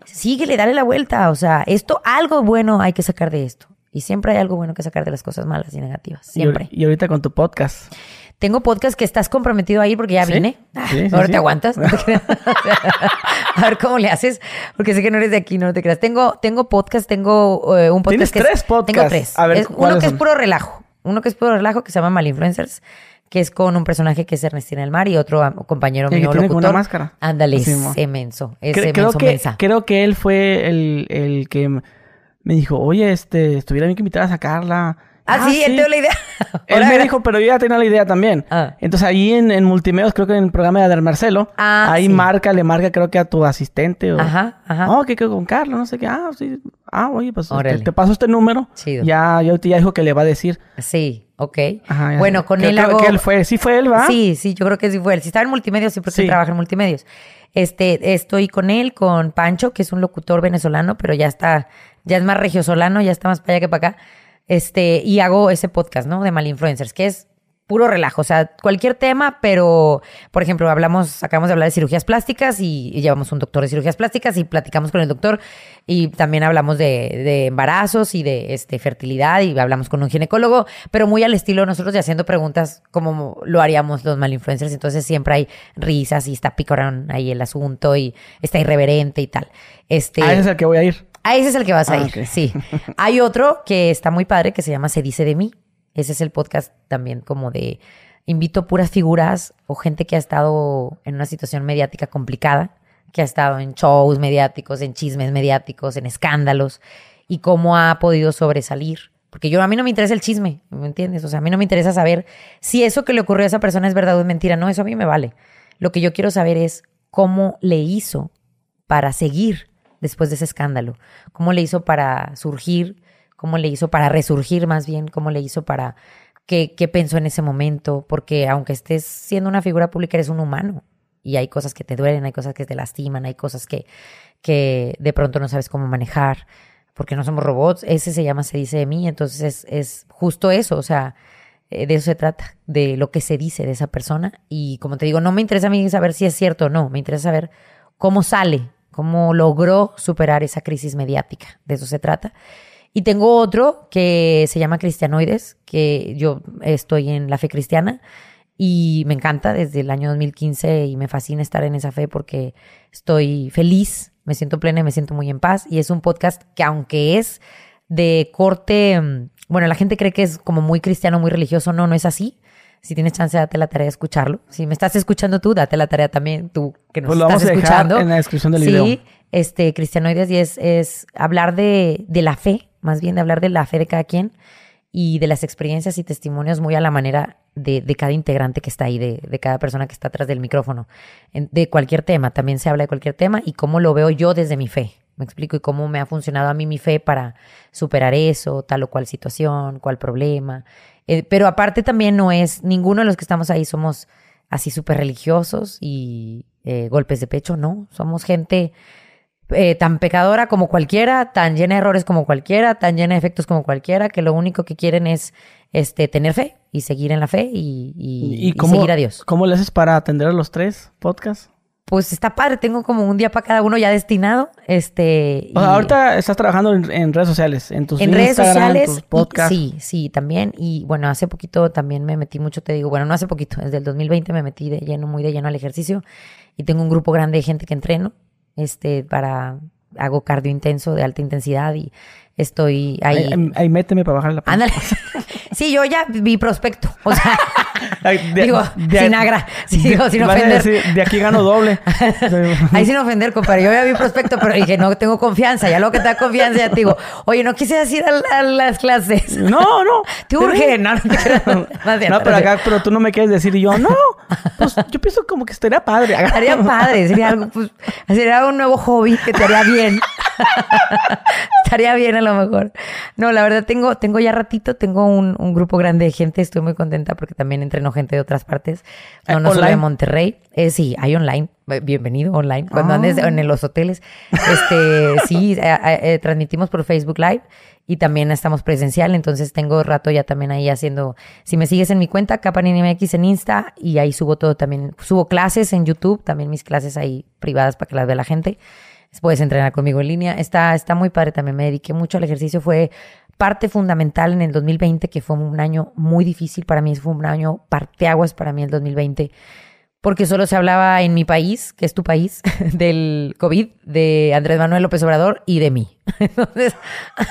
síguele, dale la vuelta, o sea, esto, algo bueno hay que sacar de esto. Y siempre hay algo bueno que sacar de las cosas malas y negativas, siempre. Y, ahorita con tu podcast. Tengo podcast que estás comprometido a ir porque ya ¿Sí? vine. Sí, Ah, sí, Ahora te aguantas. No te creas. a ver cómo le haces, porque sé que no eres de aquí, no te creas. Tengo, tengo podcast, tengo eh, un podcast Tienes que es- tres podcasts. Tengo tres. A ver, Es uno ¿cuáles que es puro relajo. Uno que es puro relajo que se llama Malinfluencers, que es con un personaje que es Ernestina del Mar y otro compañero El que mío tiene locutor. una máscara. Ándale, Sí, mo. ese menso. Ese Cre- creo, menso que, mensa. creo que él fue el, el que me dijo, oye, este, estuviera bien que invitar a sacarla. Ah, sí, él te dio la idea. Él me dijo, pero yo ya tenía la idea también. Ah. Entonces ahí en, en Multimedios, creo que en el programa de Adel Marcelo, Ah, ahí sí. marca, le marca creo que a tu asistente o... Ajá, ajá. Oh, que con Carlos, no sé qué. Ah, sí. Ah, oye, pues este, Órale. te paso este número. Chido. Ya, ya, ya dijo que le va a decir. Sí, ok. Ajá, bueno, con Creo- él creo hago... que él fue. Sí fue él, ¿va? Sí, sí, yo creo que sí fue él. Si estaba en multimedios, sí, porque Sí. trabaja en multimedios. Este, estoy con él, con Pancho, que es un locutor venezolano, pero ya está, ya es más regiosolano, ya está más para allá que para acá. Este, y hago ese podcast, ¿no? De Malinfluencers, que es puro relajo, o sea, cualquier tema, pero, por ejemplo, hablamos, acabamos de hablar de cirugías plásticas y, llevamos un doctor de cirugías plásticas y platicamos con el doctor y también hablamos de, de embarazos y de este, fertilidad y hablamos con un ginecólogo, pero muy al estilo nosotros y haciendo preguntas como lo haríamos los malinfluencers, entonces siempre hay risas y está picorón ahí el asunto y está irreverente y tal. Este, Ah, es el que voy a ir. A ese es el que vas a Ah, ir, sí. Hay otro que está muy padre que se llama Se dice de mí. Ese es el podcast también como de invito puras figuras o gente que ha estado en una situación mediática complicada, que ha estado en shows mediáticos, en chismes mediáticos, en escándalos y cómo ha podido sobresalir. Porque yo a mí no me interesa el chisme, ¿me entiendes? O sea, a mí no me interesa saber si eso que le ocurrió a esa persona es verdad o es mentira. No, eso a mí me vale. Lo que yo quiero saber es cómo le hizo para seguir después de ese escándalo? ¿Cómo le hizo para surgir? ¿Cómo le hizo para resurgir más bien? ¿Cómo le hizo para... ¿Qué, qué pensó en ese momento? Porque aunque estés siendo una figura pública, eres un humano. Y hay cosas que te duelen, hay cosas que te lastiman, hay cosas que, que de pronto no sabes cómo manejar, porque no somos robots. Ese se llama Se dice de mí, entonces es, es justo eso, o sea, eh, de eso se trata, de lo que se dice de esa persona. Y como te digo, no me interesa a mí saber si es cierto o no, me interesa saber cómo sale, cómo logró superar esa crisis mediática, de eso se trata. Y tengo otro que se llama Cristianoides, que yo estoy en la fe cristiana y me encanta desde el año 2015 y me fascina estar en esa fe porque estoy feliz, me siento plena y me siento muy en paz. Y es un podcast que aunque es de corte, mm, bueno, la gente cree que es como muy cristiano, muy religioso, no, no es así. Si tienes chance, date la tarea de escucharlo. Si me estás escuchando tú, date la tarea también tú que nos Pues lo estás vamos a dejar escuchando. en la descripción del sí, video. este, Cristianoides y es, es hablar de, de la fe, más bien de hablar de la fe de cada quien y de las experiencias y testimonios muy a la manera de, de cada integrante que está ahí, de, de cada persona que está atrás del micrófono, de cualquier tema, también se habla de cualquier tema y cómo lo veo yo desde mi fe, me explico, y cómo me ha funcionado a mí mi fe para superar eso, tal o cual situación, cual problema. Eh, pero aparte también no es, ninguno de los que estamos ahí somos así súper religiosos y eh, golpes de pecho, no, somos gente eh, tan pecadora como cualquiera, tan llena de errores como cualquiera, tan llena de efectos como cualquiera, que lo único que quieren es este, tener fe y seguir en la fe y, y- y cómo, seguir a Dios. ¿Cómo le haces para atender a los tres podcasts? Pues está padre, tengo como un día para cada uno ya destinado. Este, O sea, y- ahorita estás trabajando en, en redes sociales, en tus en redes Instagram, sociales. tus y- podcasts. sí, sí, también. Y bueno, hace poquito también me metí mucho, te digo, bueno, no hace poquito, desde el 2020 me metí de lleno, muy de lleno al ejercicio. Y tengo un grupo grande de gente que entreno, este, para, hago cardio intenso de alta intensidad y estoy ahí. Ahí, méteme para bajar la panza. Ándale. Sí, yo ya vi prospecto. O sea, de- digo, de- sin agra, sí, de- digo, sin ofender. decir, de aquí gano doble. Ahí sin ofender, compadre. Yo ya vi prospecto, pero dije, no tengo confianza. Ya luego que te da confianza, ya te digo, oye, ¿no quisieras ir a, a las clases? No, no. Te urge. No, no te. No, No, pero acá, pero tú no me quieres decir y yo, no. Pues yo pienso como que estaría padre. Estaría padre, sería algo, pues, sería un nuevo hobby que te haría bien. Estaría bien a lo mejor. No, la verdad tengo, tengo ya ratito, tengo un, un grupo grande de gente, estoy muy contenta porque también entreno gente de otras partes, no, no solo de. Monterrey. Eh, sí, hay online, bienvenido online, cuando Ah. andes en los hoteles. Este, sí, eh, eh, eh, transmitimos por Facebook Live y también estamos presencial, entonces tengo rato ya también ahí haciendo, si me sigues en mi cuenta, CapaninMX en Insta y ahí subo todo también, subo clases en YouTube, también mis clases ahí privadas para que las vea la gente. Puedes entrenar conmigo en línea. Está, está muy padre también. Me dediqué mucho al ejercicio. Fue parte fundamental en el 2020, que fue un año muy difícil para mí. Fue un año parteaguas para mí el 2020. Porque solo se hablaba en mi país, que es tu país, del COVID, de Andrés Manuel López Obrador y de mí. Entonces,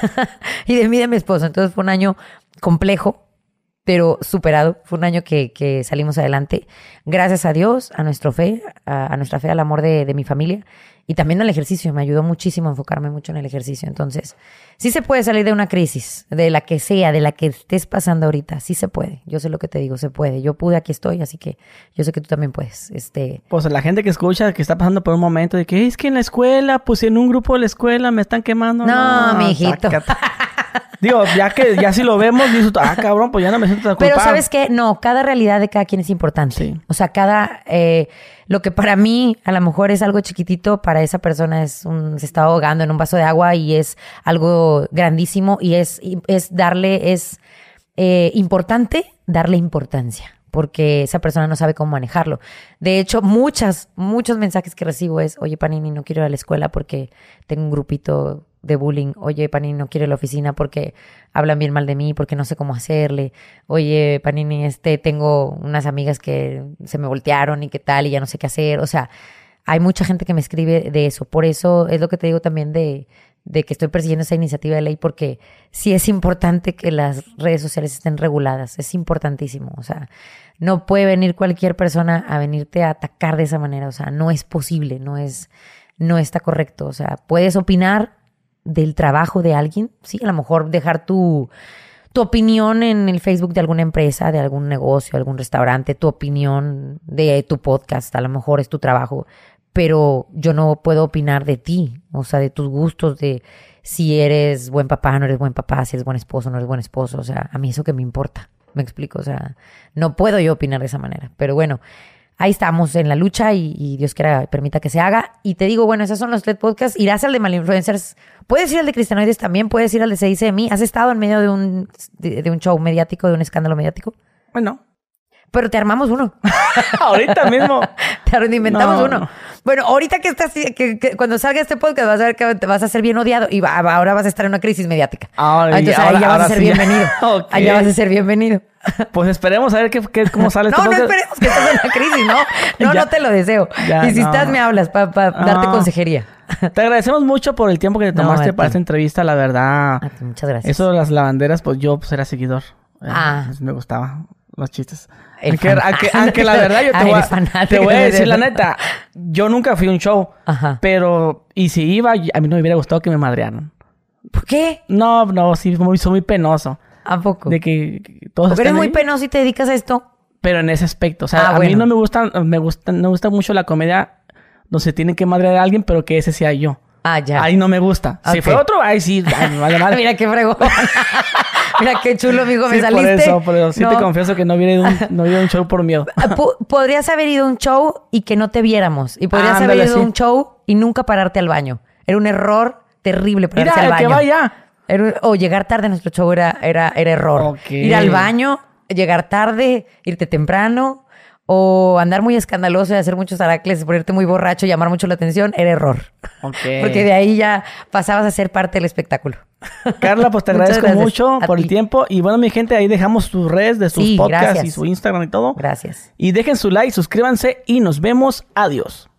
y de mí, de mi esposo. Entonces fue un año complejo, pero superado. Fue un año que, que salimos adelante. Gracias a Dios, a nuestra fe, a, a nuestra fe, al amor de, de mi familia y también al ejercicio. Me ayudó muchísimo a enfocarme mucho en el ejercicio. Entonces, sí se puede salir de una crisis, de la que sea, de la que estés pasando ahorita. Sí se puede. Yo sé lo que te digo, se puede. Yo pude, aquí estoy, así que yo sé que tú también puedes. Este, Pues la gente que escucha que está pasando por un momento de que es que en la escuela, pues en un grupo de la escuela me están quemando. No, mijito. Digo, ya que ya si lo vemos, dices, ah, cabrón, pues ya no me siento tan Pero culpable. sabes qué, no, cada realidad de cada quien es importante. Sí. O sea, cada eh, lo que para mí a lo mejor es algo chiquitito, para esa persona es un se está ahogando en un vaso de agua y es algo grandísimo y es es darle es eh, importante darle importancia porque esa persona no sabe cómo manejarlo. De hecho, muchas, muchos mensajes que recibo es, oye, Panini, no quiero ir a la escuela porque tengo un grupito de bullying. Oye, Panini, no a la oficina porque hablan bien mal de mí, porque no sé cómo hacerle. Oye, Panini, este, tengo unas amigas que se me voltearon y qué tal y ya no sé qué hacer. O sea, hay mucha gente que me escribe de eso. Por eso es lo que te digo también de, de que estoy persiguiendo esa iniciativa de ley porque sí es importante que las redes sociales estén reguladas. Es importantísimo. O sea, no puede venir cualquier persona a venirte a atacar de esa manera. O sea, no es posible, no es, no está correcto. O sea, puedes opinar del trabajo de alguien, sí, a lo mejor dejar tu, tu opinión en el Facebook de alguna empresa, de algún negocio, algún restaurante, tu opinión de tu podcast, a lo mejor es tu trabajo, pero yo no puedo opinar de ti, o sea, de tus gustos, de si eres buen papá, no eres buen papá, si eres buen esposo, no eres buen esposo, o sea, a mí eso que me importa, me explico, o sea, no puedo yo opinar de esa manera, pero bueno, ahí estamos en la lucha y, y Dios quiera permita que se haga. Y te digo, bueno, esos son los tres podcasts. Irás al de Malinfluencers. Puedes ir al de Cristianoides también. Puedes ir al de Se dice de mí. ¿Has estado en medio de un, de, de un show mediático, de un escándalo mediático? Bueno, Pero te armamos uno. ahorita mismo. te inventamos No, uno. no. Bueno, ahorita que estás, que, que cuando salga este podcast vas a ver que te vas a ser bien odiado y va- ahora vas a estar en una crisis mediática. Ahora- Ah, ahí ya vas a ser sí bienvenido. Ok. Ahí ya vas a ser bienvenido. Pues esperemos a ver qué, qué- cómo sale No, este no podcast. esperemos que estés en una crisis, ¿no? No, Ya. no te lo deseo. Ya, y si no. estás, me hablas para darte No. consejería. Te agradecemos mucho por el tiempo que te No, tomaste para esta entrevista, la verdad. A ti, muchas gracias. Eso de las lavanderas, pues yo pues era seguidor. Eh, Ah. pues, me gustaba los chistes. El Aunque, aunque- aunque la verdad yo te Ah, voy, a, te voy a de- decir la neta. Yo nunca fui a un show. Ajá. Pero, y si iba, a mí no me hubiera gustado que me madrearan. ¿Por qué? No, no, sí, muy, soy muy penoso. ¿A poco? De que, todos Porque eres muy ahí, penoso y te dedicas a esto. Pero en ese aspecto. O sea, Ah, a mí no me gusta, me gusta, me gusta mucho la comedia donde se tienen que madrear a alguien, pero que ese sea yo. Ah, ya. Ahí no me gusta. Si fue otro, ahí sí, ay, vale madre. Mira qué fregón. Mira qué chulo, amigo, me Sí, saliste. por eso, por eso. Sí No. te confieso que no hubiera ido a un, no un show por miedo. Ah, po- Podrías haber ido a un show y que no te viéramos. Y podrías haber ido a sí. un show y nunca pararte al baño. Era un error terrible pararse Mira, al el baño. que vaya. Era o llegar tarde a nuestro show era, era, era error. Ir al baño, llegar tarde, irte temprano, o andar muy escandaloso y hacer muchos aracles, ponerte muy borracho, llamar mucho la atención, era error. Porque de ahí ya pasabas a ser parte del espectáculo. Carla, pues te agradezco mucho por el ti. tiempo. Y bueno, mi gente, ahí dejamos sus redes de sus Sí, podcasts gracias. y su Instagram y todo. Gracias. Y dejen su like, suscríbanse y nos vemos. Adiós.